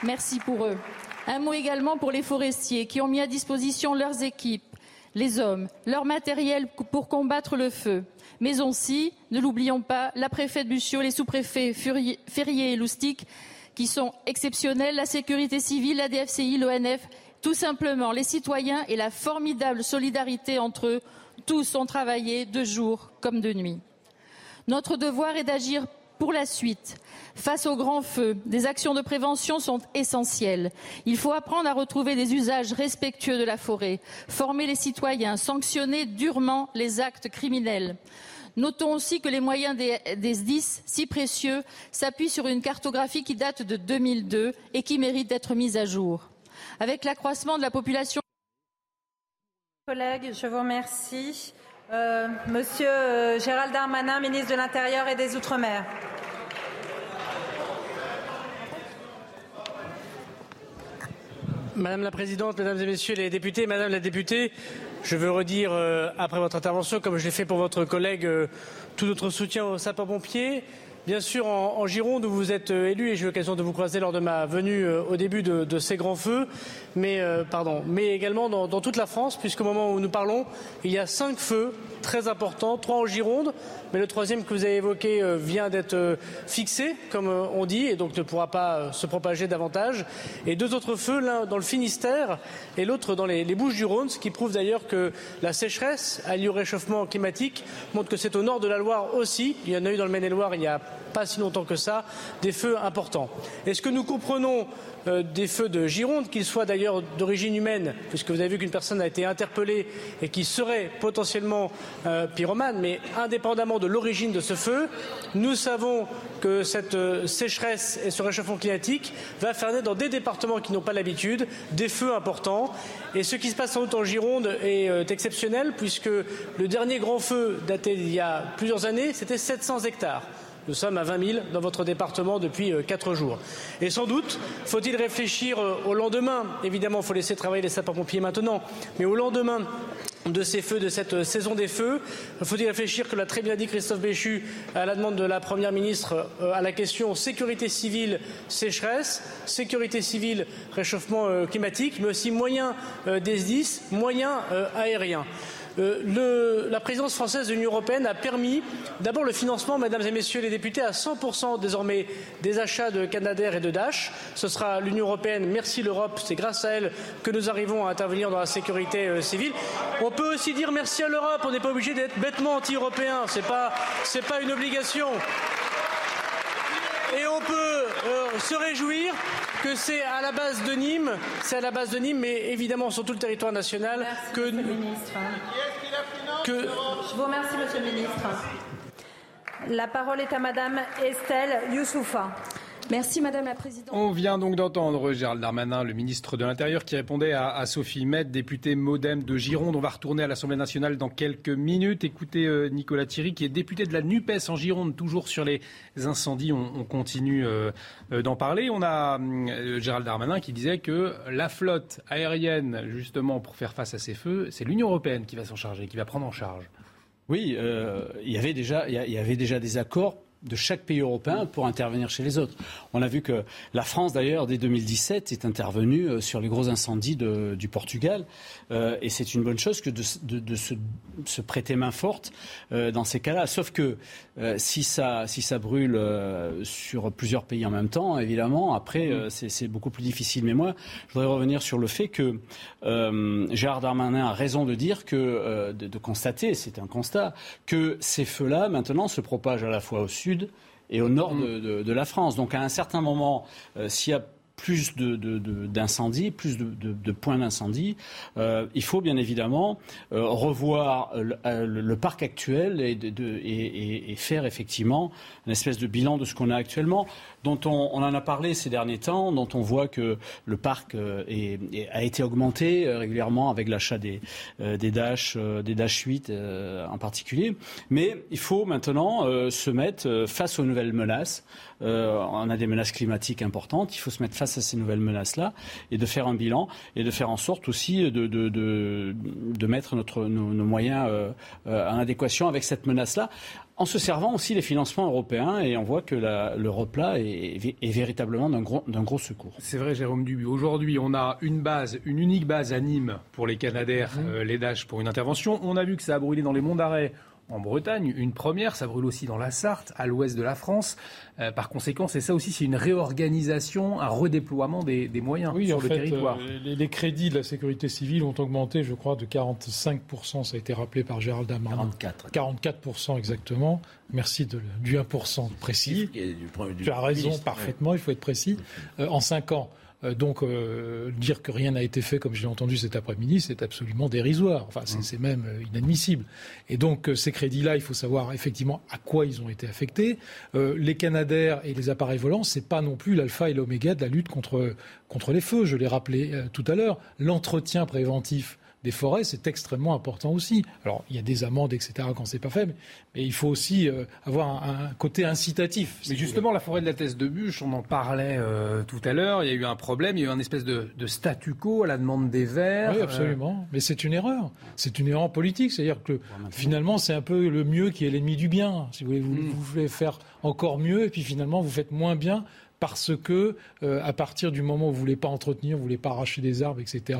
Merci pour eux. Un mot également pour les forestiers qui ont mis à disposition leurs équipes, les hommes, leur matériel pour combattre le feu. Mais aussi, ne l'oublions pas, la préfète Bussiot, les sous-préfets Ferrier et Loustic, qui sont exceptionnels, la sécurité civile, la DFCI, l'ONF, tout simplement les citoyens et la formidable solidarité entre eux. Tous ont travaillé de jour comme de nuit. Notre devoir est d'agir Pour la suite, face aux grands feux, des actions de prévention sont essentielles. Il faut apprendre à retrouver des usages respectueux de la forêt, former les citoyens, sanctionner durement les actes criminels. Notons aussi que les moyens des, des SDIS, si précieux, s'appuient sur une cartographie qui date de 2002 et qui mérite d'être mise à jour. Avec l'accroissement de la population. Collègues, je vous remercie. Euh, monsieur euh, Gérald Darmanin, ministre de l'Intérieur et des Outre-mer. Madame la Présidente, Mesdames et Messieurs les députés, Madame la députée, je veux redire euh, après votre intervention, comme je l'ai fait pour votre collègue, tout notre soutien aux sapeurs-pompiers. Bien sûr, en, en, Gironde, où vous êtes euh, élu, et j'ai eu l'occasion de vous croiser lors de ma venue euh, au début de, de, ces grands feux, mais, euh, pardon, mais également dans, dans, toute la France, puisqu'au moment où nous parlons, il y a cinq feux très importants, trois en Gironde, mais le troisième que vous avez évoqué euh, vient d'être fixé, comme on dit, et donc ne pourra pas se propager davantage. Et deux autres feux, l'un dans le Finistère et l'autre dans les, les Bouches-du-Rhône, ce qui prouve d'ailleurs que la sécheresse, alliée au réchauffement climatique, montre que c'est au nord de la Loire aussi. Il y en a eu dans le Maine-et-Loire il y a pas si longtemps que ça, des feux importants. Est-ce que nous comprenons euh, des feux de Gironde, qu'ils soient d'ailleurs d'origine humaine, puisque vous avez vu qu'une personne a été interpellée et qui serait potentiellement euh, pyromane, mais indépendamment de l'origine de ce feu, nous savons que cette euh, sécheresse et ce réchauffement climatique va faire naître dans des départements qui n'ont pas l'habitude des feux importants. Et ce qui se passe sans doute en Gironde est exceptionnel, puisque le dernier grand feu daté d'il y a plusieurs années, c'était 700 hectares. Nous sommes à 20 000 dans votre département depuis euh, quatre jours. Et sans doute faut-il réfléchir euh, au lendemain. Évidemment, il faut laisser travailler les sapeurs-pompiers maintenant, mais au lendemain de ces feux, de cette euh, saison des feux. Faut-il réfléchir, que l'a très bien dit Christophe Béchu, à la demande de la Première ministre, à la question sécurité civile, sécheresse, sécurité civile, réchauffement climatique, mais aussi moyens des SDIS, moyens aériens. Euh, le, la présidence française de l'Union européenne a permis d'abord le financement, mesdames et messieurs les députés, à 100% désormais des achats de Canadair et de Dash. Ce sera l'Union européenne, merci l'Europe, c'est grâce à elle que nous arrivons à intervenir dans la sécurité euh, civile. On peut aussi dire merci à l'Europe, on n'est pas obligé d'être bêtement anti-européen, c'est pas, pas une obligation. Et on peut euh, se réjouir que c'est à la base de Nîmes, c'est à la base de Nîmes, mais évidemment sur tout le territoire national Merci, que. Monsieur le ministre. que Je vous remercie, Monsieur le ministre. La parole est à Madame Estelle Youssoufa. Merci Madame la Présidente. On vient donc d'entendre Gérald Darmanin, le ministre de l'Intérieur, qui répondait à, à Sophie Med, députée modem de Gironde. On va retourner à l'Assemblée nationale dans quelques minutes. Écoutez euh, Nicolas Thierry, qui est député de la NUPES en Gironde, toujours sur les incendies. On, on continue euh, euh, d'en parler. On a euh, Gérald Darmanin qui disait que la flotte aérienne, justement, pour faire face à ces feux, c'est l'Union européenne qui va s'en charger, qui va prendre en charge. Oui, euh, il y avait déjà, il y avait déjà des accords de chaque pays européen pour intervenir chez les autres. On a vu que la France, d'ailleurs, dès 2017, est intervenue euh, sur les gros incendies du Portugal. Euh, et c'est une bonne chose que de, se, prêter main forte euh, dans ces cas-là. Sauf que si, ça, brûle sur plusieurs pays en même temps, évidemment, après, c'est beaucoup plus difficile. Mais moi, je voudrais revenir sur le fait que Gérard Darmanin a raison de dire que, de constater, c'est un constat, que ces feux-là, maintenant, se propagent à la fois au sud et au nord de, de, de, la France. Donc à un certain moment, euh, s'il y a plus d'incendies, plus de, points d'incendie, euh, il faut bien évidemment euh, revoir le, le, le, parc actuel et, et, et, faire effectivement une espèce de bilan de ce qu'on a actuellement dont on, on, en a parlé ces derniers temps, dont on voit que le parc euh, est, est, a été augmenté euh, régulièrement avec l'achat des, euh, des Dash, euh, des Dash 8 euh, en particulier. Mais il faut maintenant se mettre face aux nouvelles menaces. On a des menaces climatiques importantes. Il faut se mettre face à ces nouvelles menaces-là et de faire un bilan et de faire en sorte aussi de, de, de, de mettre notre, nos, nos moyens en adéquation avec cette menace-là en se servant aussi des financements européens et on voit que l'Europe là est, est véritablement d'un gros, gros, secours. C'est vrai, Jérôme Dubu. Aujourd'hui, on a une base, une unique base à Nîmes pour les Canadair, mmh. euh, les Dash pour une intervention. On a vu que ça a brûlé dans les monts d'arrêt en Bretagne, une première. Ça brûle aussi dans la Sarthe, à l'ouest de la France. Euh, par conséquent, c'est ça aussi, c'est une réorganisation, un redéploiement des, moyens oui, sur en le fait, territoire. euh, les, les crédits de la sécurité civile ont augmenté, je crois, de 45%. Ça a été rappelé par Gérald Darmanin. 44. 44% exactement. Merci de, du 1% précis. Du du Tu as raison ministre, parfaitement, il faut être précis. Euh, en 5 ans. Euh, donc, euh, dire que rien n'a été fait, comme je l'ai entendu cet après-midi, c'est absolument dérisoire. Enfin, c'est c'est même euh, inadmissible. Et donc, ces crédits-là, il faut savoir effectivement à quoi ils ont été affectés. Euh, les Canadaires et les appareils volants, c'est pas non plus l'alpha et l'oméga de la lutte contre, contre les feux. Je l'ai rappelé euh, tout à l'heure. L'entretien préventif des forêts, c'est extrêmement important aussi. Alors, il y a des amendes, etc., quand c'est pas fait, mais, mais il faut aussi euh, avoir un, un côté incitatif. si Mais justement, la forêt de la Thèse de Bûche, on en parlait euh, tout à l'heure. Il y a eu un problème, il y a eu un espèce de, de statu quo à la demande des Verts. Oui, Euh, absolument. Mais c'est une erreur. C'est une erreur politique. C'est-à-dire que finalement, c'est un peu le mieux qui est l'ennemi du bien. Si vous voulez, vous, Mm. vous voulez faire encore mieux, et puis finalement, vous faites moins bien parce que euh, à partir du moment où vous voulez pas entretenir, vous voulez pas arracher des arbres, etc.,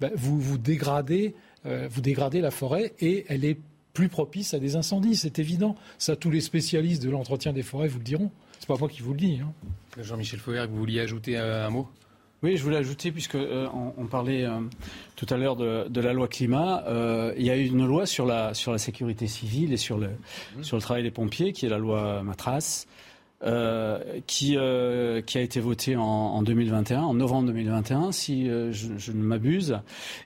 ben, vous vous dégradez, euh, vous dégradez la forêt et elle est plus propice à des incendies. C'est évident. Ça, tous les spécialistes de l'entretien des forêts vous le diront. C'est pas moi qui vous le dis. hein. Jean-Michel Fauvergue, vous vouliez ajouter euh, un mot? Oui, je voulais ajouter, puisque euh, on, on parlait euh, tout à l'heure de, de la loi climat, euh, il y a eu une loi sur la, sur la sécurité civile et sur le, sur le travail des pompiers, qui est la loi Matras, euh, qui, euh, qui a été votée en, en 2021, en novembre 2021, si euh, je, je ne m'abuse,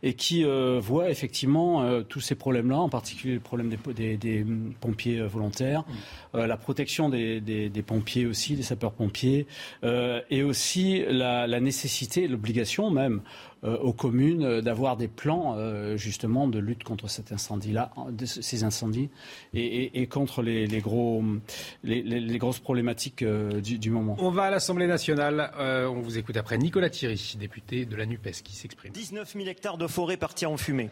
et qui euh, voit effectivement euh, tous ces problèmes-là, en particulier le problème des, des, des pompiers volontaires, euh, la protection des, des, des pompiers aussi, des sapeurs-pompiers, euh, et aussi la, la nécessité, l'obligation même aux communes euh, d'avoir des plans euh, justement de lutte contre cet incendie-là, de ces incendies, et, et, et contre les, les gros, les, les- les grosses problématiques euh, du, du moment. On va à l'Assemblée nationale. Euh, on vous écoute après Nicolas Thierry, député de la NUPES, qui s'exprime. 19 000 hectares de forêt partis en fumée,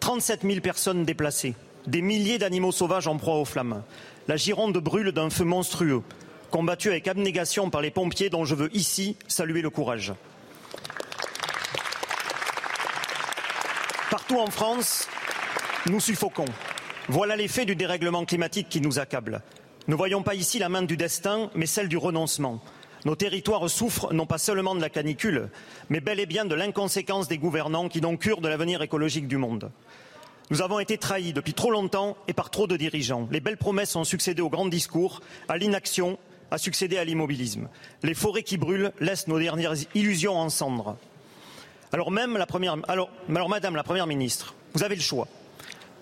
37 000 personnes déplacées, des milliers d'animaux sauvages en proie aux flammes. La Gironde brûle d'un feu monstrueux, combattu avec abnégation par les pompiers dont je veux ici saluer le courage. Partout en France, nous suffoquons. Voilà l'effet du dérèglement climatique qui nous accable. Ne voyons pas ici la main du destin, mais celle du renoncement. Nos territoires souffrent non pas seulement de la canicule, mais bel et bien de l'inconséquence des gouvernants qui n'ont cure de l'avenir écologique du monde. Nous avons été trahis depuis trop longtemps et par trop de dirigeants. Les belles promesses ont succédé aux grands discours, à l'inaction a succédé à l'immobilisme. Les forêts qui brûlent laissent nos dernières illusions en cendres. Alors même la première, Madame la Première ministre, vous avez le choix.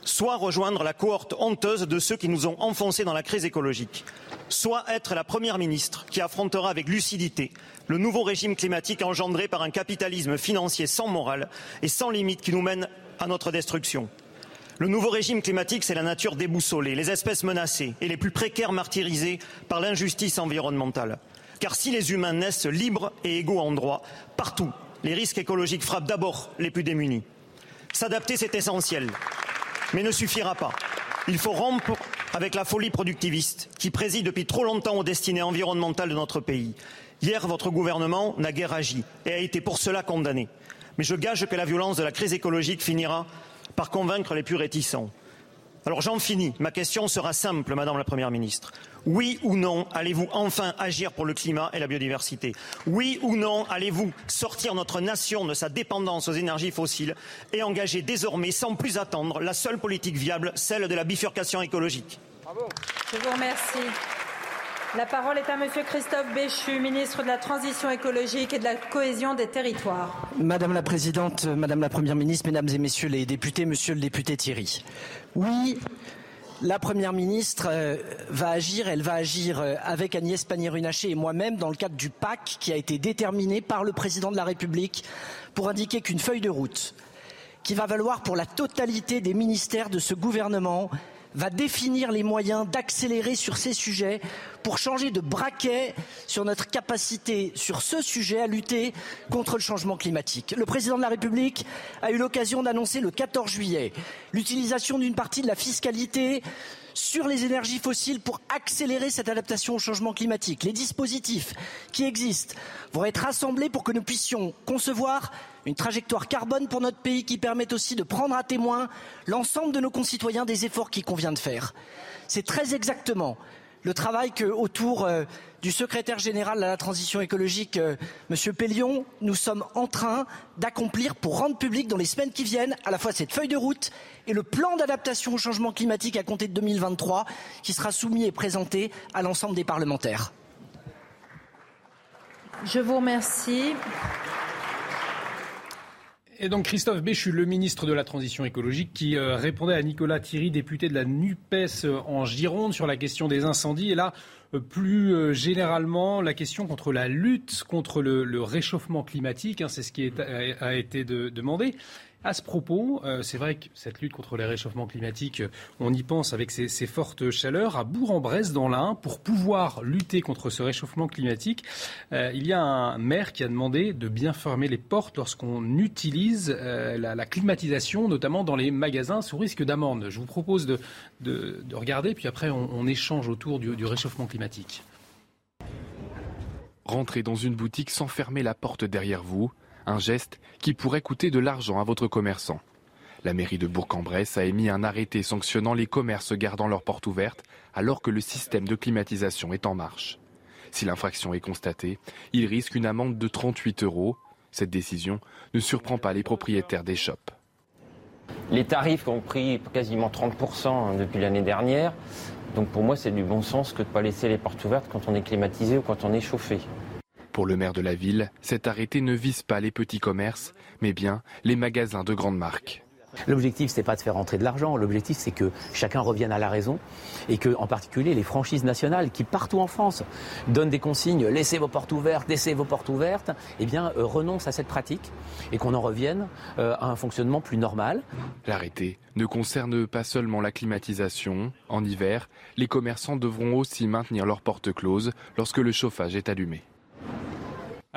Soit rejoindre la cohorte honteuse de ceux qui nous ont enfoncés dans la crise écologique, soit être la Première ministre qui affrontera avec lucidité le nouveau régime climatique engendré par un capitalisme financier sans morale et sans limite qui nous mène à notre destruction. Le nouveau régime climatique, c'est la nature déboussolée, les espèces menacées et les plus précaires martyrisées par l'injustice environnementale. Car si les humains naissent libres et égaux en droit, partout, les risques écologiques frappent d'abord les plus démunis. S'adapter, c'est essentiel, mais ne suffira pas. Il faut rompre avec la folie productiviste qui préside depuis trop longtemps aux destinées environnementales de notre pays. Hier, votre gouvernement n'a guère agi et a été pour cela condamné. Mais je gage que la violence de la crise écologique finira par convaincre les plus réticents. Alors j'en finis. Ma question sera simple, Madame la Première ministre. Oui ou non allez-vous enfin agir pour le climat et la biodiversité? Oui ou non allez-vous sortir notre nation de sa dépendance aux énergies fossiles et engager désormais, sans plus attendre, la seule politique viable, celle de la bifurcation écologique? Je vous remercie. La parole est à Monsieur Christophe Béchu, ministre de la Transition écologique et de la cohésion des territoires. Madame la Présidente, Madame la Première ministre, Mesdames et Messieurs les députés, Monsieur le député Thierry. Oui, la Première ministre euh, va agir, elle va agir euh, avec Agnès Pannier-Runacher et moi-même dans le cadre du PAC qui a été déterminé par le Président de la République pour indiquer qu'une feuille de route qui va valoir pour la totalité des ministères de ce gouvernement va définir les moyens d'accélérer sur ces sujets pour changer de braquet sur notre capacité sur ce sujet à lutter contre le changement climatique. Le président de la République a eu l'occasion d'annoncer le 14 juillet l'utilisation d'une partie de la fiscalité sur les énergies fossiles pour accélérer cette adaptation au changement climatique. Les dispositifs qui existent vont être rassemblés pour que nous puissions concevoir une trajectoire carbone pour notre pays qui permette aussi de prendre à témoin l'ensemble de nos concitoyens des efforts qu'il convient de faire. C'est très exactement le travail que, autour euh, du secrétaire général à la transition écologique, euh, Monsieur Pellion, nous sommes en train d'accomplir pour rendre public dans les semaines qui viennent à la fois cette feuille de route et le plan d'adaptation au changement climatique à compter de 2023 qui sera soumis et présenté à l'ensemble des parlementaires. Je vous remercie. Et donc Christophe Béchu, le ministre de la Transition écologique, qui euh, répondait à Nicolas Thierry, député de la NUPES euh, en Gironde, sur la question des incendies. Et là, euh, plus généralement, la question contre la lutte contre le, réchauffement climatique, hein, c'est ce qui a, été demandé. À ce propos, euh, c'est vrai que cette lutte contre les réchauffements climatiques, euh, on y pense avec ces, fortes chaleurs. À Bourg-en-Bresse, dans l'Ain, pour pouvoir lutter contre ce réchauffement climatique, euh, il y a un maire qui a demandé de bien fermer les portes lorsqu'on utilise la, climatisation, notamment dans les magasins, sous risque d'amende. Je vous propose de, regarder, puis après on, échange autour du, du réchauffement climatique. Rentrez dans une boutique sans fermer la porte derrière vous un geste qui pourrait coûter de l'argent à votre commerçant. La mairie de Bourg-en-Bresse a émis un arrêté sanctionnant les commerces gardant leurs portes ouvertes alors que le système de climatisation est en marche. Si l'infraction est constatée, il risque une amende de 38 euros. Cette décision ne surprend pas les propriétaires des shops. Les tarifs ont pris quasiment 30% depuis l'année dernière. Donc pour moi, c'est du bon sens que de ne pas laisser les portes ouvertes quand on est climatisé ou quand on est chauffé. Pour le maire de la ville, cet arrêté ne vise pas les petits commerces, mais bien les magasins de grandes marques. L'objectif, c'est pas de faire rentrer de l'argent. L'objectif, c'est que chacun revienne à la raison et que, en particulier, les franchises nationales qui partout en France donnent des consignes laissez vos portes ouvertes, laissez vos portes ouvertes, eh bien, euh, renoncent à cette pratique et qu'on en revienne euh, à un fonctionnement plus normal. L'arrêté ne concerne pas seulement la climatisation. En hiver, les commerçants devront aussi maintenir leurs portes closes lorsque le chauffage est allumé.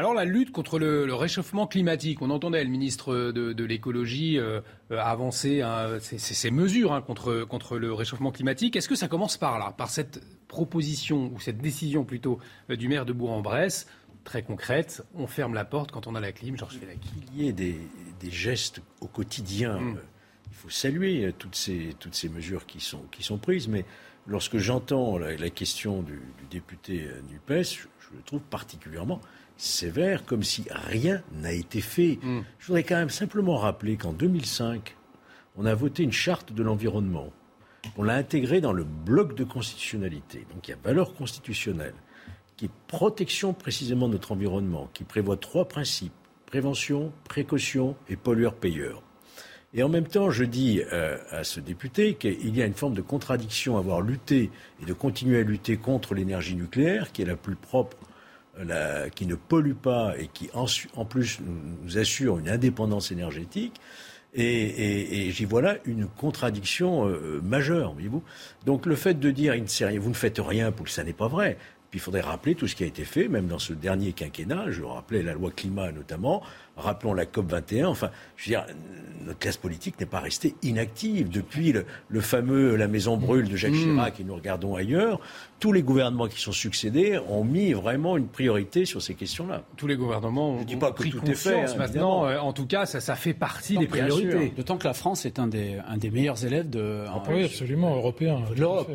Alors la lutte contre le, réchauffement climatique, on entendait le ministre de, l'écologie euh, avancer hein, ces, mesures hein, contre, contre le réchauffement climatique. Est-ce que ça commence par là, par cette proposition ou cette décision plutôt euh, du maire de Bourg-en-Bresse? Très concrète, on ferme la porte quand on a la clim, Georges Qu'il y ait des, gestes au quotidien, mm. euh, il faut saluer toutes ces, toutes ces mesures qui sont, qui sont prises, mais lorsque j'entends la, question du, député NUPES, je, je le trouve particulièrement sévère, comme si rien n'a été fait. Hmm. Je voudrais quand même simplement rappeler qu'en 2005, on a voté une charte de l'environnement. On l'a intégrée dans le bloc de constitutionnalité. Donc il y a valeur constitutionnelle, qui est protection précisément de notre environnement, qui prévoit trois principes prévention, précaution et pollueur-payeur. Et en même temps, je dis euh, à ce député qu'il y a une forme de contradiction à avoir lutté et de continuer à lutter contre l'énergie nucléaire, qui est la plus propre qui ne pollue pas et qui en, plus nous assure une indépendance énergétique. Et, j'y vois là une contradiction euh, majeure, voyez-vous. Donc le fait de dire vous ne faites rien pour que ça n'est pas vrai. Puis il faudrait rappeler tout ce qui a été fait, même dans ce dernier quinquennat. Je rappelais la loi climat notamment. Rappelons la COP 21. Enfin, je veux dire, notre classe politique n'est pas restée inactive depuis le, fameux La Maison brûle de Jacques mmh. Chirac et nous regardons ailleurs. Tous les gouvernements qui sont succédés ont mis vraiment une priorité sur ces questions-là. Tous les gouvernements ont, pas pris tout est fait, hein, maintenant. Euh, en tout cas, ça, ça fait partie des priorités. D'autant que la France est un des, un des meilleurs élèves de. oui, absolument, européen. De l'Europe.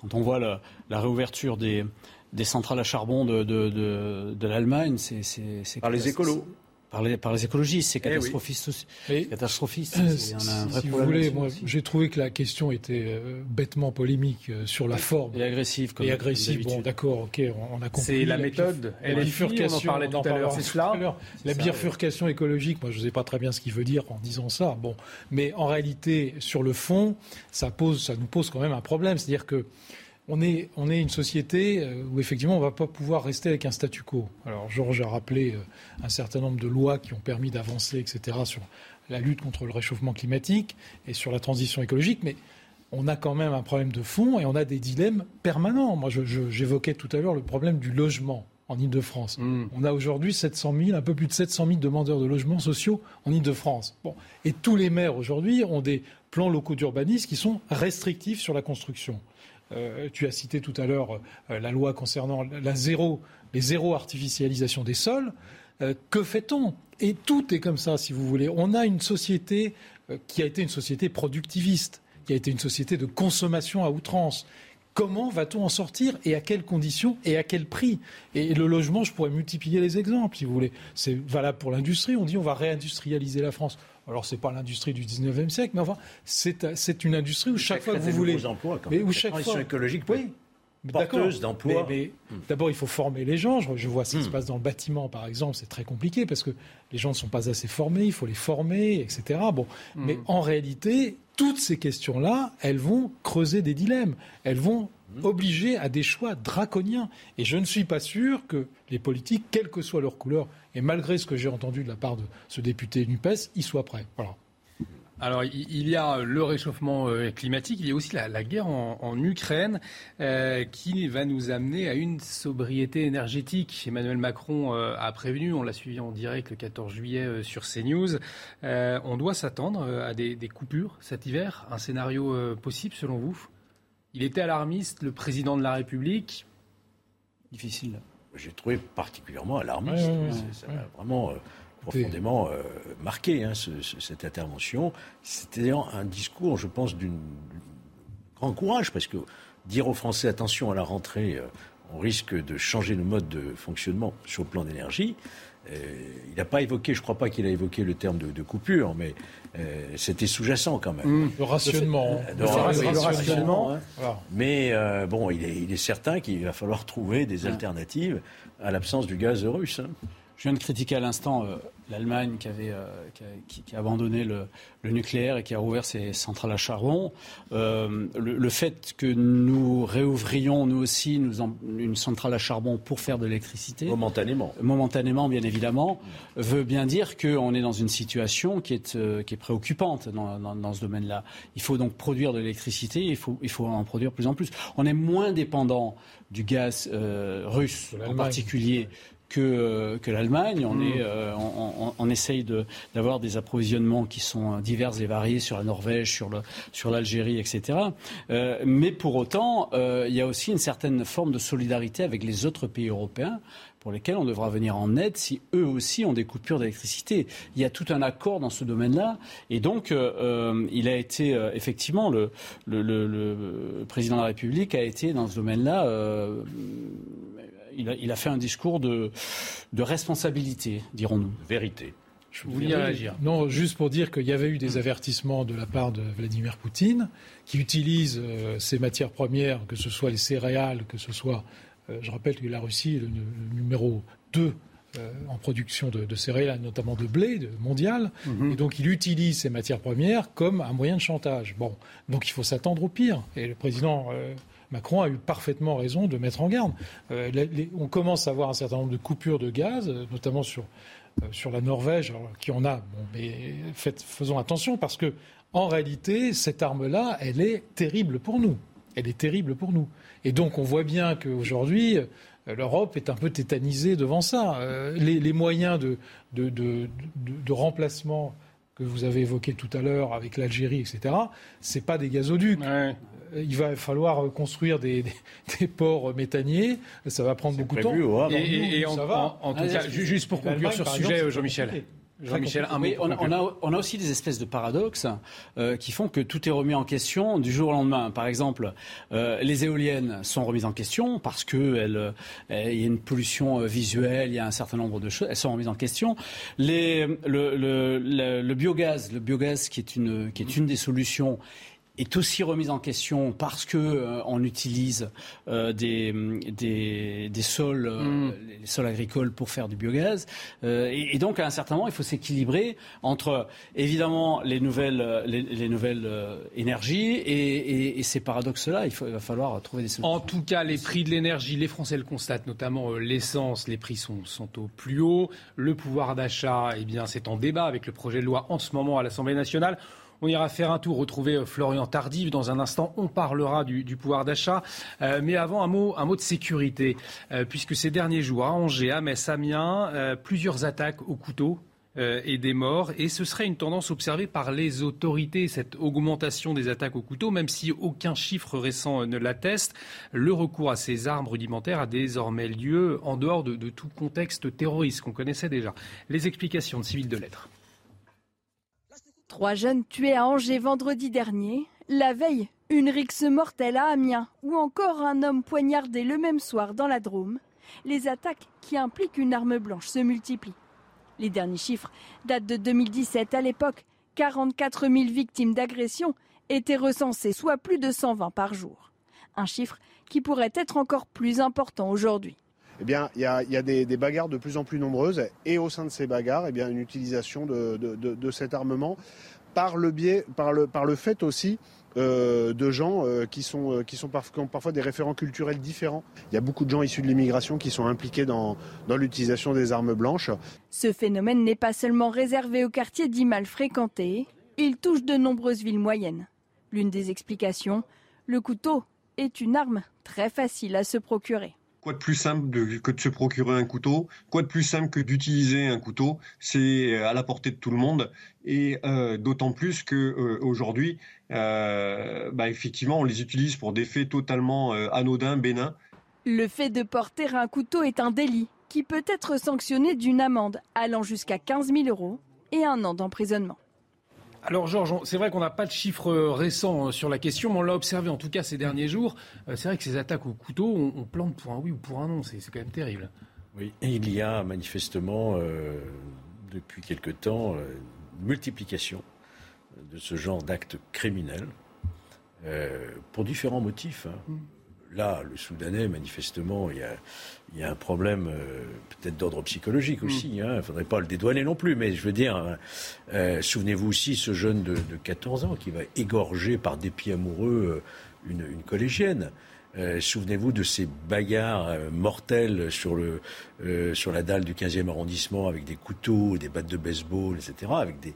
Quand on voit la réouverture des, des centrales à charbon de, de, de, de l'Allemagne, c'est par les écolos. Par les, par les écologistes, c'est catastrophiste. Eh catastrophiste. Euh, si, vous voulez, moi, j'ai trouvé que la question était euh, bêtement polémique euh, sur la forme et agressive. Comme et agressive. Bon, d'accord, ok, on, a compris. C'est la, méthode. La, la bifurcation. On en parlait tout à l'heure. C'est cela. La bifurcation écologique. Moi, je ne sais pas très bien ce qu'il veut dire en disant ça. Bon, mais en réalité, sur le fond, ça pose, ça nous pose quand même un problème. C'est-à-dire que on est, on est une société euh, où effectivement on ne va pas pouvoir rester avec un statu quo. Alors Georges a rappelé euh, un certain nombre de lois qui ont permis d'avancer, etc., sur la lutte contre le réchauffement climatique et sur la transition écologique, mais on a quand même un problème de fond et on a des dilemmes permanents. Moi, j'évoquais tout à l'heure le problème du logement. en Ile-de-France. On a aujourd'hui 700 000, un peu plus de 700 000 demandeurs de logements sociaux en Ile-de-France. Bon. Et tous les maires aujourd'hui ont des plans locaux d'urbanisme qui sont restrictifs sur la construction. Euh, tu as cité tout à l'heure euh, la loi concernant la zéro, les zéro artificialisation des sols. Euh, que fait-on? Et tout est comme ça, si vous voulez. On a une société qui a été une société productiviste, qui a été une société de consommation à outrance. Comment va-t-on en sortir et à quelles conditions et à quel prix? Et le logement, je pourrais multiplier les exemples, si vous voulez. C'est valable pour l'industrie. On dit on va réindustrialiser la France. Alors, c'est pas l'industrie du 19e siècle, mais enfin, c'est une industrie où chaque fois que vous voulez. emplois, quand mais où chaque fois. écologique Oui. porteuse d'emplois. Mais, mais d'abord, il faut former les gens. Je, je vois ce qui se passe dans le bâtiment, par exemple. C'est très compliqué parce que les gens ne sont pas assez formés. Il faut les former, etc. Bon, mais en réalité, toutes ces questions-là, elles vont creuser des dilemmes. Elles vont obliger à des choix draconiens. Et je ne suis pas sûr que les politiques, quelle que soit leur couleur, et malgré ce que j'ai entendu de la part de ce député NUPES, y soient prêts. Alors, il y a le réchauffement euh, climatique, il y a aussi la, guerre en, Ukraine euh, qui va nous amener à une sobriété énergétique. Emmanuel Macron euh, a prévenu, on l'a suivi en direct le 14 juillet euh, sur CNews. On doit s'attendre à des, coupures cet hiver, un scénario possible selon vous? Il était alarmiste, le président de la République. Difficile. J'ai trouvé particulièrement alarmiste. Ouais, ouais, ouais, C'est- Ça m'a vraiment euh, profondément euh, marqué, hein, ce- ce- cette intervention. C'était un discours, je pense, d'un grand courage, parce que dire aux Français, attention à la rentrée, euh, on risque de changer nos modes de fonctionnement sur le plan d'énergie. Euh, il n'a pas évoqué, je ne crois pas qu'il a évoqué le terme de, de coupure, mais euh, c'était sous-jacent quand même. Le rationnement. De- Le de- rationnement. le rationnement, hein. Voilà. Mais euh, bon, il est, il est certain qu'il va falloir trouver des alternatives à l'absence du gaz russe. hein. Je viens de critiquer à l'instant euh, l'Allemagne qui, avait, euh, qui, a, qui- qui a abandonné le, le nucléaire et qui a rouvert ses centrales à charbon. Euh, le, le fait que nous réouvrions nous aussi nous en- une centrale à charbon pour faire de l'électricité, momentanément, momentanément bien évidemment, veut bien dire qu'on est dans une situation qui est, euh, qui est préoccupante dans, dans- dans ce domaine-là. Il faut donc produire de l'électricité, il faut, il faut en produire plus en plus. On est moins dépendant du gaz euh, russe en particulier que, euh, que l'Allemagne. On, Mm. est, euh, on, on- on essaye de- d'avoir des approvisionnements qui sont euh, divers et variés sur la Norvège, sur le- sur l'Algérie, etc. Euh, mais pour autant, euh, il y a aussi une certaine forme de solidarité avec les autres pays européens pour lesquels on devra venir en aide si eux aussi ont des coupures d'électricité. Il y a tout un accord dans ce domaine-là. Et donc, euh, il a été, euh, effectivement, le, le- le- le président de la République a été dans ce domaine-là. euh, il, a, il a fait un discours de, de responsabilité, dirons-nous. Vérité. Vous vouliez réagir Non, juste pour dire qu'il y avait eu des avertissements de la part de Vladimir Poutine, qui utilise euh, ces matières premières, que ce soit les céréales, que ce soit. euh, je rappelle que la Russie est le, le numéro 2 euh, en production de, de céréales, notamment de blé de, mondial. Et donc, il utilise ces matières premières comme un moyen de chantage. Bon, donc il faut s'attendre au pire. Et le président. euh, Macron a eu parfaitement raison de mettre en garde. Euh, on commence à avoir un certain nombre de coupures de gaz, euh, notamment sur euh, sur la Norvège, qui en a. Mais faisons attention parce que, en réalité, cette arme-là, elle est terrible pour nous. Elle est terrible pour nous. Et donc, on voit bien qu'aujourd'hui, l'Europe est un peu tétanisée devant ça. Les, moyens de, de, de, remplacement que vous avez évoqués tout à l'heure avec l'Algérie, etc., c'est pas des gazoducs. Il va falloir euh, construire des, des, des ports méthaniers. Ça va prendre beaucoup de temps. prévu au Havre. Et, et- et en, ça va. en- en tout Ah, cas, juste pour conclure sur ce sujet, Jean-Michel. Jean-Michel, un mot. Oui, on, a, pour on, conclure. a, on a aussi des espèces de paradoxes euh, qui font que tout est remis en question du jour au lendemain. Par exemple, euh, les éoliennes sont remises en question parce que elles, euh, il y a une pollution euh, visuelle, il y a un certain nombre de choses, elles sont remises en question. Les, le, le, le, le biogaz, le biogaz qui est une, qui est une des solutions est aussi remise en question parce que euh, on utilise euh, des, des, des sols, euh, Mm. les sols agricoles pour faire du biogaz. Euh, et, et donc, à un certain moment, il faut s'équilibrer entre, évidemment, les nouvelles, euh, les, les nouvelles euh, énergies et, et- et ces paradoxes-là. Il, faut- il va falloir trouver des solutions. En tout cas, les prix de l'énergie, les Français le constatent, notamment euh, l'essence, les prix sont, sont au plus haut. Le pouvoir d'achat, eh bien, c'est en débat avec le projet de loi en ce moment à l'Assemblée nationale. On ira faire un tour, retrouver euh, Florian Tardif. Dans un instant, on parlera du, pouvoir d'achat. Euh, mais avant, un mot, de sécurité. puisque ces derniers jours, à Angers, à Metz, Amiens, plusieurs attaques au couteau euh, et des morts. Et ce serait une tendance observée par les autorités, cette augmentation des attaques au couteau, même si aucun chiffre récent ne l'atteste. Le recours à ces armes rudimentaires a désormais lieu en dehors de, tout contexte terroriste qu'on connaissait déjà. Les explications de Civil de Lettres. Trois jeunes tués à Angers vendredi dernier. La veille, une rixe mortelle à Amiens ou encore un homme poignardé le même soir dans la Drôme. Les attaques qui impliquent une arme blanche se multiplient. Les derniers chiffres datent de 2017. À l'époque, 44 000 victimes d'agression étaient recensées, soit plus de 120 par jour. Un chiffre qui pourrait être encore plus important aujourd'hui. Eh bien, il y a, des, bagarres de plus en plus nombreuses et au sein de ces bagarres, eh bien, une utilisation de, cet armement par le biais, par le, fait aussi euh, de gens euh, qui, sont, euh, ont parfois des référents culturels différents. Il y a beaucoup de gens issus de l'immigration qui sont impliqués dans, dans l'utilisation des armes blanches. Ce phénomène n'est pas seulement réservé aux quartiers dits mal fréquentés, il touche de nombreuses villes moyennes. L'une des explications, le couteau est une arme très facile à se procurer. Quoi de plus simple que de se procurer un couteau? Quoi de plus simple que d'utiliser un couteau? C'est à la portée de tout le monde et euh, d'autant plus que euh, aujourd'hui, euh, bah, effectivement, on les utilise pour des faits totalement anodins, bénins. Le fait de porter un couteau est un délit qui peut être sanctionné d'une amende allant jusqu'à 15 000 euros et un an d'emprisonnement. Alors Georges, c'est vrai qu'on n'a pas de chiffres récents sur la question, mais on l'a observé en tout cas ces derniers jours. C'est vrai que ces attaques au couteau, on, plante pour un oui ou pour un non, c'est quand même terrible. Oui, et il y a manifestement depuis quelque temps multiplication de ce genre d'actes criminels euh, pour différents motifs. Hein. Là, le Soudanais, manifestement, il y a, un problème euh, peut-être d'ordre psychologique aussi. Mm. Hein. Il ne faudrait pas le dédouaner non plus, mais je veux dire, hein, euh, souvenez-vous aussi ce jeune de, 14 ans qui va égorger par dépit amoureux une collégienne. Euh, souvenez-vous de ces bagarres euh, mortelles euh, sur la dalle du 15e arrondissement avec des couteaux, des battes de baseball, etc., avec des,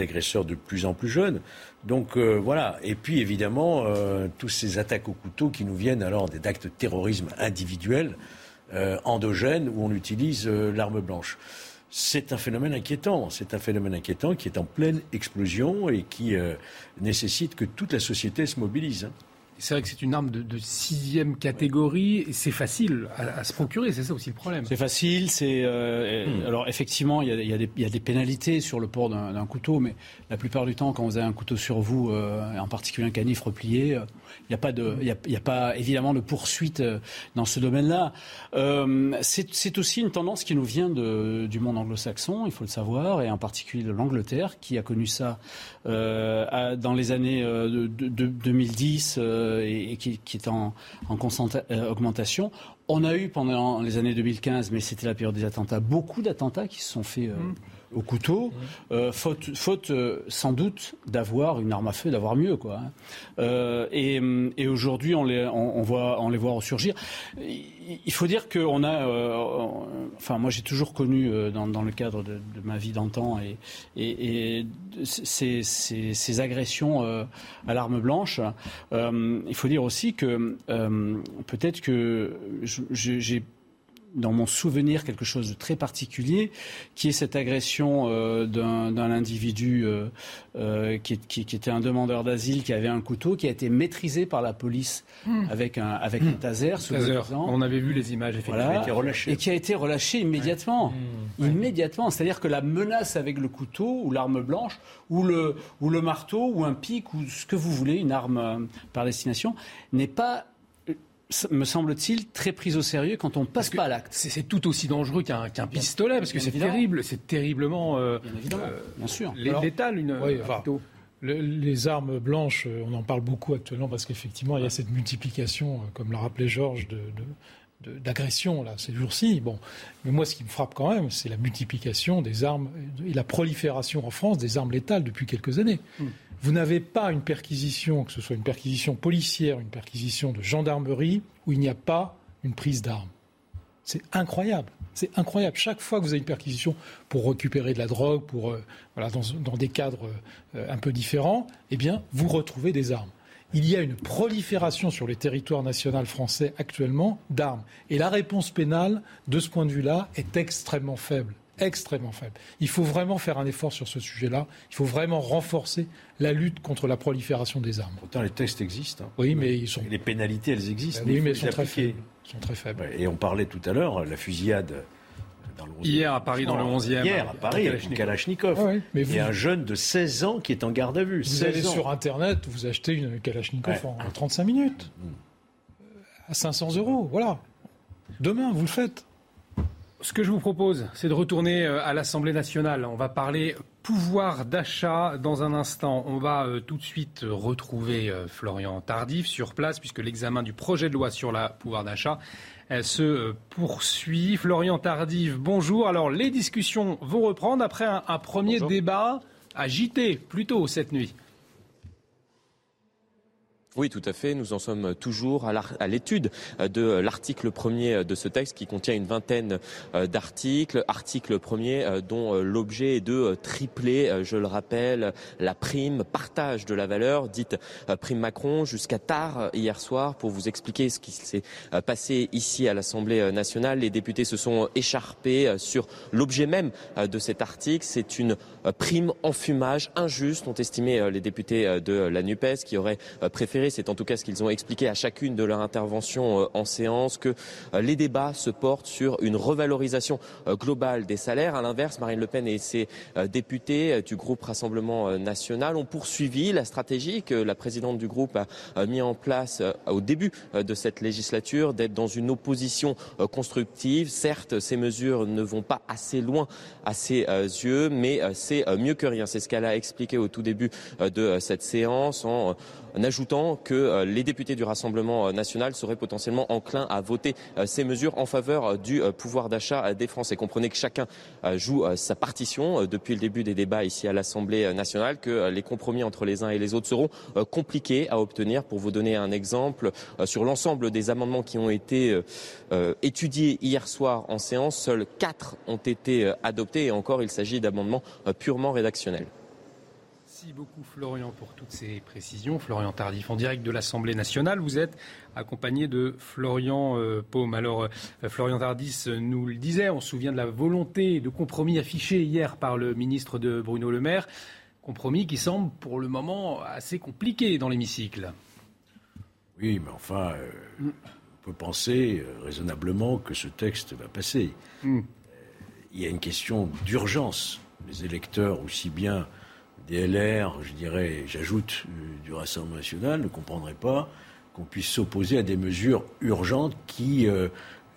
agresseurs de plus en plus jeunes. Donc voilà. Et puis évidemment, tous ces attaques au couteau qui nous viennent alors d'actes de terrorisme individuel, endogène, où on utilise l'arme blanche. C'est un phénomène inquiétant. C'est un phénomène inquiétant qui est en pleine explosion et qui nécessite que toute la société se mobilise. C'est vrai que c'est une arme de, sixième catégorie et c'est facile à, se procurer, c'est ça aussi le problème. C'est facile, c'est euh, hmm. alors effectivement il y, a, des, pénalités sur le port d'un couteau, mais la plupart du temps quand vous avez un couteau sur vous, euh, en particulier un canif replié, euh, il n'y a pas de, il y a, pas évidemment de poursuite dans ce domaine-là. c'est aussi une tendance qui nous vient du monde anglo-saxon, il faut le savoir, et en particulier de l'Angleterre qui a connu ça dans les années de, 2010 euh, et, qui, est en, euh, augmentation. On a eu pendant les années 2015, mais c'était la période des attentats, beaucoup d'attentats qui se sont faits. Euh, mmh au couteau, euh, faute, faute euh, sans doute d'avoir une arme à feu, d'avoir mieux. Quoi, hein. euh, et, et aujourd'hui, on les, on, voit, on les voit ressurgir. Il faut dire qu'on a. enfin, moi, j'ai toujours connu, dans, dans, le cadre de, de ma vie d'antan, et, et, et ces, ces, ces, agressions à l'arme blanche. il faut dire aussi que peut-être que j'ai dans mon souvenir quelque chose de très particulier, qui est cette agression euh, d'un individu euh, euh, qui, était un demandeur d'asile, qui avait un couteau, qui a été maîtrisé par la police hmm. avec un avec un taser. On avait vu les images, effectivement. et qui a été relâché immédiatement, hmm. immédiatement. C'est-à-dire que la menace avec le couteau ou l'arme blanche ou le ou le marteau ou un pic ou ce que vous voulez, une arme par destination, n'est pas me semble-t-il, très prise au sérieux quand on passe pas à l'acte. C'est tout aussi dangereux qu'un pistolet, parce que c'est terrible, c'est terriblement euh, bien, évidemment, euh, bien sûr. létal une les armes blanches, euh, on en parle beaucoup actuellement parce qu'effectivement, il y a cette multiplication, comme l'a rappelé Georges, d'agressions là ces jours-ci. Bon, mais moi, ce qui me frappe quand même, c'est la multiplication des armes et la prolifération en France des armes létales depuis quelques années. Hmm. Vous n'avez pas une perquisition, que ce soit une perquisition policière, une perquisition de gendarmerie, où il n'y a pas une prise d'armes. C'est incroyable. C'est incroyable. Chaque fois que vous avez une perquisition pour récupérer de la drogue, pour, euh, voilà, dans, des cadres euh, un peu différents, eh bien, vous retrouvez des armes. Il y a une prolifération sur le territoire national français actuellement d'armes. Et la réponse pénale, de ce point de vue-là, est extrêmement faible extrêmement faible. Il faut vraiment faire un effort sur ce sujet-là. Il faut vraiment renforcer la lutte contre la prolifération des armes. Pourtant, les textes existent. Hein. Oui, mais ils sont. les pénalités, elles existent. oui, mais elles sont très, faibles. sont très faibles. Et on parlait tout à l'heure, la fusillade. Dans le Hier à Paris, dans le 11e. Hier à Paris, Kalachnikov. Kalachnikov. Ah mais Il y a un jeune de 16 ans qui est en garde à vue. Vous allez sur Internet, vous achetez une Kalachnikov en 35 minutes. Mm. À 500 euros, voilà. Demain, vous le faites. Ce que je vous propose, c'est de retourner euh, à l'Assemblée nationale. On va parler pouvoir d'achat dans un instant. On va euh, tout de suite retrouver euh, Florian Tardif sur place, puisque l'examen du projet de loi sur le pouvoir d'achat se poursuit. Florian Tardif, bonjour. Alors, les discussions vont reprendre après un, premier débat agité plus tôt cette nuit. Oui, tout à fait. Nous en sommes toujours à l'étude de l'article premier de ce texte qui contient une vingtaine euh, d'articles. Article premier euh, dont euh, l'objet est de tripler, je le rappelle, la prime partage de la valeur, dite prime Macron, jusqu'à tard hier soir pour vous expliquer ce qui s'est passé ici à l'Assemblée nationale. Les députés se sont écharpés sur l'objet même de cet article. C'est une prime en fumage injuste, ont estimé les députés de la NUPES qui auraient préféré c'est en tout cas ce qu'ils ont expliqué à chacune de leurs interventions euh, en séance, que euh, les débats se portent sur une revalorisation euh, globale des salaires. À l'inverse, Marine Le Pen et ses députés du groupe Rassemblement national ont poursuivi la stratégie que la présidente du groupe a mis en place au début de cette législature, d'être dans une opposition constructive. Certes, ces mesures ne vont pas assez loin à ses yeux, mais c'est mieux que rien. C'est ce qu'elle a expliqué au tout début de cette séance en ajoutant que euh, les députés du Rassemblement euh, national seraient potentiellement enclins à voter euh, ces mesures en faveur du pouvoir d'achat des Français. Comprenez que chacun joue sa partition depuis le début des débats ici à l'Assemblée nationale, que les compromis entre les uns et les autres seront compliqués à obtenir. Pour vous donner un exemple, sur l'ensemble des amendements qui ont été étudiés hier soir en séance, seuls quatre ont été adoptés et encore il s'agit d'amendements purement rédactionnels. Merci beaucoup Florian pour toutes ces précisions. Florian Tardif en direct de l'Assemblée nationale. Vous êtes accompagné de Florian euh, Paume. Alors euh, Florian Tardif nous le disait, on se souvient de la volonté de compromis affiché hier par le ministre de Bruno Le Maire. Compromis qui semble pour le moment assez compliqué dans l'hémicycle. Oui, mais enfin, euh, on peut penser raisonnablement que ce texte va passer. Mm. Il y a une question d'urgence. Les électeurs, aussi bien des LR, je dirais, j'ajoute, euh, du Rassemblement national, ne comprendraient pas qu'on puisse s'opposer à des mesures urgentes qui, euh,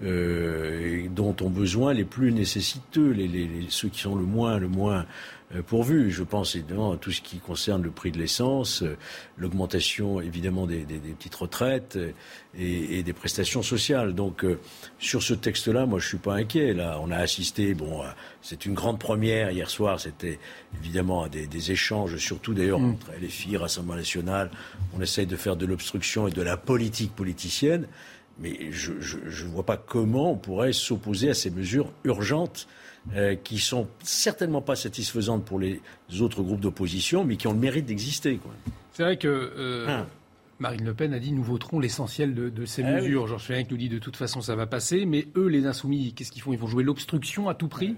euh, dont ont besoin les plus nécessiteux, les, ceux qui sont le moins, le moins pourvu. Je pense évidemment à tout ce qui concerne le prix de l'essence, euh, l'augmentation évidemment des, petites retraites euh, et, des prestations sociales. Donc sur ce texte-là, moi je suis pas inquiet. Là, on a assisté, bon, c'est une grande première hier soir. C'était évidemment des, échanges, surtout d'ailleurs mm. entre les filles, Rassemblement national. On essaye de faire de l'obstruction et de la politique politicienne. Mais je ne vois pas comment on pourrait s'opposer à ces mesures urgentes euh, qui sont certainement pas satisfaisantes pour les autres groupes d'opposition, mais qui ont le mérite d'exister. C'est vrai que euh, hein. Marine Le Pen a dit nous voterons l'essentiel de, ces ah mesures. Georges Fenech nous dit de toute façon ça va passer, mais eux, les insoumis, qu'est-ce qu'ils font? Ils vont jouer l'obstruction à tout prix?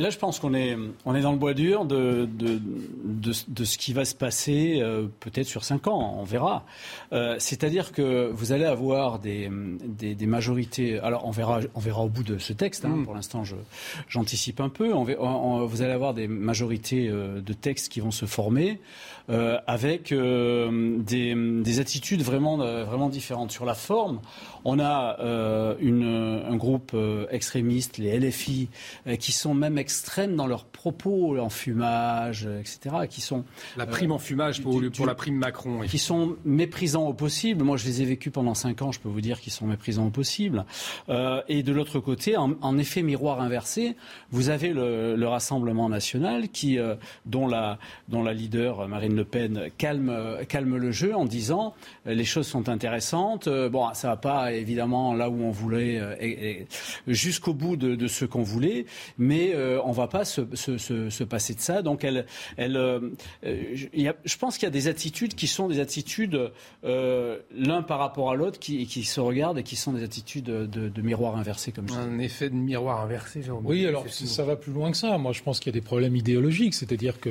Là, je pense qu'on est, on est dans le bois dur de, de, de, ce qui va se passer euh, peut-être sur cinq ans, on verra. Euh, c'est-à-dire que vous allez avoir des, des, majorités. Alors, on verra, on verra au bout de ce texte. Hein, mm. Pour l'instant, j'anticipe un peu. On, vous allez avoir des majorités euh, de textes qui vont se former avec des, des, attitudes vraiment, vraiment différentes. Sur la forme, on a une, un groupe extrémiste, les LFI, qui sont même extrêmes dans leurs propos, en fumage, etc., qui sont... La prime en fumage pour, pour la prime Macron. Qui sont méprisants au possible. Moi, je les ai vécus pendant cinq ans, je peux vous dire qu'ils sont méprisants au possible. Euh, et de l'autre côté, en, effet miroir inversé, vous avez le, le Rassemblement national qui, euh, dont, la, dont la leader Marine Le Pen calme, calme le jeu en disant les choses sont intéressantes. bon, ça va pas évidemment là où on voulait, jusqu'au bout de, de ce qu'on voulait, mais euh, on ne va pas se, se, se, passer de ça. Donc, elle, elle, euh, y a, je pense qu'il y a des attitudes qui sont des attitudes euh, l'un par rapport à l'autre qui, qui, se regardent et qui sont des attitudes de, de miroir inversé comme ça. Un effet de miroir inversé, Oui, alors ça va plus loin que ça. Moi, je pense qu'il y a des problèmes idéologiques, c'est-à-dire que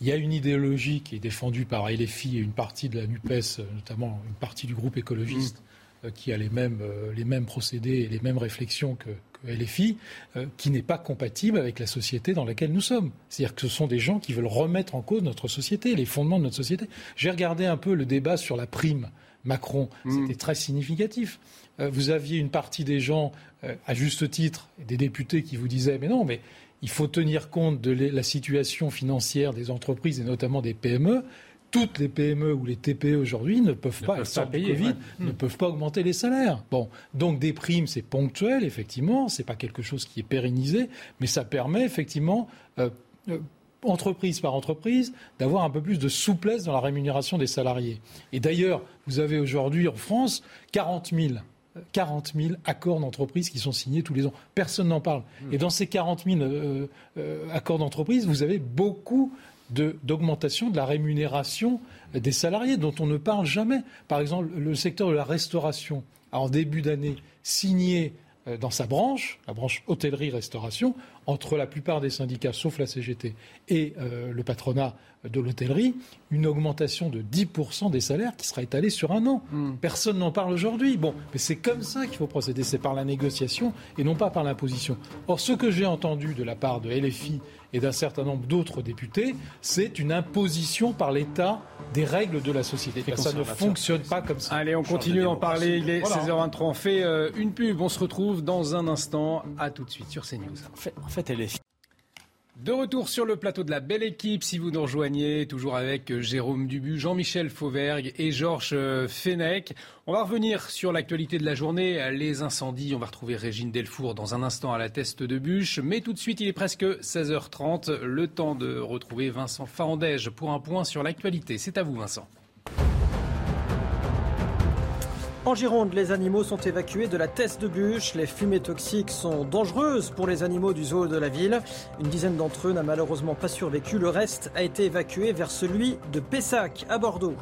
il y a une idéologie qui est défendue par LFI et une partie de la NUPES, notamment une partie du groupe écologiste, mm. qui a les mêmes, les mêmes procédés et les mêmes réflexions que, LFI, euh, qui n'est pas compatible avec la société dans laquelle nous sommes. C'est-à-dire que ce sont des gens qui veulent remettre en cause notre société, les fondements de notre société. J'ai regardé un peu le débat sur la prime Macron. Mm. C'était très significatif. Euh, vous aviez une partie des gens, euh, à juste titre, des députés qui vous disaient mais non, mais il faut tenir compte de la situation financière des entreprises et notamment des PME toutes les PME ou les TPE aujourd'hui ne peuvent pas, peuvent payer, Covid, ne peuvent pas augmenter les salaires. Bon, donc des primes, c'est ponctuel, effectivement, c'est pas quelque chose qui est pérennisé, mais ça permet effectivement, euh, euh, entreprise par entreprise, d'avoir un peu plus de souplesse dans la rémunération des salariés. Et d'ailleurs, vous avez aujourd'hui en France 40 000 40 000 accords d'entreprise qui sont signés tous les ans. Personne n'en parle. Mmh. Et dans ces 40 000 euh, accords d'entreprise, vous avez beaucoup d'augmentation de, la rémunération des salariés dont on ne parle jamais. Par exemple, le secteur de la restauration a en début d'année signé euh, dans sa branche, la branche hôtellerie-restauration, entre la plupart des syndicats, sauf la CGT, et euh, le patronat de l'hôtellerie, une augmentation de 10% des salaires qui sera étalée sur un an. Hmm. Personne n'en parle aujourd'hui. Bon, mais c'est comme ça qu'il faut procéder, c'est par la négociation et non pas par l'imposition. Or, ce que j'ai entendu de la part de LFI et d'un certain nombre d'autres députés, c'est une imposition par l'État des règles de la société. ça ne fonctionne pas comme ça. Allez, on continue d'en parler. Il est 16h23. On fait euh, une pub. On se retrouve dans un instant. À tout de suite sur CNews. En fait, en fait elle est de retour sur le plateau de la belle équipe, si vous nous rejoignez, toujours avec euh, Jérôme Dubu, Jean-Michel Fauvergue et Georges euh, Fenech. On va revenir sur l'actualité de la journée, les incendies. On va retrouver Régine Delfour dans un instant à la teste de bûche. Mais tout de suite, il est presque 16h30. Le temps de retrouver Vincent Farandège pour un point sur l'actualité. C'est à vous, Vincent. En Gironde, les animaux sont évacués de la Teste de Bûche. Les fumées toxiques sont dangereuses pour les animaux du zoo de la ville. Une dizaine d'entre eux n'a malheureusement pas survécu. Le reste a été évacué vers celui de Pessac, à Bordeaux.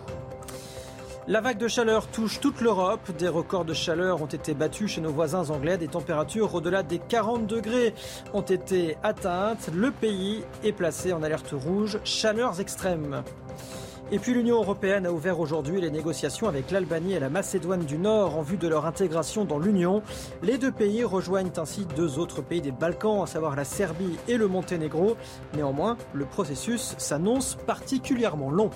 La vague de chaleur touche toute l'Europe. Des records de chaleur ont été battus chez nos voisins anglais. Des températures au-delà des 40 degrés ont été atteintes. Le pays est placé en alerte rouge, chaleurs extrêmes. Et puis l'Union européenne a ouvert aujourd'hui les négociations avec l'Albanie et la Macédoine du Nord en vue de leur intégration dans l'Union. Les deux pays rejoignent ainsi deux autres pays des Balkans, à savoir la Serbie et le Monténégro. Néanmoins, le processus s'annonce particulièrement long.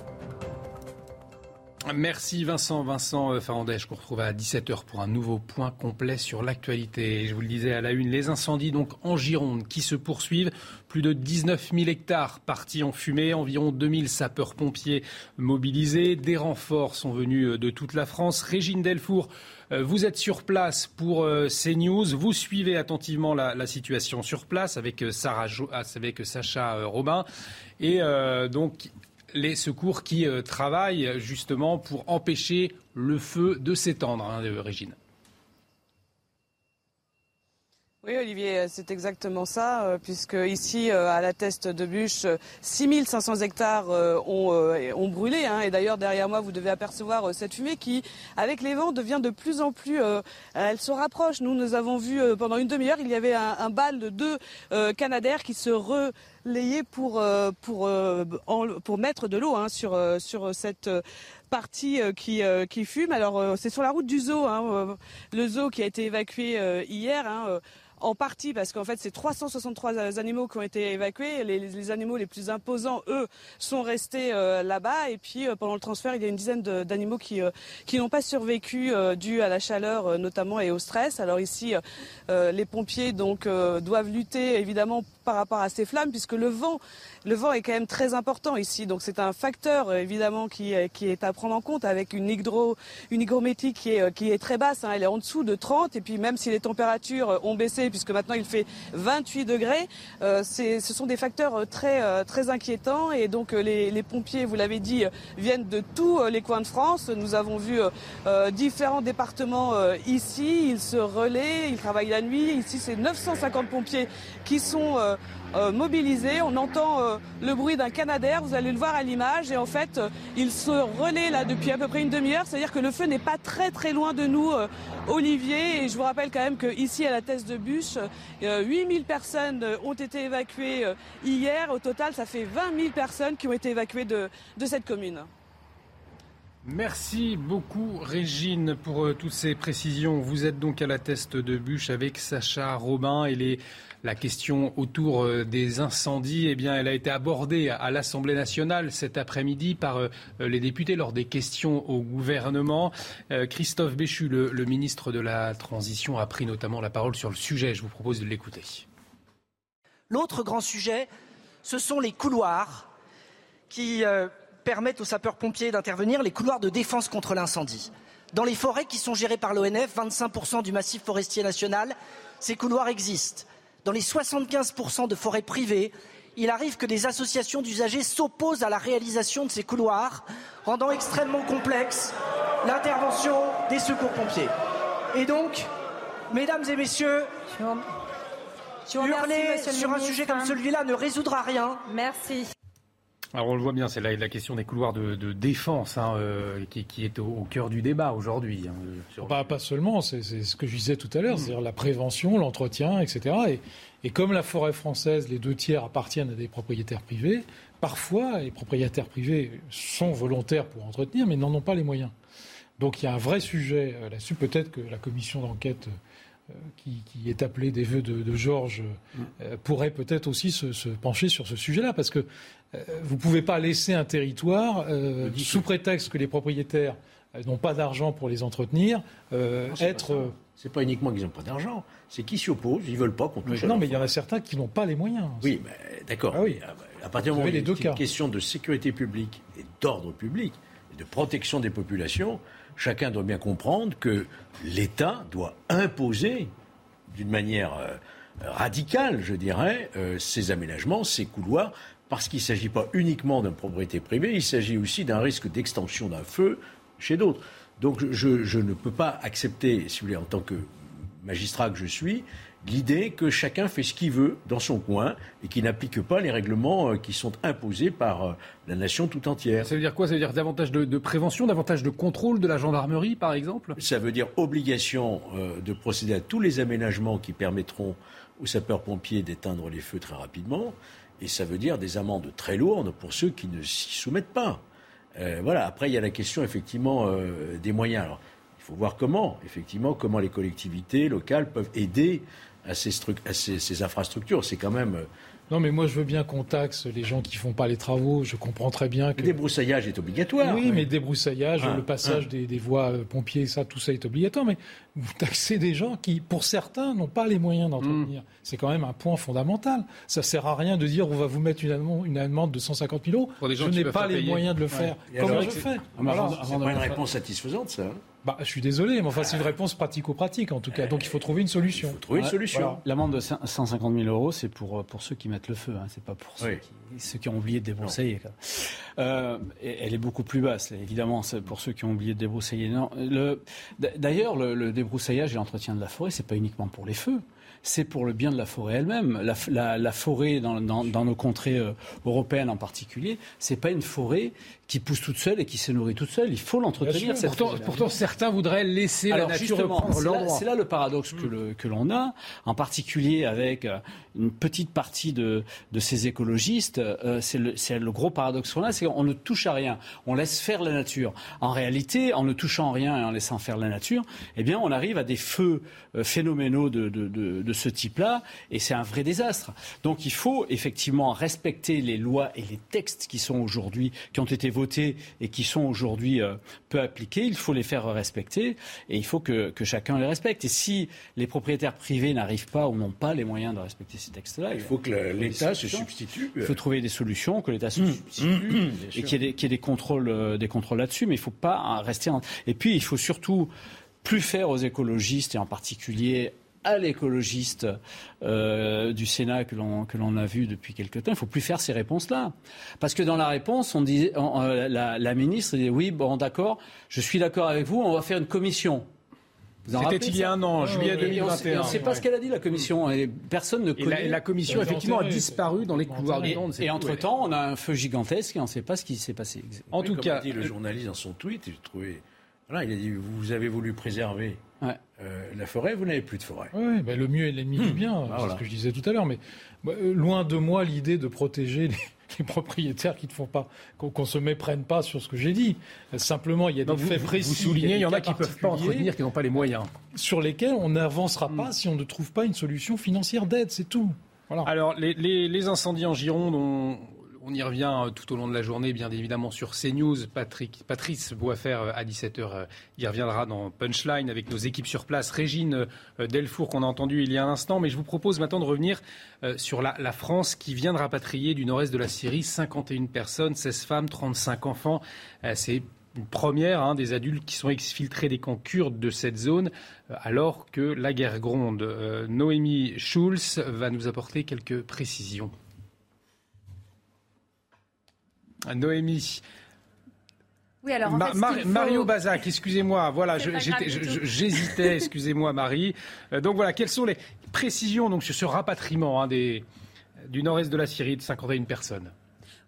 Merci Vincent. Vincent euh, Farandèche qu'on retrouve à 17h pour un nouveau point complet sur l'actualité. Je vous le disais à la une, les incendies donc en Gironde qui se poursuivent. Plus de 19 000 hectares partis en fumée, environ 2000 sapeurs-pompiers mobilisés. Des renforts sont venus euh, de toute la France. Régine Delfour, euh, vous êtes sur place pour CNews. Vous suivez attentivement la, situation sur place avec, Sarah avec Sacha Robin. Et donc, les secours qui euh, travaillent justement pour empêcher le feu de s'étendre, hein, Régine. Oui, Olivier, c'est exactement ça, euh, puisque ici, euh, à la Teste de Bûche, 6500 hectares ont, brûlé. Hein. et d'ailleurs, derrière moi, vous devez apercevoir cette fumée qui, avec les vents, devient de plus en plus... elle se rapproche. Nous, nous avons vu pendant une demi-heure, il y avait un, un bal de deux Canadaires qui se re pour, euh, pour, euh, pour mettre de l'eau hein, sur, euh, sur cette partie qui, qui fume. Alors c'est sur la route du zoo, hein, le zoo qui a été évacué hier. Hein, en partie parce qu'en fait c'est 363 animaux qui ont été évacués. Les, animaux les plus imposants, eux, sont restés là-bas. Et puis pendant le transfert, il y a une dizaine d'animaux qui, qui n'ont pas survécu dû à la chaleur notamment et au stress. Alors ici, les pompiers donc doivent lutter évidemment par rapport à ces flammes, puisque le vent, le vent est quand même très important ici. Donc c'est un facteur évidemment qui, qui est à prendre en compte avec une, hydro, une hygrométrie qui est, qui est très basse. Hein. elle est en dessous de 30. Et puis même si les températures ont baissé, puisque maintenant il fait 28 degrés, euh, ce sont des facteurs très, très inquiétants. Et donc les, les pompiers, vous l'avez dit, viennent de tous les coins de France. Nous avons vu différents départements ici. Ils se relaient, ils travaillent la nuit. Ici, c'est 950 pompiers qui sont euh, euh, mobilisés. On entend euh, le bruit d'un canadair, vous allez le voir à l'image. Et en fait, il se relaie là depuis à peu près une demi-heure. C'est-à-dire que le feu n'est pas très très loin de nous, Olivier. Et je vous rappelle quand même qu'ici, à la Thèse de Bûche, 8000 personnes ont été évacuées hier. Au total, ça fait 20 000 personnes qui ont été évacuées de cette commune. Merci beaucoup Régine pour euh, toutes ces précisions. Vous êtes donc à la teste de bûche avec Sacha Robin et la question autour euh, des incendies, eh bien, elle a été abordée à l'Assemblée nationale cet après-midi par euh, les députés lors des questions au gouvernement. Christophe Béchu, le ministre de la Transition, a pris notamment la parole sur le sujet. Je vous propose de l'écouter. L'autre grand sujet, ce sont les couloirs qui permettent aux sapeurs-pompiers d'intervenir, les couloirs de défense contre l'incendie. Dans les forêts qui sont gérées par l'ONF, 25% du massif forestier national, ces couloirs existent. Dans les 75% de forêts privées, il arrive que des associations d'usagers s'opposent à la réalisation de ces couloirs, rendant extrêmement complexe l'intervention des secours-pompiers. Et donc, mesdames et messieurs, hurler sur un sujet comme celui-là ne résoudra rien. Merci. Alors on le voit bien, c'est la, question des couloirs de, défense hein, euh, qui, est au, cœur du débat aujourd'hui. Hein, bah, pas seulement, c'est ce que je disais tout à l'heure, mm. c'est-à-dire la prévention, l'entretien, etc. Et, comme la forêt française, les deux tiers appartiennent à des propriétaires privés, parfois les propriétaires privés sont volontaires pour entretenir, mais n'en ont pas les moyens. Donc il y a un vrai sujet euh, là-dessus. Peut-être que la commission d'enquête euh, qui, est appelée des vœux de, Georges mm. pourrait peut-être aussi se, se, pencher sur ce sujet-là, parce que euh, vous ne pouvez pas laisser un territoire, euh, sous prétexte que les propriétaires euh, n'ont pas d'argent pour les entretenir, être. C'est pas uniquement qu'ils n'ont pas d'argent, c'est qu'ils s'y opposent, ils veulent pas qu'on touche. non, mais il y en a certains qui n'ont pas les moyens. Oui, mais d'accord. Ah oui. À partir du moment où il y a une question de sécurité publique et d'ordre public, et de protection des populations, chacun doit bien comprendre que l'État doit imposer d'une manière radicale, je dirais, ces aménagements, ces couloirs, parce qu'il ne s'agit pas uniquement d'une propriété privée, il s'agit aussi d'un risque d'extension d'un feu chez d'autres. Donc je, ne peux pas accepter, si vous voulez, en tant que magistrat que je suis, l'idée que chacun fait ce qu'il veut dans son coin et qu'il n'applique pas les règlements euh, qui sont imposés par euh, la nation tout entière. Ça veut dire quoi? Ça veut dire davantage de, prévention, davantage de contrôle de la gendarmerie, par exemple? Ça veut dire obligation euh, de procéder à tous les aménagements qui permettront aux sapeurs-pompiers d'éteindre les feux très rapidement. Et ça veut dire des amendes très lourdes pour ceux qui ne s'y soumettent pas. Euh, voilà. Après, il y a la question effectivement euh, des moyens. Alors, il faut voir comment, effectivement, comment les collectivités locales peuvent aider à ces, à ces infrastructures. C'est quand même euh, non, mais moi, je veux bien qu'on taxe les gens qui font pas les travaux. Je comprends très bien que. Le débroussaillage est obligatoire. Oui, mais débroussaillage, ah, le passage ah. Des, voies euh, pompiers, ça, tout ça est obligatoire. Mais vous taxez des gens qui, pour certains, n'ont pas les moyens d'entretenir. Mm. C'est quand même un point fondamental. Ça sert à rien de dire on va vous mettre une amende, une amende de 150 000 euros. je n'ai pas les moyens de le faire. Comment je fais? C'est pas une réponse satisfaisante, ça. Bah, je suis désolé, mais enfin, c'est une réponse pratico-pratique en tout cas. Donc il faut trouver une solution. Il faut trouver une solution. L'amende de 150 000 euros, c'est pour, pour ceux qui mettent le feu, hein. c'est pas pour ceux, qui, ont oublié de débroussailler. Euh, elle est beaucoup plus basse, évidemment, c'est pour ceux qui ont oublié de débroussailler. D'ailleurs, le, le débroussaillage et l'entretien de la forêt, c'est pas uniquement pour les feux c'est pour le bien de la forêt elle-même. La, forêt dans, nos contrées euh, européennes en particulier, c'est pas une forêt qui pousse toute seule et qui se nourrit toute seule. Il faut l'entretenir. Pourtant, pourtant, certains voudraient laisser la nature reprendre. C'est là le paradoxe que, que l'on a, en particulier avec euh, une petite partie de, de ces écologistes. Euh, c'est le, le, gros paradoxe qu'on a, c'est qu'on ne touche à rien. On laisse faire la nature. En réalité, en ne touchant rien et en laissant faire la nature, eh bien, on arrive à des feux phénoménaux de de ce type-là, et c'est un vrai désastre. Donc il faut effectivement respecter les lois et les textes qui sont aujourd'hui, qui ont été votés et qui sont aujourd'hui euh, peu appliqués. Il faut les faire respecter et il faut que, que, chacun les respecte. Et si les propriétaires privés n'arrivent pas ou n'ont pas les moyens de respecter ces textes-là, il faut que l'État se substitue. Il faut trouver des solutions, que l'État se mmh. substitue mmh. et qu'il y, ait des, des contrôles, euh, des contrôles là-dessus. Mais il ne faut pas rester. En... Et puis il faut surtout plus faire aux écologistes et en particulier à l'écologiste euh, du Sénat que l'on a vu depuis quelque temps. Il ne faut plus faire ces réponses-là. Parce que dans la réponse, on dit, euh, la, la, ministre dit oui, bon, d'accord, je suis d'accord avec vous, on va faire une commission. C'était il y a un an, juillet 2021. On ne sait pas ce qu'elle a dit, la commission. Et personne ne connaît. Et la, commission, effectivement, a disparu dans les couloirs du monde. Et entre-temps, on a un feu gigantesque et on ne sait pas ce qui s'est passé. En tout cas. dit le journaliste dans son tweet, j'ai trouvé. Voilà, il a dit vous avez voulu préserver euh, la forêt, vous n'avez plus de forêt. Oui, le mieux est l'ennemi du bien, ah, c'est ce que je disais tout à l'heure. Mais euh, loin de moi l'idée de protéger les, propriétaires qui ne font pas, qu'on ne se méprenne pas sur ce que j'ai dit. Simplement, il y a des faits précis. Vous soulignez, il y en a qui ne peuvent pas entretenir, qui n'ont pas les moyens. Sur lesquels on n'avancera pas hmm. si on ne trouve pas une solution financière d'aide, c'est tout. Voilà. Alors, les, les, incendies en Gironde, ont... On y revient euh, tout au long de la journée, bien évidemment, sur CNews. Patrick, Patrice Boisfer, euh, à 17h, euh, y reviendra dans Punchline avec nos équipes sur place. Régine Delfour, qu'on a entendu il y a un instant. Mais je vous propose maintenant de revenir sur la, France qui vient de rapatrier du nord-est de la Syrie 51 personnes, 16 femmes, 35 enfants. C'est une première hein, des adultes qui sont exfiltrés des camps kurdes de cette zone alors que la guerre gronde. Noémie Schulz va nous apporter quelques précisions. Noémie. Oui, alors Mario Bazac, excusez-moi, voilà, j'hésitais, excusez-moi Marie. Euh, donc voilà, quelles sont les précisions donc, sur ce rapatriement hein, des, du nord-est de la Syrie de 51 personnes?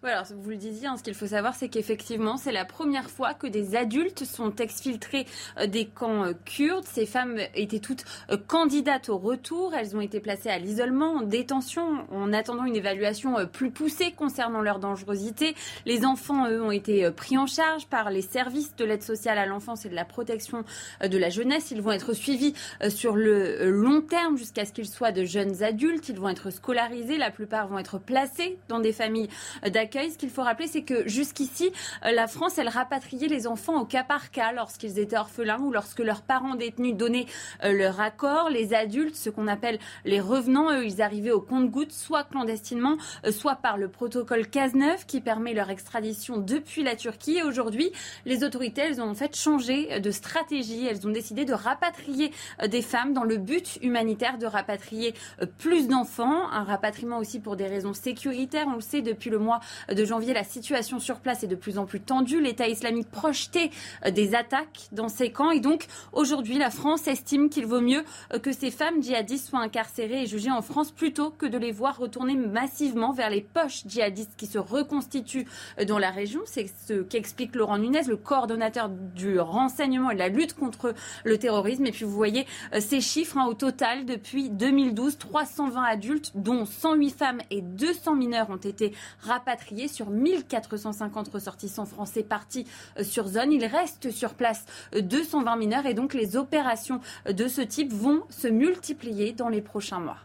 Alors, vous le disiez, hein, ce qu'il faut savoir, c'est qu'effectivement, c'est la première fois que des adultes sont exfiltrés euh, des camps euh, kurdes. Ces femmes étaient toutes euh, candidates au retour. Elles ont été placées à l'isolement, en détention, en attendant une évaluation plus poussée concernant leur dangerosité. Les enfants, eux, ont été pris en charge par les services de l'aide sociale à l'enfance et de la protection de la jeunesse. Ils vont être suivis sur le long terme jusqu'à ce qu'ils soient de jeunes adultes. Ils vont être scolarisés. La plupart vont être placés dans des familles d'accueil ce qu'il faut rappeler, c'est que jusqu'ici, euh, la France, elle rapatriait les enfants au cas par cas lorsqu'ils étaient orphelins ou lorsque leurs parents détenus donnaient euh, leur accord. Les adultes, ce qu'on appelle les revenants, eux, ils arrivaient au compte-gouttes, soit clandestinement, euh, soit par le protocole Cazeneuve qui permet leur extradition depuis la Turquie. Et aujourd'hui, les autorités, elles ont en fait changé de stratégie. Elles ont décidé de rapatrier des femmes dans le but humanitaire de rapatrier plus d'enfants. Un rapatriement aussi pour des raisons sécuritaires. On le sait depuis le mois de janvier, la situation sur place est de plus en plus tendue. L'État islamique projetait euh, des attaques dans ces camps. Et donc, aujourd'hui, la France estime qu'il vaut mieux euh, que ces femmes djihadistes soient incarcérées et jugées en France plutôt que de les voir retourner massivement vers les poches djihadistes qui se reconstituent euh, dans la région. C'est ce qu'explique Laurent Nunez, le coordonnateur du renseignement et de la lutte contre le terrorisme. Et puis, vous voyez ces chiffres hein, au total depuis 2012, 320 adultes, dont 108 femmes et 200 mineurs ont été rapatriés sur 1450 ressortissants français partis euh, sur zone. Il reste sur place 220 euh, mineurs et donc les opérations euh, de ce type vont se multiplier dans les prochains mois.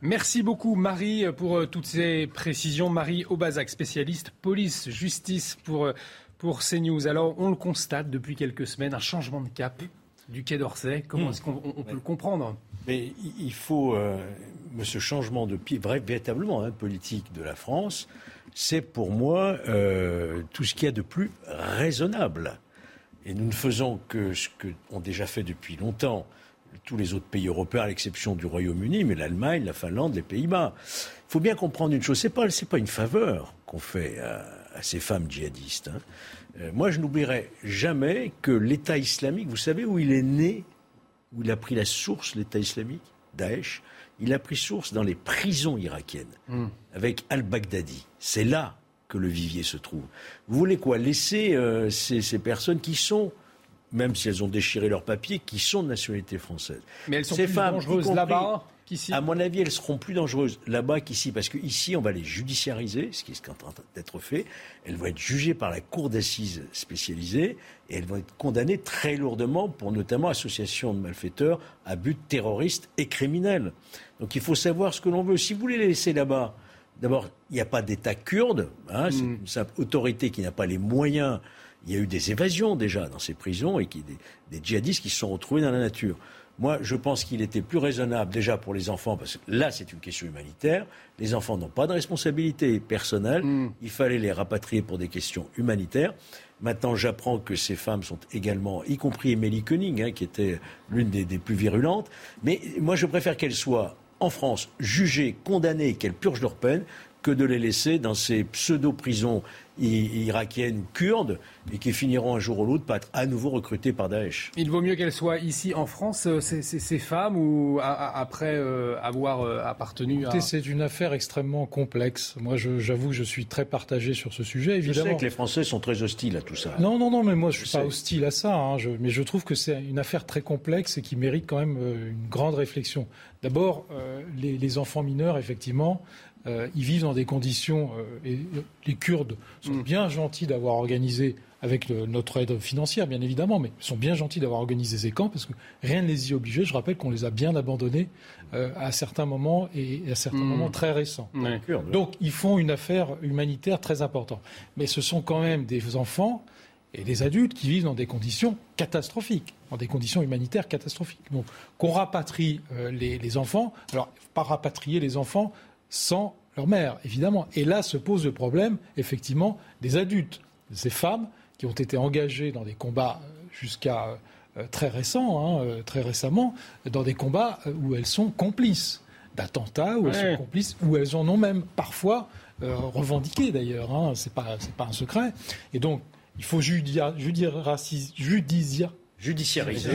Merci beaucoup Marie pour toutes ces précisions. Marie Aubazac, spécialiste police-justice pour, pour CNews. Alors on le constate depuis quelques semaines, un changement de cap du Quai d'Orsay. Comment hmm. est-ce qu'on peut le comprendre? Mais il faut ce changement de pied, véritablement hein, politique de la France, c'est pour moi euh, tout ce qu'il y a de plus raisonnable. Et nous ne faisons que ce qu'ont déjà fait depuis longtemps tous les autres pays européens, à l'exception du Royaume-Uni, mais l'Allemagne, la Finlande, les Pays-Bas. Il faut bien comprendre une chose, ce n'est pas, pas une faveur qu'on fait à, ces femmes djihadistes. Hein. Euh, moi, je n'oublierai jamais que l'État islamique, vous savez où il est né, où il a pris la source, l'État islamique, Daesh? Il a pris source dans les prisons irakiennes, hmm. avec al-Baghdadi. C'est là que le vivier se trouve. Vous voulez quoi? Laisser euh, ces, personnes qui sont même si elles ont déchiré leurs papiers, qui sont de nationalité française. Mais elles sont Ces plus femmes, dangereuses là-bas qu'ici. À mon avis, elles seront plus dangereuses là-bas qu'ici, parce qu'ici, on va les judiciariser, ce qui est en train d'être fait. Elles vont être jugées par la cour d'assises spécialisée et elles vont être condamnées très lourdement pour notamment association de malfaiteurs à but terroriste et criminel. Donc il faut savoir ce que l'on veut. Si vous les laissez là-bas, d'abord, il n'y a pas d'État kurde, hein, c'est une simple autorité qui n'a pas les moyens. Il y a eu des évasions déjà dans ces prisons et qui, des, des djihadistes qui se sont retrouvés dans la nature. Moi, je pense qu'il était plus raisonnable déjà pour les enfants, parce que là, c'est une question humanitaire. Les enfants n'ont pas de responsabilité personnelle. Il fallait les rapatrier pour des questions humanitaires. Maintenant, j'apprends que ces femmes sont également, y compris Émilie Koenig, hein, qui était l'une des, des plus virulentes. Mais moi, je préfère qu'elles soient en France jugées, condamnées, et qu'elles purgent leur peine, que de les laisser dans ces pseudo-prisons irakiennes ou kurdes, et qui finiront un jour ou l'autre par être à nouveau recrutées par Daesh. Il vaut mieux qu'elles soient ici en France, euh, ces, ces- ces femmes, ou a- a- après euh, avoir euh, appartenu à... Écoutez, c'est une affaire extrêmement complexe. Moi, je- j'avoue que je suis très partagé sur ce sujet, Je évidemment. sais que les Français sont très hostiles à tout ça. Non, non, non, mais moi je suis Je pas sais. hostile à ça, hein, je- mais je trouve que c'est une affaire très complexe et qui mérite quand même euh, une grande réflexion. D'abord, euh, les, les enfants mineurs, effectivement, euh, ils vivent dans des conditions, euh, et les Kurdes sont bien gentils d'avoir organisé, avec le- notre aide financière bien évidemment, mais ils sont bien gentils d'avoir organisé ces camps parce que rien ne les y obligeait. Je rappelle qu'on les a bien abandonnés euh, à certains moments et à certains Mm. moments très récents. Donc ils font une affaire humanitaire très importante. Mais ce sont quand même des enfants et des adultes qui vivent dans des conditions catastrophiques, dans des conditions humanitaires catastrophiques. Donc qu'on rapatrie euh, les, les enfants, alors pas rapatrier les enfants sans leur mère, évidemment. Et là se pose le problème, effectivement, des adultes, ces femmes qui ont été engagées dans des combats euh, jusqu'à euh, très récents, hein, euh, très récemment, dans des combats euh, où elles sont complices d'attentats, où elles sont complices, où elles en ont même parfois euh, revendiqué d'ailleurs. Hein, c'est pas c'est pas un secret. Et donc il faut judia-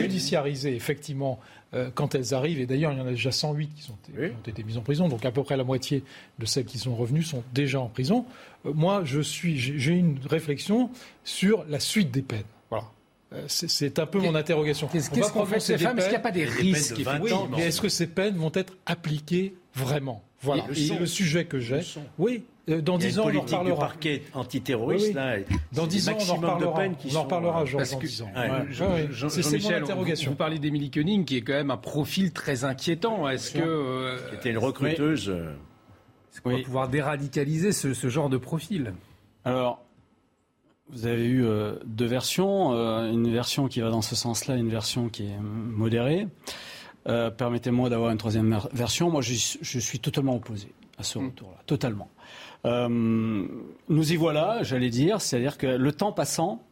judiciariser, effectivement euh, quand elles arrivent. Et d'ailleurs il y en a déjà 108 qui, sont, qui ont été mises en prison. Donc à peu près la moitié de celles qui sont revenues sont déjà en prison. Euh, moi je suis j'ai une réflexion sur la suite des peines. Voilà. Euh, C'est un peu mon interrogation. Qu'est-ce qu'on fait ces femmes? Est-ce qu'il n'y a pas des de risques 20 Oui, ans, mais est-ce que ces peines vont être appliquées vraiment? Voilà. Et le Et le sujet que j'ai, oui, euh, dans Il y a 10 une ans, on en politique du reparlera. parquet antiterroriste. Oui, oui. Là, et Dans c'est 10 des ans, on en reparlera. On en reparlera, euh, Georges, Parce dans que, 10 ans. Ouais. Ouais, Jean- Jean- c'est- mon interrogation. vous parlez d'Émilie Koenig, qui est quand même un profil très inquiétant. Est-ce que euh, C'était une recruteuse. euh, est-ce qu'on va pouvoir déradicaliser ce, ce genre de profil? Alors, vous avez eu euh, deux versions, euh, une version qui va dans ce sens-là, une version qui est euh, modérée. Euh, Permettez-moi d'avoir une troisième version. Moi, je, je suis totalement opposé à ce retour-là, totalement. Euh, nous y voilà, j'allais dire, c'est-à-dire que le temps passant,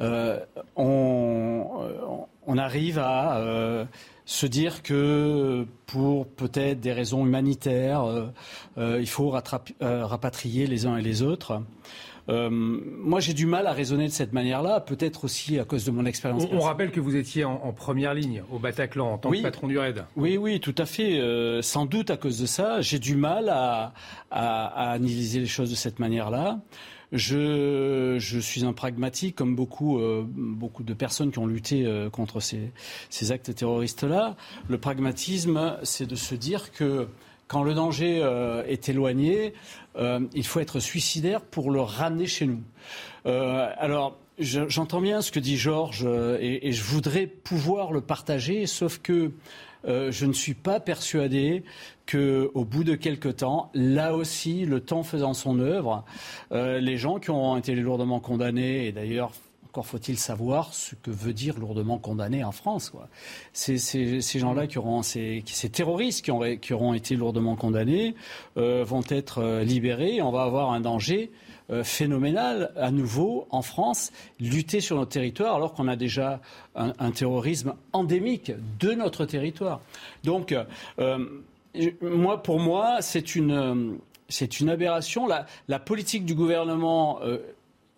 euh, on, on arrive à euh, se dire que pour peut-être des raisons humanitaires, euh, euh, il faut euh, rapatrier les uns et les autres. Euh, moi, j'ai du mal à raisonner de cette manière-là, peut-être aussi à cause de mon expérience. on, on rappelle que vous étiez en, en première ligne au Bataclan en tant Oui. que patron du RAID. Oui, oui, tout à fait. Euh, sans doute à cause de ça, j'ai du mal à, à- à analyser les choses de cette manière-là. Je, je suis un pragmatique, comme beaucoup, euh, beaucoup de personnes qui ont lutté euh, contre ces, ces actes terroristes-là. Le pragmatisme, c'est de se dire que quand le danger euh, est éloigné, euh, il faut être suicidaire pour le ramener chez nous. Euh, alors, je- j'entends bien ce que dit Georges et, je voudrais pouvoir le partager, sauf que je ne suis pas persuadé que, au bout de quelque temps, là aussi, le temps faisant son œuvre, les gens qui ont été lourdement condamnés, et d'ailleurs, encore faut-il savoir ce que veut dire lourdement condamné en France. Ces gens-là qui ces, terroristes qui, auront été lourdement condamnés, euh, vont être euh, libérés. On va avoir un danger euh, phénoménal à nouveau en France, lutter sur notre territoire alors qu'on a déjà un, terrorisme endémique de notre territoire. Donc, moi, pour moi, c'est une, c'est une aberration. La, politique du gouvernement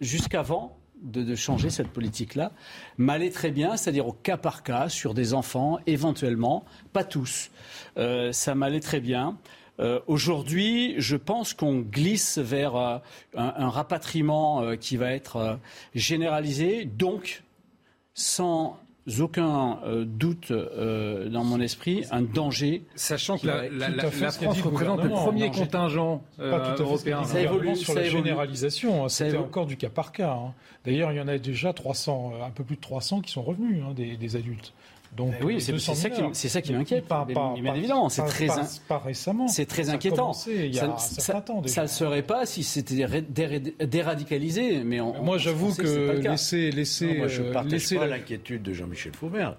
jusqu'avant de, changer cette politique-là m'allait très bien, c'est-à-dire au cas par cas, sur des enfants, éventuellement, pas tous. Euh, ça m'allait très bien. Euh, Aujourd'hui, je pense qu'on glisse vers euh, un, rapatriement qui va être généralisé. Donc, sans aucun euh, doute euh, dans mon esprit un danger. Sachant que la, la, la, la France représente le premier contingent euh, européen. Ça évolue sur la généralisation. Hein, C'était encore du cas par cas. Hein. D'ailleurs, il y en a déjà 300, un peu plus de 300 qui sont revenus hein, des, des adultes. Donc, ben oui, c'est ça, qui, ça qui m'inquiète. Pas, pas, bien évidemment, c'est très, pas, pas récemment. C'est très inquiétant. Il y a ça, temps ça ne serait pas si c'était déradicalisé. Mais on, moi, j'avoue que, que laisser, laisser, non, moi, je euh, partage laisser pas l'inquiétude de Jean-Michel Faubert.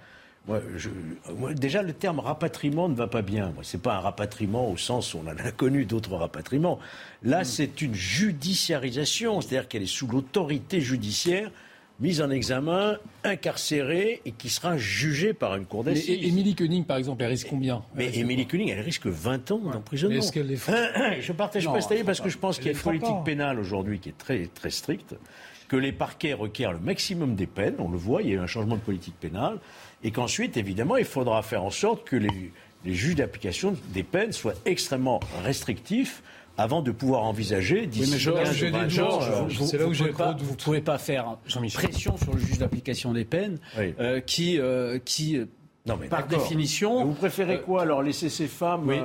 Moi, je, moi, déjà, le terme rapatriement ne va pas bien. Ce n'est pas un rapatriement au sens où on en a connu d'autres rapatriements. Là, mm. c'est une judiciarisation, c'est-à-dire qu'elle est sous l'autorité judiciaire mise en examen, incarcérée et qui sera jugée par une cour d'assises. Et Émilie Koenig, par exemple, elle risque combien? Mais Émilie Koenig, elle risque 20 ans d'emprisonnement. Est-ce qu'elle Je partage non, pas cet avis parce que je pense qu'il y a une politique pas. pénale aujourd'hui qui est très, très stricte, que les parquets requièrent le maximum des peines, on le voit, il y a eu un changement de politique pénale, et qu'ensuite, évidemment, il faudra faire en sorte que les, les juges d'application des peines soient extrêmement restrictifs avant de pouvoir envisager d'ici oui, Georges, où vous pas, vous pouvez pas faire pression sur le juge d'application des peines oui. euh, qui euh, qui non, mais par définition vous préférez quoi alors laisser ces femmes oui.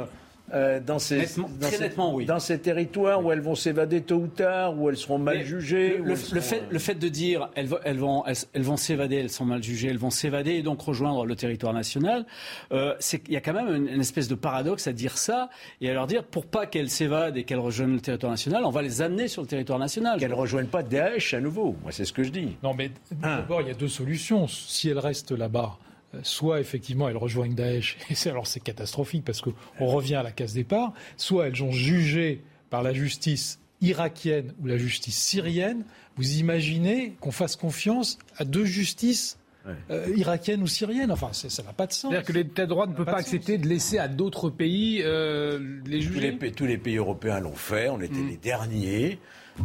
Euh, dans, ces, nettement, dans, ces, nettement, oui. dans ces territoires où elles vont s'évader tôt ou tard, où elles seront mal Mais jugées. Le, le, seront... le, fait, le fait de dire elles, elles vont, elles, elles vont s'évader, elles sont mal jugées, elles vont s'évader et donc rejoindre le territoire national, euh, il y a quand même une, une, espèce de paradoxe à dire ça et à leur dire pour pas qu'elles s'évadent et qu'elles rejoignent le territoire national, on va les amener sur le territoire national. Qu'elles ne rejoignent pas Daesh à nouveau. Moi, c'est ce que je dis. Non, mais d'abord, ah. il y a deux solutions. Si elles restent là-bas, soit effectivement elles rejoignent Daesh, et c'est, alors c'est catastrophique parce qu'on revient à la case départ, soit elles sont jugées par la justice irakienne ou la justice syrienne. Vous imaginez qu'on fasse confiance à deux justices Ouais. Euh, irakienne ou syrienne. Enfin, ça n'a pas de sens. C'est-à-dire que l'État de droit ne peut pas, pas accepter de laisser à d'autres pays euh, les juger tous les, tous les, pays européens l'ont fait. On était mmh. les derniers.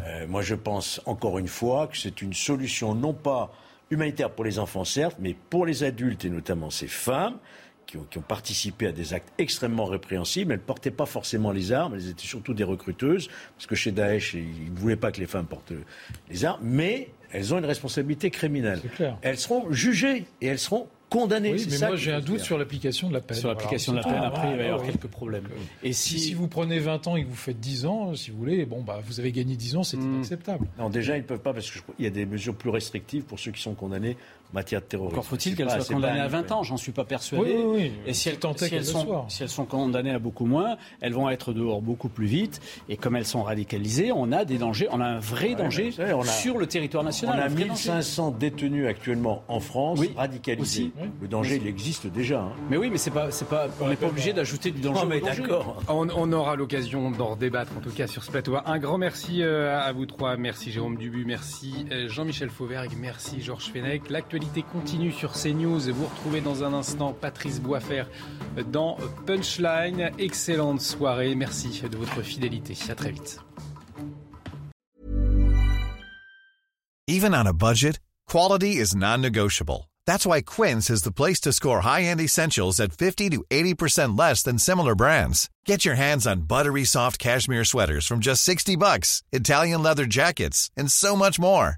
Euh, moi, je pense encore une fois que c'est une solution non pas humanitaire pour les enfants, certes, mais pour les adultes et notamment ces femmes qui ont, qui ont, participé à des actes extrêmement répréhensibles. Elles ne portaient pas forcément les armes, elles étaient surtout des recruteuses, parce que chez Daesh, ils ne voulaient pas que les femmes portent les armes, mais elles ont une responsabilité criminelle. Elles seront jugées et elles seront condamnées. Oui, mais moi j'ai un doute sur l'application de la peine. Sur l'application voilà, de la peine, après, il va y avoir quelques problèmes. Et si... si... vous prenez 20 ans et que vous faites 10 ans, si vous voulez, bon, bah, vous avez gagné 10 ans, c'est mmh. inacceptable. Non, déjà, ils ne peuvent pas, parce qu'il y a des mesures plus restrictives pour ceux qui sont condamnés matière de terrorisme. Encore faut-il qu'elles soient condamnées à 20 ans, j'en suis pas persuadé. Oui, oui, oui. Et si elles, si, elles sont, si elles sont condamnées à beaucoup moins, elles vont être dehors beaucoup plus vite. Et comme elles sont radicalisées, on a des dangers, on a un vrai ouais, danger savez, on a, sur le territoire national. On a 1500 détenus actuellement en France, radicalisés. Aussi. Le danger, il existe déjà. Hein. Mais oui, mais c'est pas, c'est pas, on n'est pas obligé d'ajouter du danger. Non, mais d'accord. On, on, aura l'occasion d'en débattre, en tout cas, sur ce plateau. Un grand merci euh, à vous trois. Merci Jérôme Dubu, merci euh, Jean-Michel Fauvergue, merci Georges Fenech. L'actualité continue sur CNews. Vous retrouvez dans un instant Patrice Boisfer dans Punchline. Excellente soirée. Merci de votre fidélité. Even on a budget, quality is non-negotiable. That's why Quince is the place to score high-end essentials at 50 to 80% less than similar brands. Get your hands on buttery soft cashmere sweaters from just 60 bucks, Italian leather jackets, and so much more.